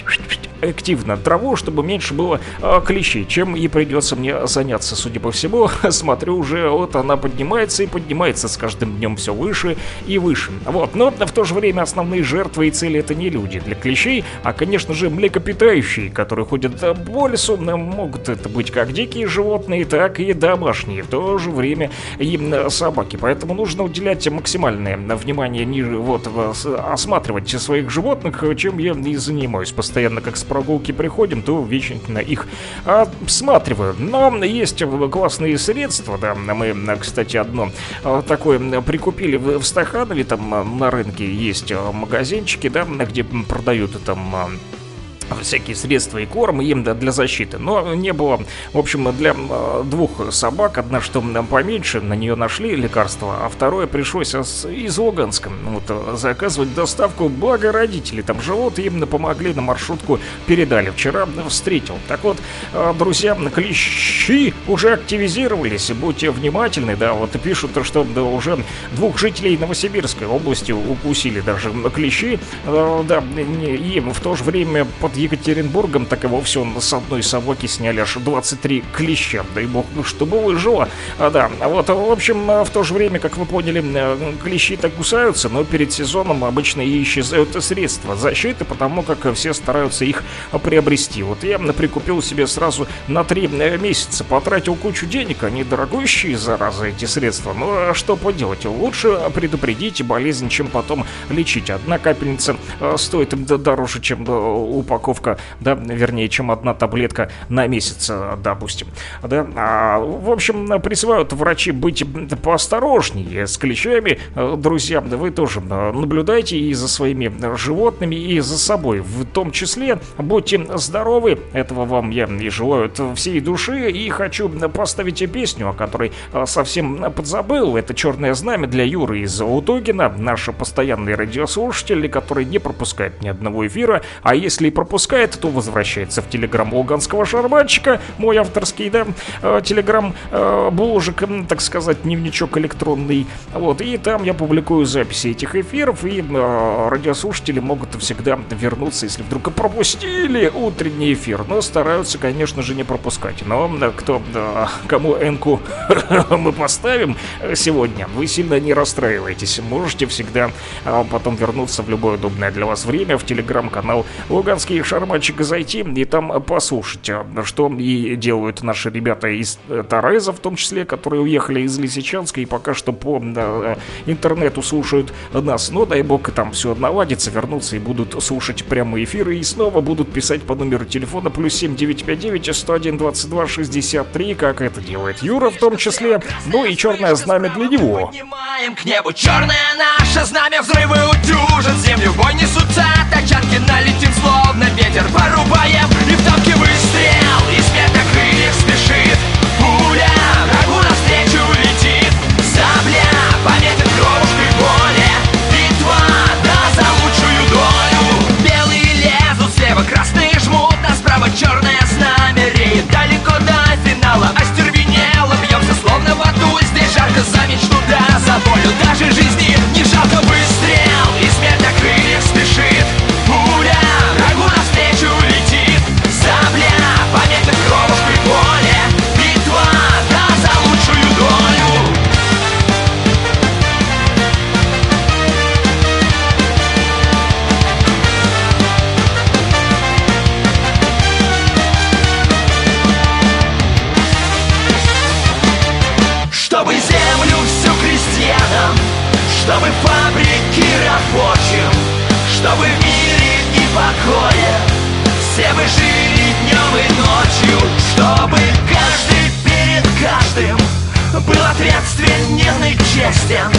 активно траву, чтобы меньше было э, клещей, чем и придется мне заняться, судя по всему. Смотрю, уже вот она поднимается и поднимается с каждым днем все выше и выше. Вот, но в то же время основные жертвы и цели это не люди для клещей, а, конечно же, млекопитающие, которые ходят по лесу, могут это быть как дикие животные, так и домашние, в то же время и э, собаки. Поэтому нужно уделять максимальное внимание, не, вот, осматривать своих животных, чем я и занимаюсь. Постоянно, как с прогулки приходим, то вечно их осматриваю. Но есть классные средства, да, мы, кстати, одно э, такое прикупили в Стаханове, там э, на рынке есть магазинчики, да, где продают там всякие средства и корм им да, для защиты. Но не было, в общем, для двух собак. Одна, что м, поменьше, на нее нашли лекарство, а второе пришлось из Луганска вот, заказывать доставку. Благо родители там живут, им помогли на маршрутку передали. Вчера встретил. Так вот, э, друзья, клещи уже активизировались. Будьте внимательны, да, вот пишут, что да, уже двух жителей Новосибирской области укусили даже клещи. Э, Да, и в то же время под Екатеринбургом, так и вовсе он с одной собаки сняли аж 23 клеща. Дай бог, ну, чтобы выжило. А, да, вот, в общем, в то же время, как вы поняли, э, клещи-то кусаются, но перед сезоном обычно и исчезают средства защиты, потому как все стараются их приобрести. Вот я прикупил себе сразу на 3 месяца, потратил кучу денег, они дорогущие, зараза, эти средства. Ну, а что поделать? Лучше предупредить болезнь, чем потом лечить. Одна капельница э, стоит дороже, чем э, упаковка, да, вернее, чем одна таблетка на месяц, э, допустим. Да, а, в общем, призывают врачи быть поосторожнее с клещами. Э, Друзья, вы тоже э, наблюдайте и за своими животными, и за собой. В том числе будьте здоровы. Этого вам я и желаю всей души. И хочу поставить песню, о которой совсем подзабыл. Это «Черное знамя» для Юры из Утогина, наш постоянный радиослушатель, который не пропускает ни одного эфира, а если и пропускает, то возвращается в телеграм Луганского шарманщика, мой авторский, да, э, телеграм э, бложик, м, так сказать, дневничок электронный. Вот, и там я публикую записи этих эфиров, и э, радиослушатели могут всегда вернуться, если вдруг пропустили утренний эфир. Но стараются, конечно же, не пропускать. Но кто, кому энку мы поставим сегодня, вы сильно не расстраивайтесь. Можете всегда потом вернуться в любое удобное для вас время в телеграм-канал Луганский Шарманчик зайти и там послушать, а, что и делают наши ребята из э, Тореза, в том числе, которые уехали из Лисичанска и пока что по э, интернету слушают нас. Но дай бог там все наладится, вернутся и будут слушать прямые эфиры и снова будут писать по номеру телефона плюс 7959 101 22 63, как это делает Юра в том числе. Ну и черное знамя для него. Поднимаем к небу черное наше знамя Взрывы утюжат землю, бой несутся Тачанки налетим, словно ветер Порубаем и в танке выстрел. И смерть на крыльях спешит Пуля врагу навстречу летит Сабля. Пометит кровушкой боли Битва да за лучшую долю. Белые лезут слева, красные жмут Нас справа черное знамя реет. Далеко до финала остервенело Бьемся словно в аду. Здесь жарко за мечту да за волю. Даже жизни не жалко выстрел честен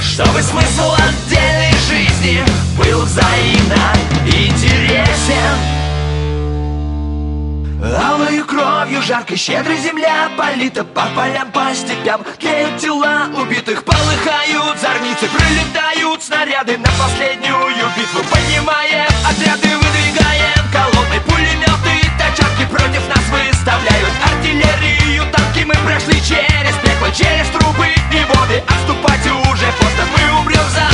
Чтобы смысл отдельной жизни Был взаимно интересен. Алою кровью жаркой щедрой земля Полита по полям, по степям. Тлеют тела убитых, полыхают зорницы Пролетают снаряды на последнюю битву Поднимаем отряды, выдвигаем колонны Пулеметы, тачанки против нас выставляют Артиллерию, танки мы прошли через Через трубы и воды Отступать уже поздно, мы умрем за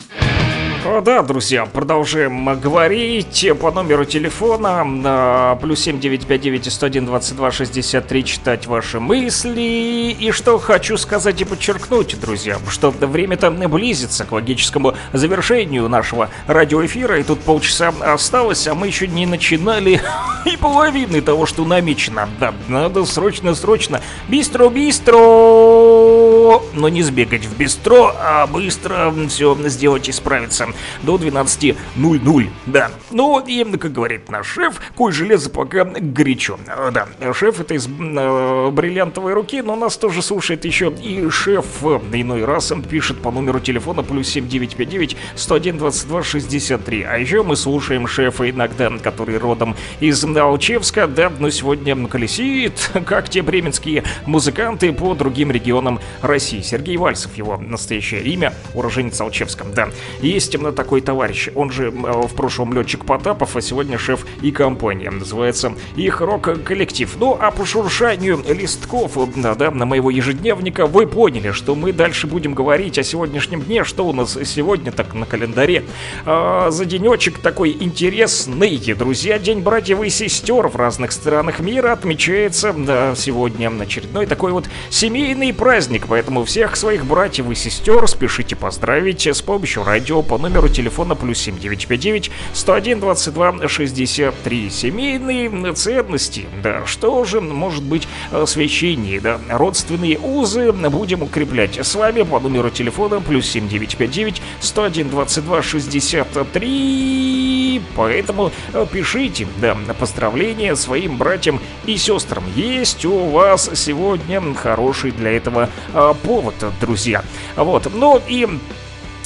Да, друзья, продолжаем говорить по номеру телефона а, плюс 7959 101 22 63 читать ваши мысли. И что хочу сказать и подчеркнуть, друзья, что время-то близится к логическому завершению нашего радиоэфира, и тут полчаса осталось, а мы еще не начинали и половины того, что намечено. Да, надо срочно-срочно, бистро-бистро, но не сбегать в бистро, а быстро все сделать и справиться. До 12.00. Да. Ну и, как говорит наш шеф, кой железо пока горячо. Э, Да, шеф это из э, бриллиантовой руки, но нас тоже слушает еще и шеф иной раз пишет по номеру телефона плюс 7959 101 22 63. А еще мы слушаем шефа иногда, который родом из Алчевска, да, но сегодня колесит, как те бременские музыканты по другим регионам России. Сергей Вальцев, его настоящее имя, уроженец Алчевска, да. Есть именно такой товарищ, он же э, в прошлом летчик Потапов, а сегодня шеф и компания. Называется их рок-коллектив. Ну, а по шуршанию листков, да, да, на моего ежедневника вы поняли, что мы дальше будем говорить о сегодняшнем дне, что у нас сегодня так на календаре. А, за денечек такой интересный, друзья, День братьев и сестер в разных странах мира отмечается, да, сегодня очередной такой вот семейный праздник, поэтому всех своих братьев и сестер спешите поздравить с помощью радио по номеру телефона плюс 7959 101 22 63. Семейные ценности, да, что же может быть священнее, да, родственные узы будем укреплять с вами по номеру телефона плюс 7959 101 22 63. Поэтому э, пишите, да, поздравления своим братьям и сестрам. Есть у вас сегодня хороший для этого э, повод, друзья. Вот, ну и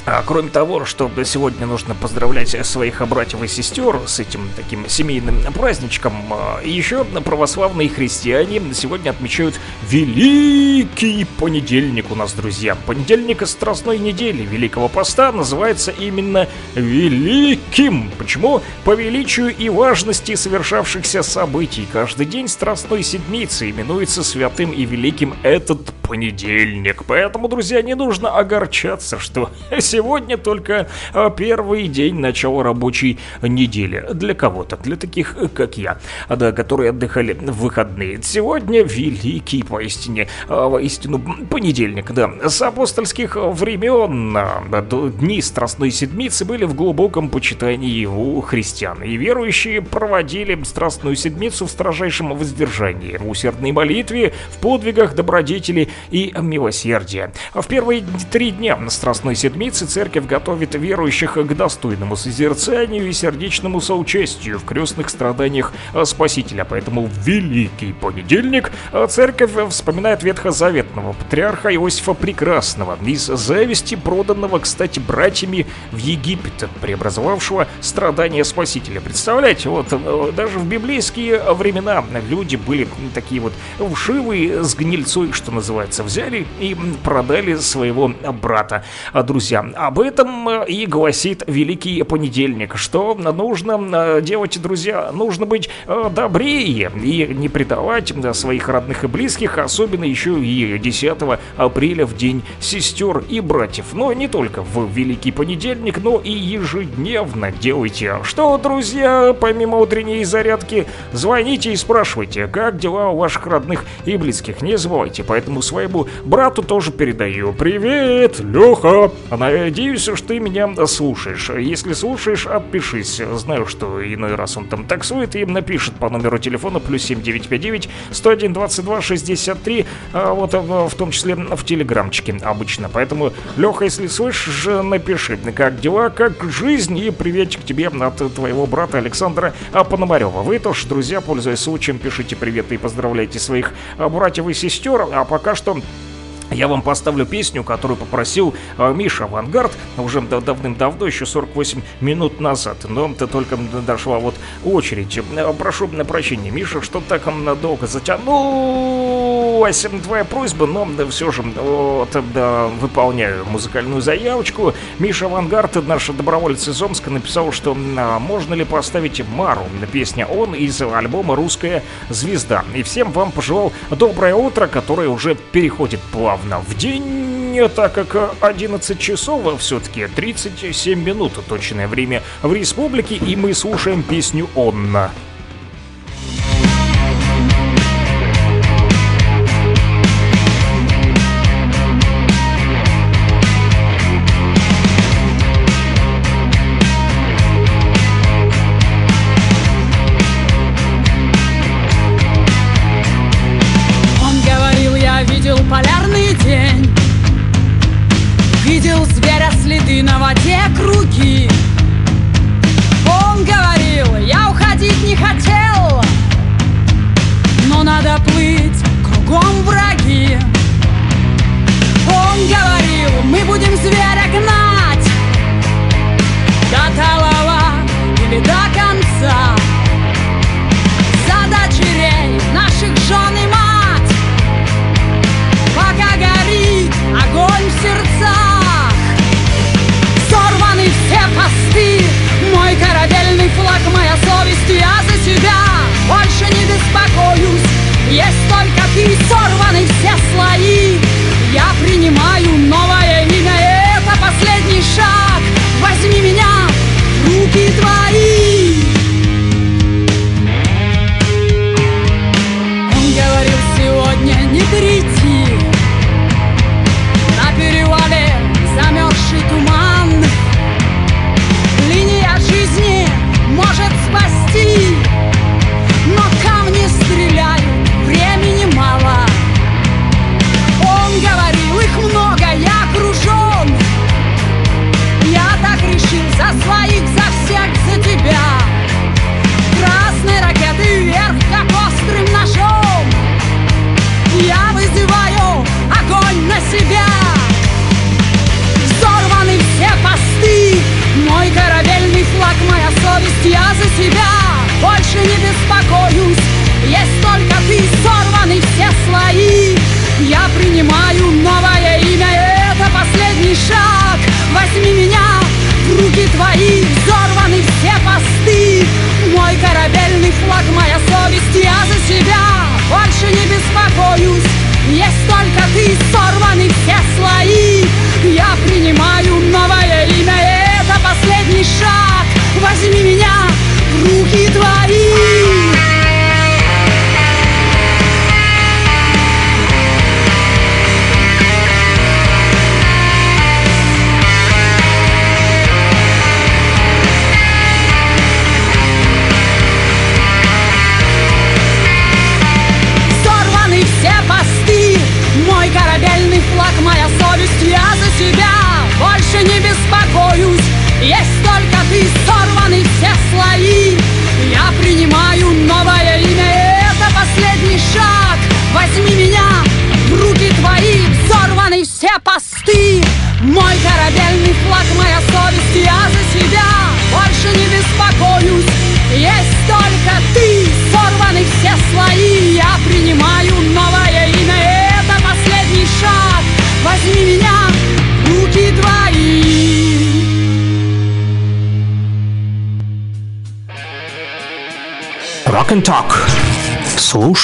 а, кроме того, что сегодня нужно поздравлять своих братьев и сестер с этим таким семейным праздничком, а, еще православные христиане сегодня отмечают Великий понедельник у нас, друзья. Понедельник Страстной недели Великого Поста называется именно Великим. Почему? По величию и важности совершавшихся событий. Каждый день Страстной Седмицы именуется святым и великим этот понедельник. Поэтому, друзья, не нужно огорчаться, что сегодня только а, первый день начала рабочей недели. Для кого-то, для таких, э, как я, да, которые отдыхали в выходные. Сегодня великий, поистине, а, воистину, понедельник, да. С апостольских времен а, дни Страстной Седмицы были в глубоком почитании у христиан. И верующие проводили Страстную Седмицу в строжайшем воздержании, в усердной молитве, в подвигах добродетели и милосердия. В первые три дня Страстной Седмицы церковь готовит верующих к достойному созерцанию и сердечному соучастию в крестных страданиях Спасителя. Поэтому в Великий Понедельник церковь вспоминает ветхозаветного патриарха Иосифа Прекрасного из зависти проданного, кстати, братьями в Египет, преобразовавшего страдания Спасителя. Представляете, вот э, даже в библейские времена люди были такие вот вшивые с гнильцой, что называется, взяли и продали своего брата. А, Друзья, об этом э, и гласит Великий Понедельник, что нужно э, делать, друзья, нужно быть э, добрее и не предавать да, своих родных и близких, особенно еще и 10 апреля в День сестер и братьев. Но не только в Великий Понедельник, но и ежедневно делайте. Что, друзья, помимо утренней зарядки, звоните и спрашивайте, как дела у ваших родных и близких. Не забывайте, поэтому своему брату тоже передаю. Привет, Леха! Надеюсь, что ты меня слушаешь. Если слушаешь, отпишись. Знаю, что иной раз он там таксует и напишет по номеру телефона плюс 7959 101 22 63, а вот а, в том числе в телеграмчике обычно. Поэтому, Леха, если слышишь, напиши, как дела, как жизнь, и приветик тебе от твоего брата Александра Пономарева. Вы тоже, друзья, пользуясь случаем, пишите привет и поздравляйте своих а, братьев и сестер. А пока что я вам поставлю песню, которую попросил э, Миша Авангард уже дав- давным-давно, еще 48 минут назад. Но это только дошла вот очередь. Э, Прошу прощения, Миша, что так м, долго затянулась твоя просьба, но все же вот, да, выполняю музыкальную заявочку. Миша Авангард, наш доброволец из Омска, написал, что а, можно ли поставить Мару. Песня «Он» из альбома «Русская звезда». И всем вам пожелал доброе утро, которое уже переходит плавно в день, так как 11 часов все-таки 37 минут точное время в республике, и мы слушаем песню «Он».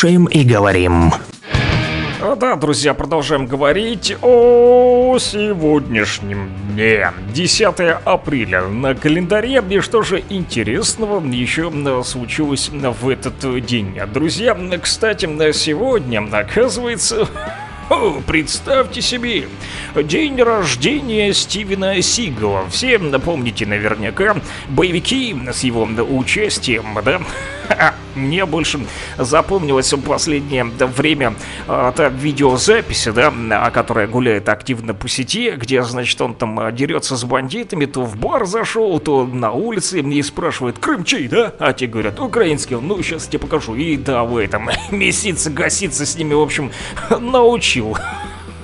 Слушаем и говорим. А, Да, друзья, продолжаем говорить о сегодняшнем дне. 10 апреля на календаре. И что же интересного еще случилось в этот день? Друзья, кстати, сегодня, оказывается, представьте себе, день рождения Стивена Сигала. Все помните наверняка боевики с его участием, да? Ха, Мне больше запомнилось в последнее время а, та видеозапись, да, а, которая гуляет активно по сети, где, значит, он там а, дерется с бандитами, то в бар зашел, то на улице и спрашивает, Крым чей, да? А те говорят, украинский, ну, сейчас тебе покажу. И да, в этом меситься, гаситься с ними, в общем, научил.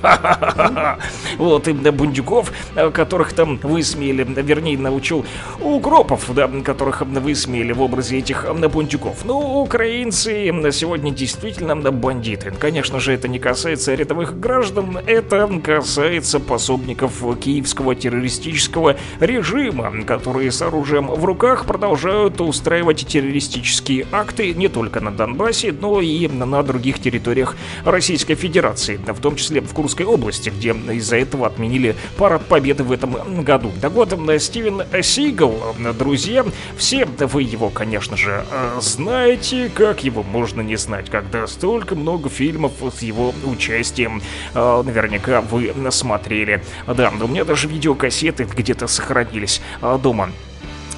Вот, и да, бундюков, э, которых там высмеяли, вернее, научил укропов, да, которых высмеяли в образе этих бундюков. Ну, украинцы сегодня действительно бандиты. Конечно же, это не касается рядовых граждан, это касается пособников киевского террористического режима, которые с оружием в руках продолжают устраивать террористические акты не только на Донбассе, но и на других территориях Российской Федерации, в том числе в Курской области, где из-за этого отменили парад победы в этом году. Так вот, Стивен Сигал, друзья, все вы его, конечно же, э, знаете, как его можно не знать, когда столько много фильмов с его участием э, наверняка вы смотрели. Да, у меня даже видеокассеты где-то сохранились э, дома.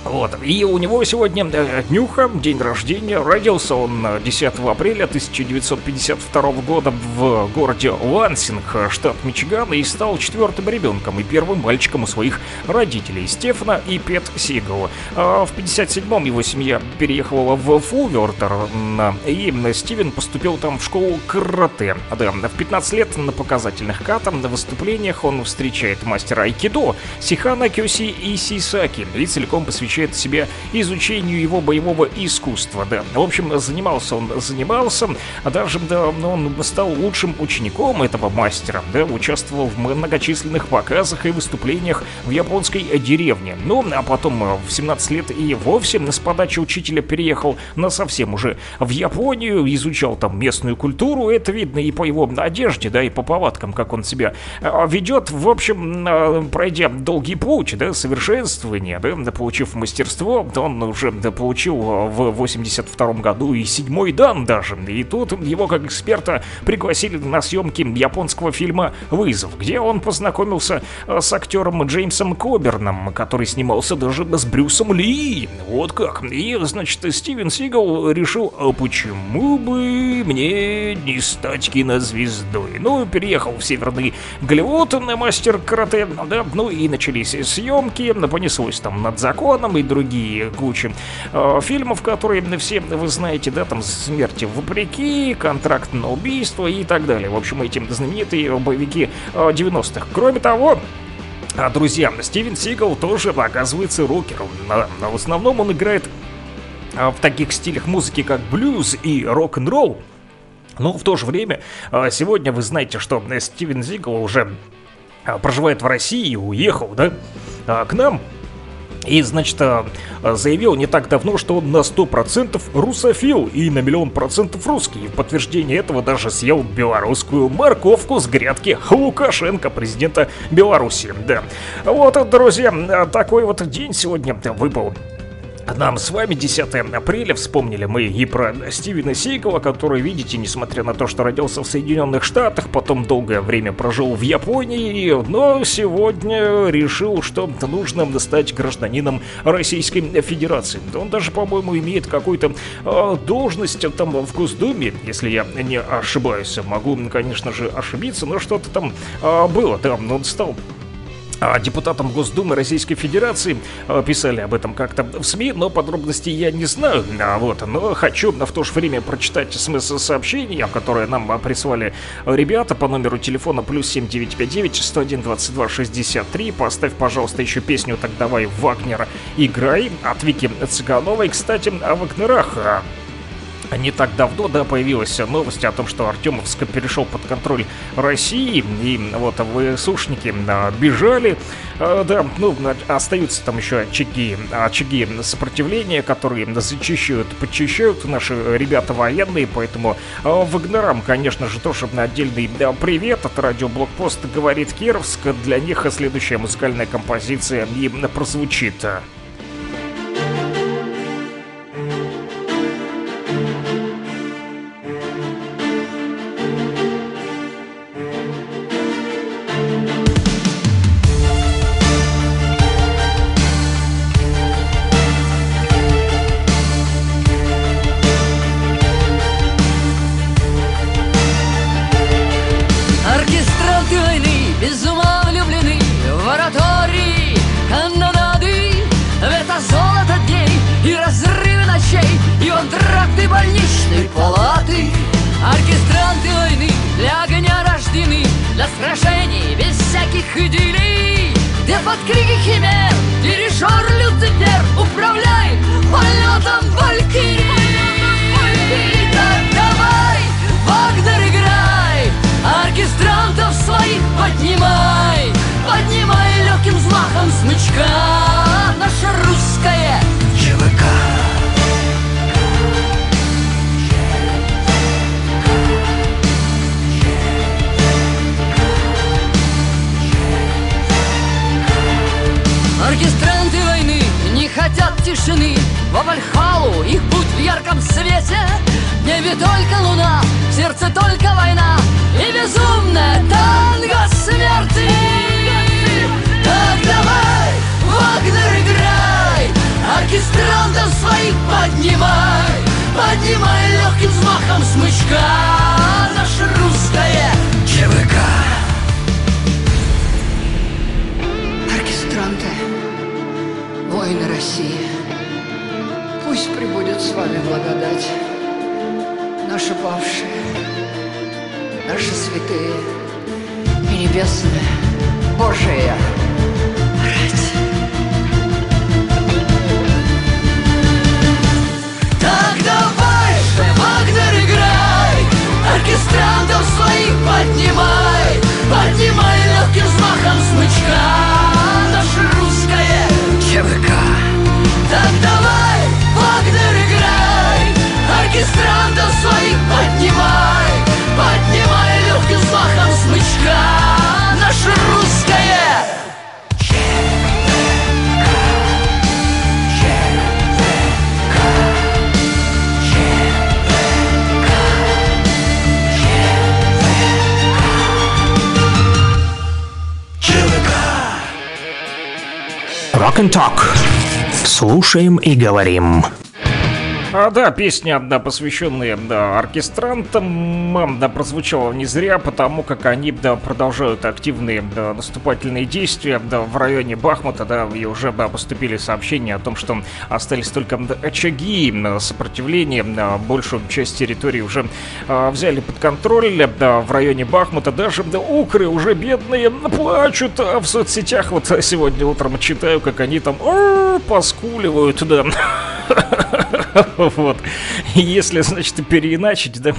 Вот, и у него сегодня э, днюха, день рождения. Родился он э, 10 апреля 1952 года в городе Лансинг, штат Мичиган, и стал четвертым ребенком и первым мальчиком у своих родителей Стефана и Пет Сигала. А в 57-м его семья переехала в Фулвертер, м, и Стивен поступил там в школу карате. Да, в 15 лет на показательных катам на выступлениях он встречает мастера айкидо Сихана Кёси и Сисаки и целиком посвящает себя изучению его боевого искусства. Да, в общем, занимался он, занимался, а даже да, он стал лучшим учеником этого мастера, да, участвовал в многочисленных показах и выступлениях в японской деревне. Ну, а потом э, в 17 лет и вовсе с подачи учителя переехал на совсем уже в Японию, изучал там местную культуру, это видно и по его одежде, да, и по повадкам, как он себя э, ведет. В общем, э, пройдя долгий путь, да, совершенствование, да, да, получив мастерство, он уже получил э, в 82 году и седьмой дан даже. И тут его как эксперта пригласили на съемки японского фильма «Вызов», где он познакомился э, с актером Джеймсом Коберном, который снимался даже с Брюсом Ли. Вот как. И, значит, Стивен Сигал решил, а почему бы мне не стать кинозвездой? Ну, переехал в Северный Голливуд на мастер карате, да, ну и начались съемки, понеслось там над законом и другие кучи э, фильмов, которые все вы знаете, да, там смерти вопреки, контракт на убийство и так далее. В общем, эти знаменитые боевики э, 90-х. Кроме того, а, друзья, Стивен Сигал тоже, оказывается, рокером. В основном он играет а, в таких стилях музыки, как блюз и рок-н-ролл. Но в то же время, сегодня вы знаете, что Стивен Зигл уже проживает в России и уехал, да, а, к нам. И, значит, а, заявил не так давно, что он на 100% русофил и на миллион процентов русский. В подтверждение этого даже съел белорусскую морковку с грядки Лукашенко, президента Беларуси. Да. Вот, друзья, такой вот день сегодня выпал нам с вами 10 апреля вспомнили мы и про Стивена Сигала, который, видите, несмотря на то, что родился в Соединенных Штатах, потом долгое время прожил в Японии, но сегодня решил, что нужно стать гражданином Российской Федерации. Он даже, по-моему, имеет какую-то э, должность там в Госдуме, если я не ошибаюсь. Могу, конечно же, ошибиться, но что-то там э, было. Да, он стал а, депутатом Госдумы Российской Федерации. А, Писали об этом как-то в СМИ, но подробностей я не знаю. А, вот, но хочу в то же время прочитать смысл сообщения, которое нам прислали ребята по номеру телефона плюс 7959 101 22 63. Поставь, пожалуйста, еще песню «Так давай, Вагнера, играй» от Вики Цыгановой. Кстати, о Вагнерах не так давно, да, появилась новость о том, что Артемовск перешел под контроль России, и вот ВСУшники а, бежали, А, да, ну, а, остаются там еще очаги, очаги сопротивления, которые зачищают, подчищают наши ребята военные, поэтому а, Вагнерам, конечно же, тоже отдельный да, привет от радиоблокпост говорит Кировск, для них следующая музыкальная композиция и прозвучит. Слушаем и говорим. А, да, песня, да, посвященная да, оркестрантам, да, прозвучала не зря, потому как они, да, продолжают активные да, наступательные действия, да, в районе Бахмута, да, и уже, да, поступили сообщения о том, что остались только да, очаги сопротивления, да, большую часть территории уже а, взяли под контроль, да, в районе Бахмута, даже, да, укры уже бедные плачут а в соцсетях, вот сегодня утром читаю, как они там «О, поскуливают, да. Вот. Если, значит, переиначить, да,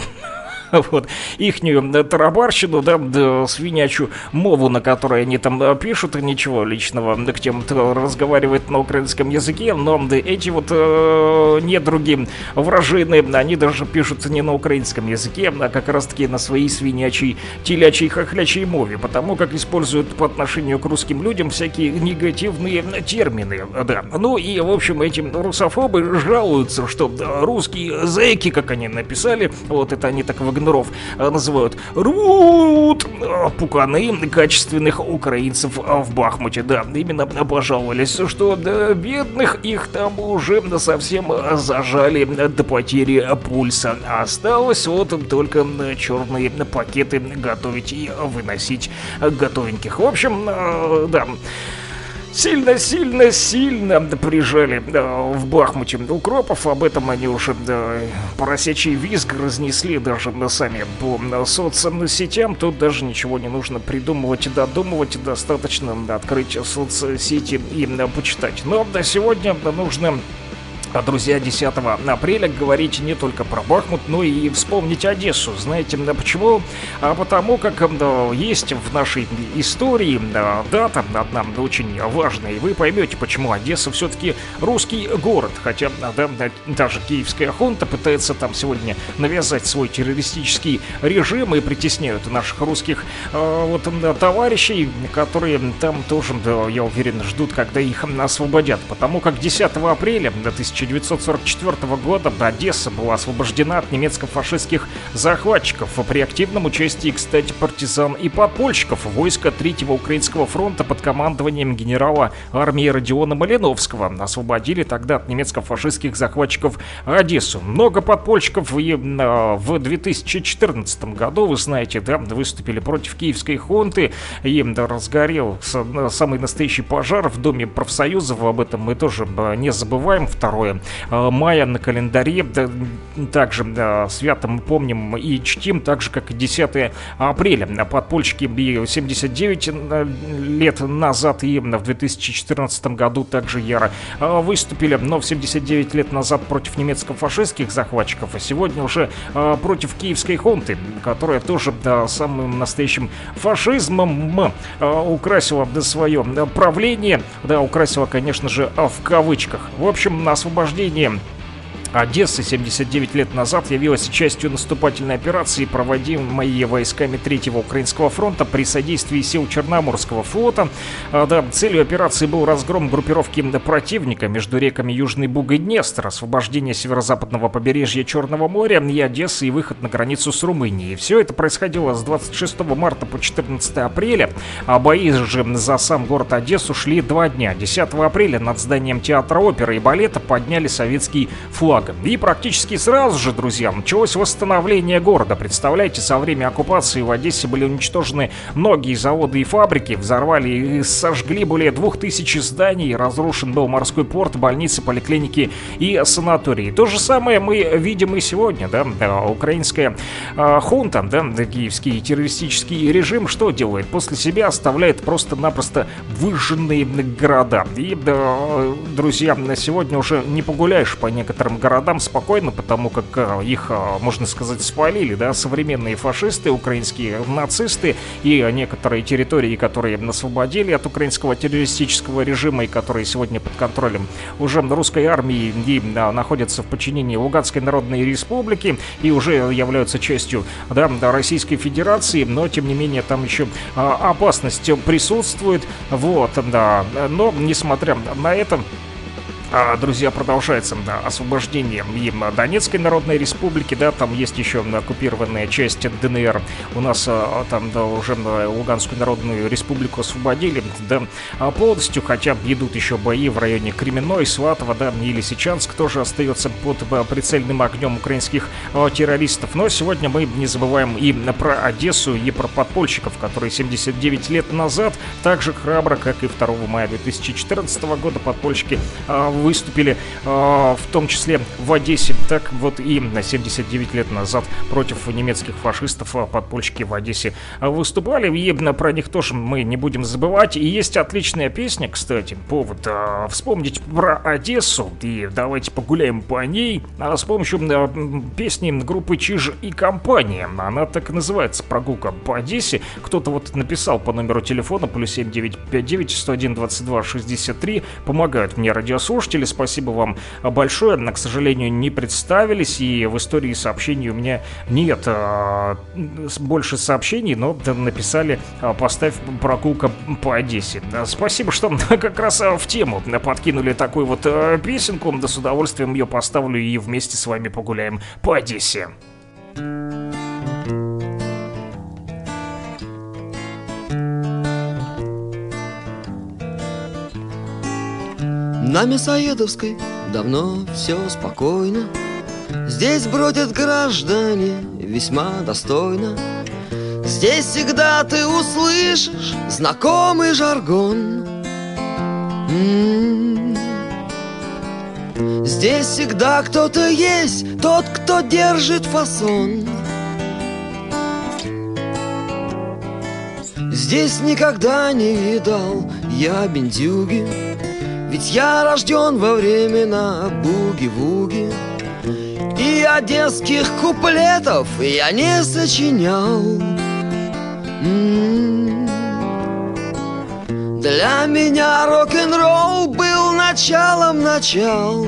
вот, ихнюю тарабарщину, да, свинячую мову, на которой они там э, пишут, ничего личного к тем, кто разговаривает на украинском языке, но да, эти вот э, недруги, вражины, они даже пишут не на украинском языке, а как раз-таки на своей свинячей, телячьей, хохлячей мове, потому как используют по отношению к русским людям всякие негативные термины, да. Ну и, в общем, эти русофобы жалуются, что русские зэки, как они написали, вот это они так в Вагнеров э, называют рвут э, пуканы качественных украинцев в Бахмуте. Да, именно пожаловались, что да, бедных их там уже совсем зажали до потери пульса. Осталось вот только черные пакеты готовить и выносить готовеньких. В общем, э, да. Сильно-сильно-сильно прижали да, в Бахмуте укропов. Об этом они уже да, поросячий визг разнесли даже сами по соцсетям. Тут даже ничего не нужно придумывать и додумывать. Достаточно открыть соцсети и да, почитать. Но да, сегодня нужно а, друзья, 10 апреля говорить не только про Бахмут, но и вспомнить Одессу. Знаете, почему? А потому как есть в нашей истории да, дата одна очень важная, и вы поймете, почему Одесса все-таки русский город. Хотя да, даже киевская хунта пытается там сегодня навязать свой террористический режим и притесняют наших русских э, вот, товарищей, которые там тоже, я уверен, ждут, когда их освободят. Потому как 10 апреля 1000 1944 года Одесса была освобождена от немецко-фашистских захватчиков при активном участии, кстати, партизан и подпольщиков войска Третьего Украинского фронта под командованием генерала армии Родиона Малиновского. Освободили тогда от немецко-фашистских захватчиков Одессу. Много подпольщиков и э, в 2014 году, вы знаете, да, выступили против киевской хунты и да, разгорел самый настоящий пожар в Доме профсоюзов. Об этом мы тоже не забываем. Второе мая на календаре. Также свято мы помним и чтим, так же, как и 10 апреля. Подпольщики 79 лет назад и в 2014 году также яро выступили, но в 79 лет назад против немецко-фашистских захватчиков, а сегодня уже против киевской хунты, которая тоже да, самым настоящим фашизмом украсила свое правление, да, украсила, конечно же, в кавычках. В общем, на освобождение освобождение Одесса 79 лет назад явилась частью наступательной операции, проводимой войсками Третьего Украинского фронта при содействии сил Черноморского флота. А, да, целью операции был разгром группировки противника между реками Южный Буг и Днестр, освобождение северо-западного побережья Черного моря и Одессы и выход на границу с Румынией. Все это происходило с 26 марта по 14 апреля, а бои же за сам город Одессу шли два дня. 10 апреля над зданием театра оперы и балета подняли советский флаг флага. И практически сразу же, друзья, началось восстановление города. Представляете, со времени оккупации в Одессе были уничтожены многие заводы и фабрики, взорвали и сожгли более двух тысяч зданий, разрушен был морской порт, больницы, поликлиники и санатории. То же самое мы видим и сегодня, да, украинская э, хунта, да, киевский террористический режим что делает? После себя оставляет просто-напросто выжженные города. И, да, друзья, на сегодня уже не погуляешь по некоторым городам, городам спокойно, потому как э, их, э, можно сказать, спалили, да, современные фашисты, украинские нацисты и некоторые территории, которые освободили от украинского террористического режима и которые сегодня под контролем уже русской армии и находятся в подчинении Луганской Народной Республики и уже являются частью да, Российской Федерации, но тем не менее там еще а, опасность присутствует, вот, да, но несмотря на это, друзья, продолжается освобождение Донецкой Народной Республики, да, там есть еще оккупированная часть ДНР. У нас а, там да, уже Луганскую Народную Республику освободили, да, а полностью, хотя идут еще бои в районе Кременной, Сватова, да, и Лисичанск тоже остается под прицельным огнем украинских террористов. Но сегодня мы не забываем и про Одессу, и про подпольщиков, которые 79 лет назад так же храбро, как и 2 мая 2014 года подпольщики выступили, э, в том числе в Одессе. Так вот и на 79 лет назад против немецких фашистов э, подпольщики в Одессе выступали. И про них тоже мы не будем забывать. И есть отличная песня, кстати, повод э, вспомнить про Одессу. И давайте погуляем по ней а с помощью э, песни группы Чиж и компания. Она так и называется «Прогулка по Одессе». Кто-то вот написал по номеру телефона плюс 7959 101 22 63. Помогают мне радиослушатели. Спасибо вам большое. Но, к сожалению, не представились. И в истории сообщений у меня нет э, больше сообщений, но написали э, «Поставь прогулка по Одессе». Спасибо, что как раз в тему подкинули такую вот песенку. Да с удовольствием ее поставлю и вместе с вами погуляем по Одессе. На Мясоедовской давно все спокойно. Здесь бродят граждане весьма достойно. Здесь всегда ты услышишь знакомый жаргон. М-м-м. Здесь всегда кто-то есть, тот, кто держит фасон. Здесь никогда не видал я бендюги Ведь я рожден во времена буги-вуги И одесских куплетов я не сочинял. М-м-м. Для меня рок-н-ролл был началом начал.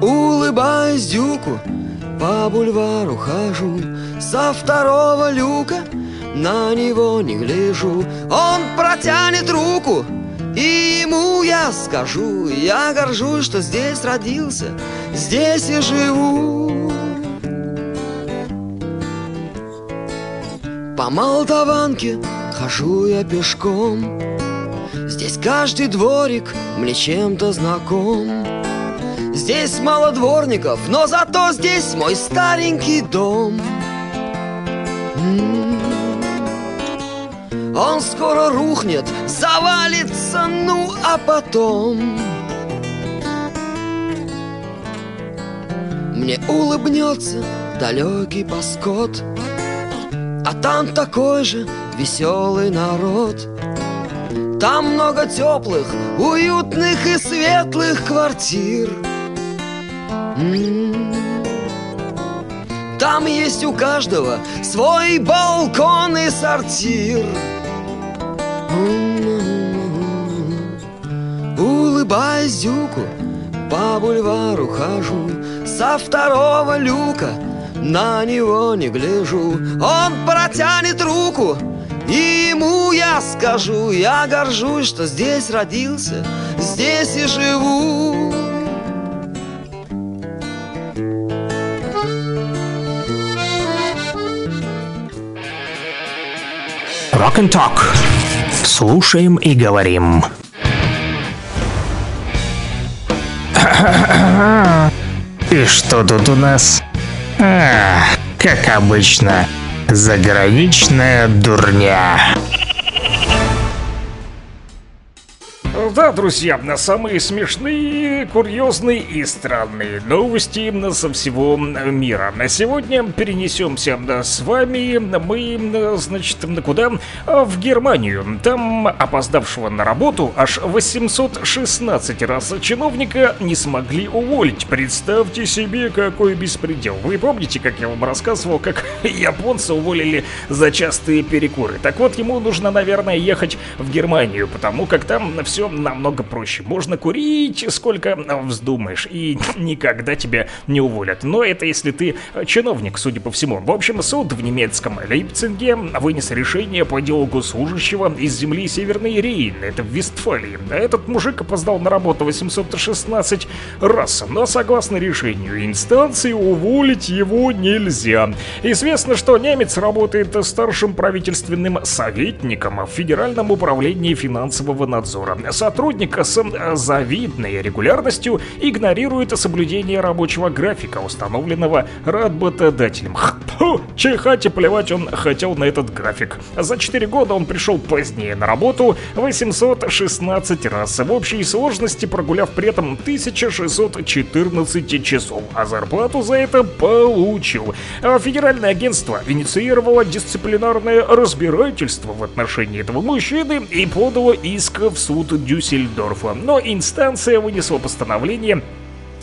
Улыбаясь дюку, по бульвару хожу. Со второго люка на него не гляжу. Он протянет руку, и ему я скажу. Я горжусь, что здесь родился, здесь и живу. По Молдаванке хожу я пешком. Здесь каждый дворик мне чем-то знаком. Здесь мало дворников, но зато здесь мой старенький дом Он скоро рухнет, завалится, ну а потом Мне улыбнется далекий паскот А там такой же веселый народ. Там много теплых, уютных и светлых квартир. М-м. Там есть у каждого свой балкон и сортир Улыбаясь зюку, по бульвару хожу Со второго люка на него не гляжу Он протянет руку, и ему я скажу Я горжусь, что здесь родился, здесь и живу Rock and Talk. Слушаем и говорим. И что тут у нас? А, как обычно, заграничная дурня. Да, друзья, на самые смешные, курьезные и странные новости со всего мира. На сегодня перенесемся с вами мы, значит, куда? В Германию. Там опоздавшего на работу аж 816 раз чиновника не смогли уволить. Представьте себе, какой беспредел. Вы помните, как я вам рассказывал, как японцы уволили за частые перекуры? Так вот, ему нужно, наверное, ехать в Германию, потому как там все намного проще. Можно курить сколько вздумаешь, и никогда тебя не уволят. Но это если ты чиновник, судя по всему. В общем, суд в немецком Лейпциге вынес решение по делу госслужащего из земли Северной Рейн, это в Вестфалии. Этот мужик опоздал на работу 816 раз, но согласно решению инстанции уволить его нельзя. Известно, что немец работает старшим правительственным советником в Федеральном управлении финансового надзора. Сотрудник с э, завидной регулярностью игнорирует соблюдение рабочего графика, установленного работодателем. Фу, чихать и плевать он хотел на этот график. За 4 года он пришел позднее на работу 816 раз, в общей сложности прогуляв при этом 1614 часов, а зарплату за это получил. А Федеральное агентство инициировало дисциплинарное разбирательство в отношении этого мужчины и подало иск в суд Дюссельдорфа. Но инстанция вынесла постановление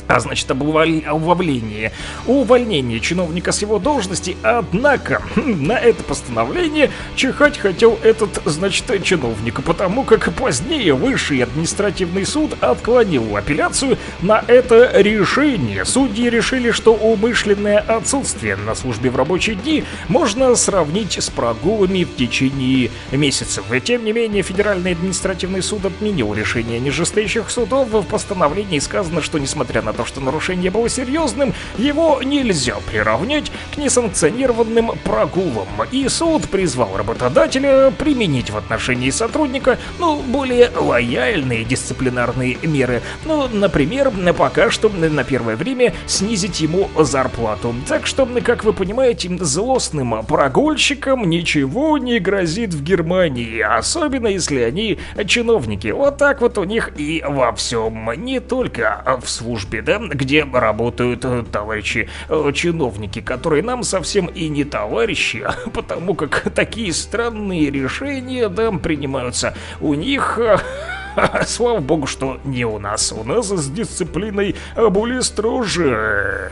а значит об уволь- увольнении, увольнении чиновника с его должности, однако на это постановление чихать хотел этот, значит, чиновник, потому как позднее Высший административный суд отклонил апелляцию на это решение. Судьи решили, что умышленное отсутствие на службе в рабочие дни можно сравнить с прогулами в течение месяцев. Тем не менее, Федеральный административный суд отменил решение нижестоящих судов. В постановлении сказано, что несмотря на то, что нарушение было серьезным, его нельзя приравнять к несанкционированным прогулам. И суд призвал работодателя применить в отношении сотрудника, ну, более лояльные дисциплинарные меры. Ну, например, пока что на первое время снизить ему зарплату. Так что, как вы понимаете, злостным прогульщикам ничего не грозит в Германии, особенно если они чиновники. Вот так вот у них и во всем, не только в службе, да, где работают э, товарищи э, чиновники, которые нам совсем и не товарищи, а потому как такие странные решения, да, принимаются у них... э, Слава богу, что не у нас. У нас с дисциплиной более строже.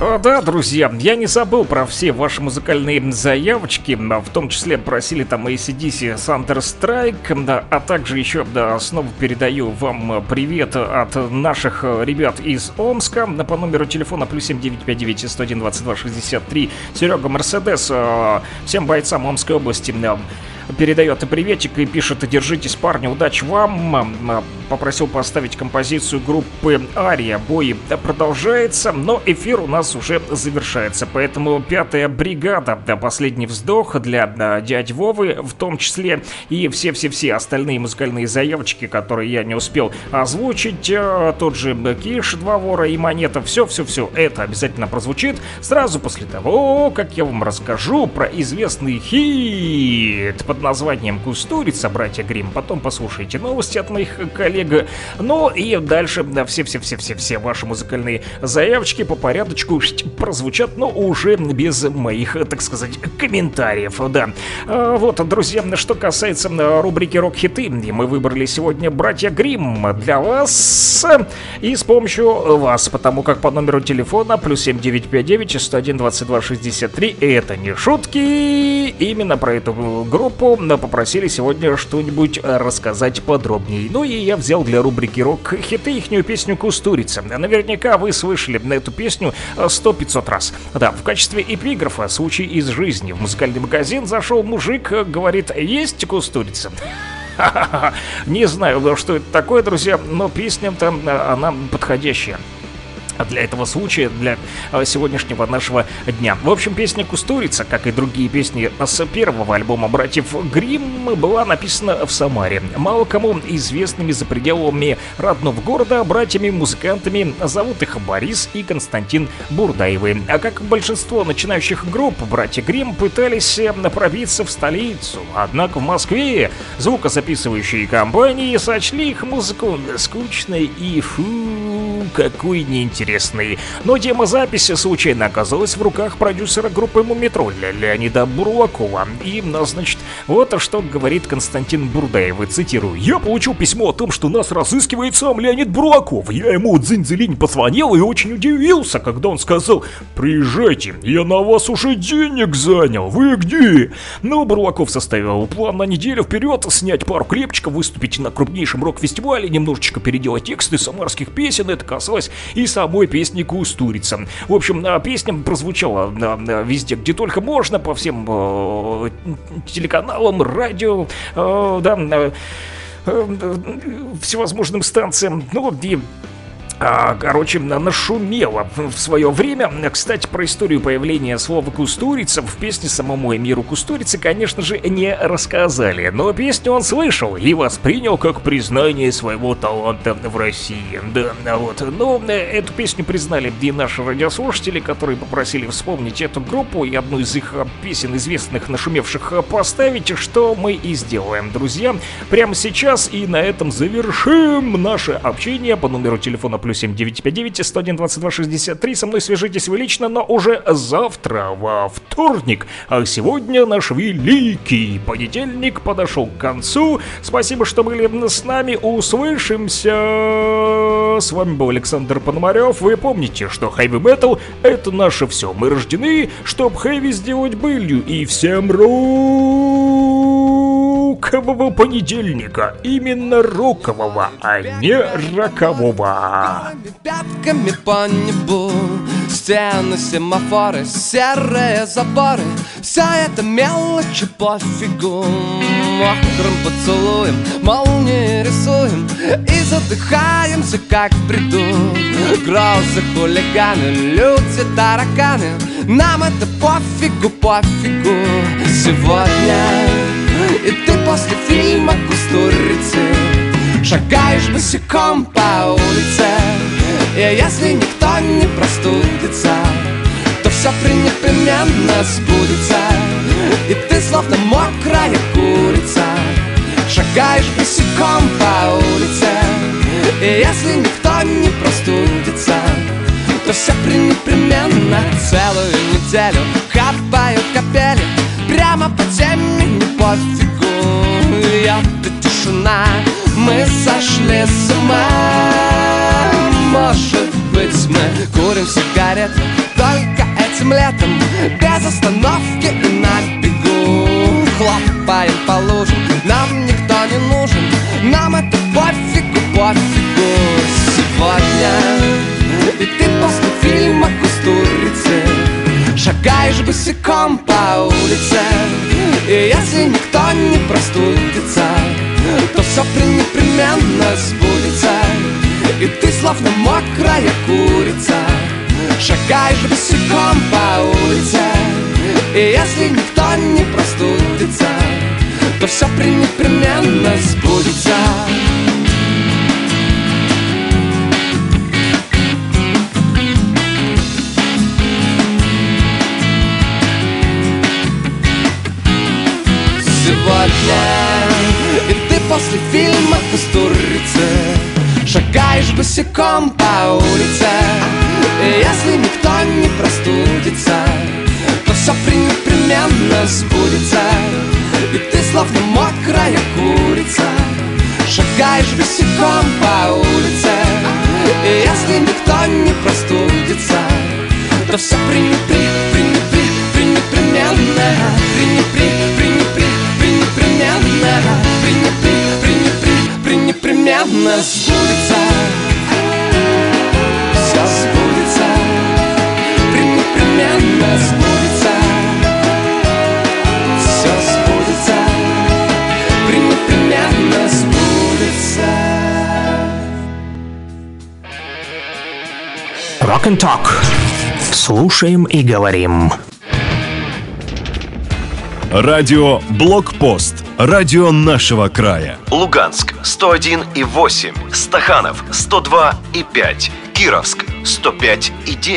О, да, друзья, я не забыл про все ваши музыкальные заявочки, в том числе просили там ACDC Thunder Strike, а также еще, да, снова передаю вам привет от наших ребят из Омска по номеру телефона плюс 7959 101 22 63 Серега Мерседес, э, всем бойцам Омской области э, передает приветик и пишет «Держитесь, парни, удачи вам!» Попросил поставить композицию группы Ария. Бой продолжается, но эфир у нас уже завершается. Поэтому пятая бригада, да, последний вздох для да, дяди Вовы, в том числе и все-все-все остальные музыкальные заявочки, которые я не успел озвучить. э, Тот же Киш, Два вора и Монета. Все-все-все это обязательно прозвучит сразу после того, как я вам расскажу про известный хит под названием «Кустурица», братья Грим. Потом послушайте новости от моих коллег. Ну и дальше да, все-все-все-все-все ваши музыкальные заявочки по порядочку прозвучат, но уже без моих, так сказать, комментариев, да. А, Вот, друзья, что касается рубрики «Рок-хиты», мы выбрали сегодня «Братья Грим» для вас и с помощью вас, потому как по номеру телефона плюс 7959 101 22 63, и это не шутки, именно про эту группу попросили сегодня что-нибудь рассказать подробнее. Ну и я взял для рубрики «Рок-хиты» ихнюю песню «Кустурица». Наверняка вы слышали на эту песню 100-500 раз. Да, в качестве эпиграфа случай из жизни. В музыкальный магазин зашел мужик, говорит, есть кустурица? Не знаю, что это такое, друзья, но песня там, э, она подходящая для этого случая, для э, сегодняшнего нашего дня. В общем, песня «Кустурица», как и другие песни с первого альбома братьев Грим, была написана в Самаре. Мало кому известными за пределами родного города братьями-музыкантами зовут их Борис и Константин Бурдаевы. А как большинство начинающих групп, братья Грим пытались э, пробиться в столицу. Однако в Москве звукозаписывающие компании сочли их музыку скучной и фу какой неинтересный. Но тема записи случайно оказалась в руках продюсера группы Мумитролля Леонида Бурлакова. И, ну, значит, вот что говорит Константин Бурдаев, цитирую. «Я получил письмо о том, что нас разыскивает сам Леонид Бурлаков. Я ему дзынь-дзелинь позвонил и очень удивился, когда он сказал, приезжайте, я на вас уже денег занял, вы где? Ну, Бурлаков составил план на неделю вперед, снять пару клепчиков, выступить на крупнейшем рок-фестивале, немножечко переделать тексты самарских песен, это касалось и самой песни Кустурица. В общем, а, песня прозвучала а, а, везде, где только можно, по всем телеканалам, радио, да, всевозможным станциям. Ну, и а, короче, нашумело в свое время. Кстати, про историю появления слова «кустурица» в песне самому Эмиру Кустурицы, конечно же, не рассказали. Но песню он слышал и воспринял как признание своего таланта в России. Да, вот. Но э, эту песню признали и наши радиослушатели, которые попросили вспомнить эту группу и одну из их песен, известных, нашумевших, поставить, что мы и сделаем, друзья. Прямо сейчас и на этом завершим наше общение по номеру телефона плюс 7959 101 22 63. Со мной свяжитесь вы лично, но уже завтра, во вторник. А сегодня наш великий понедельник подошел к концу. Спасибо, что были с нами. Услышимся. С вами был Александр Пономарев. Вы помните, что хэви метал это наше все. Мы рождены, чтоб хэви сделать былью. И всем рокового понедельника. Именно рокового, а не рокового. Пятками по небу Стены, семафоры, серые заборы Все это мелочи пофигу Мокрым поцелуем молнии рисуем И задыхаемся, как в бреду Грозы, хулиганы, люди, тараканы Нам это пофигу, пофигу Сегодня и ты после фильма «Кустурицы» Шагаешь босиком по улице И если никто не простудится То все пренепременно сбудется. И ты словно мокрая курица. Шагаешь босиком по улице И если никто не простудится То все пренепременно целую неделю Хапаю капели Прямо по теме не пофигу Я-то тишина мы сошли с ума. Может быть мы курим сигареты Только этим летом. Без остановки и на бегу Хлопаем по лужам. Нам никто не нужен. Нам это пофигу, пофигу. Сегодня. И ты после фильма «Кустурицы» Шагаешь босиком по улице. И если никто не простудится то все непременно сбудется. И ты словно мокрая курица. Шагаешь босиком по улице. И если никто не простудится То все непременно сбудется Сегодня. После фильма «Кустурицы» Шагаешь босиком по улице. И если никто не простудится То все непременно сбудется. И ты словно мокрая курица. Шагаешь босиком по улице. И если никто не простудится То все пренепри, пренепри, пренепременно. Пренепри, пренепри, пренепременно Пренепри непременно сбудется. Все сбудется. Непременно сбудется. Все сбудется. Непременно сбудется. Rock and Talk. Слушаем и говорим. Радио Блокпост. Радио нашего края. Луганск 101 и 8, Стаханов 102 и 5, Кировск 105 и 9.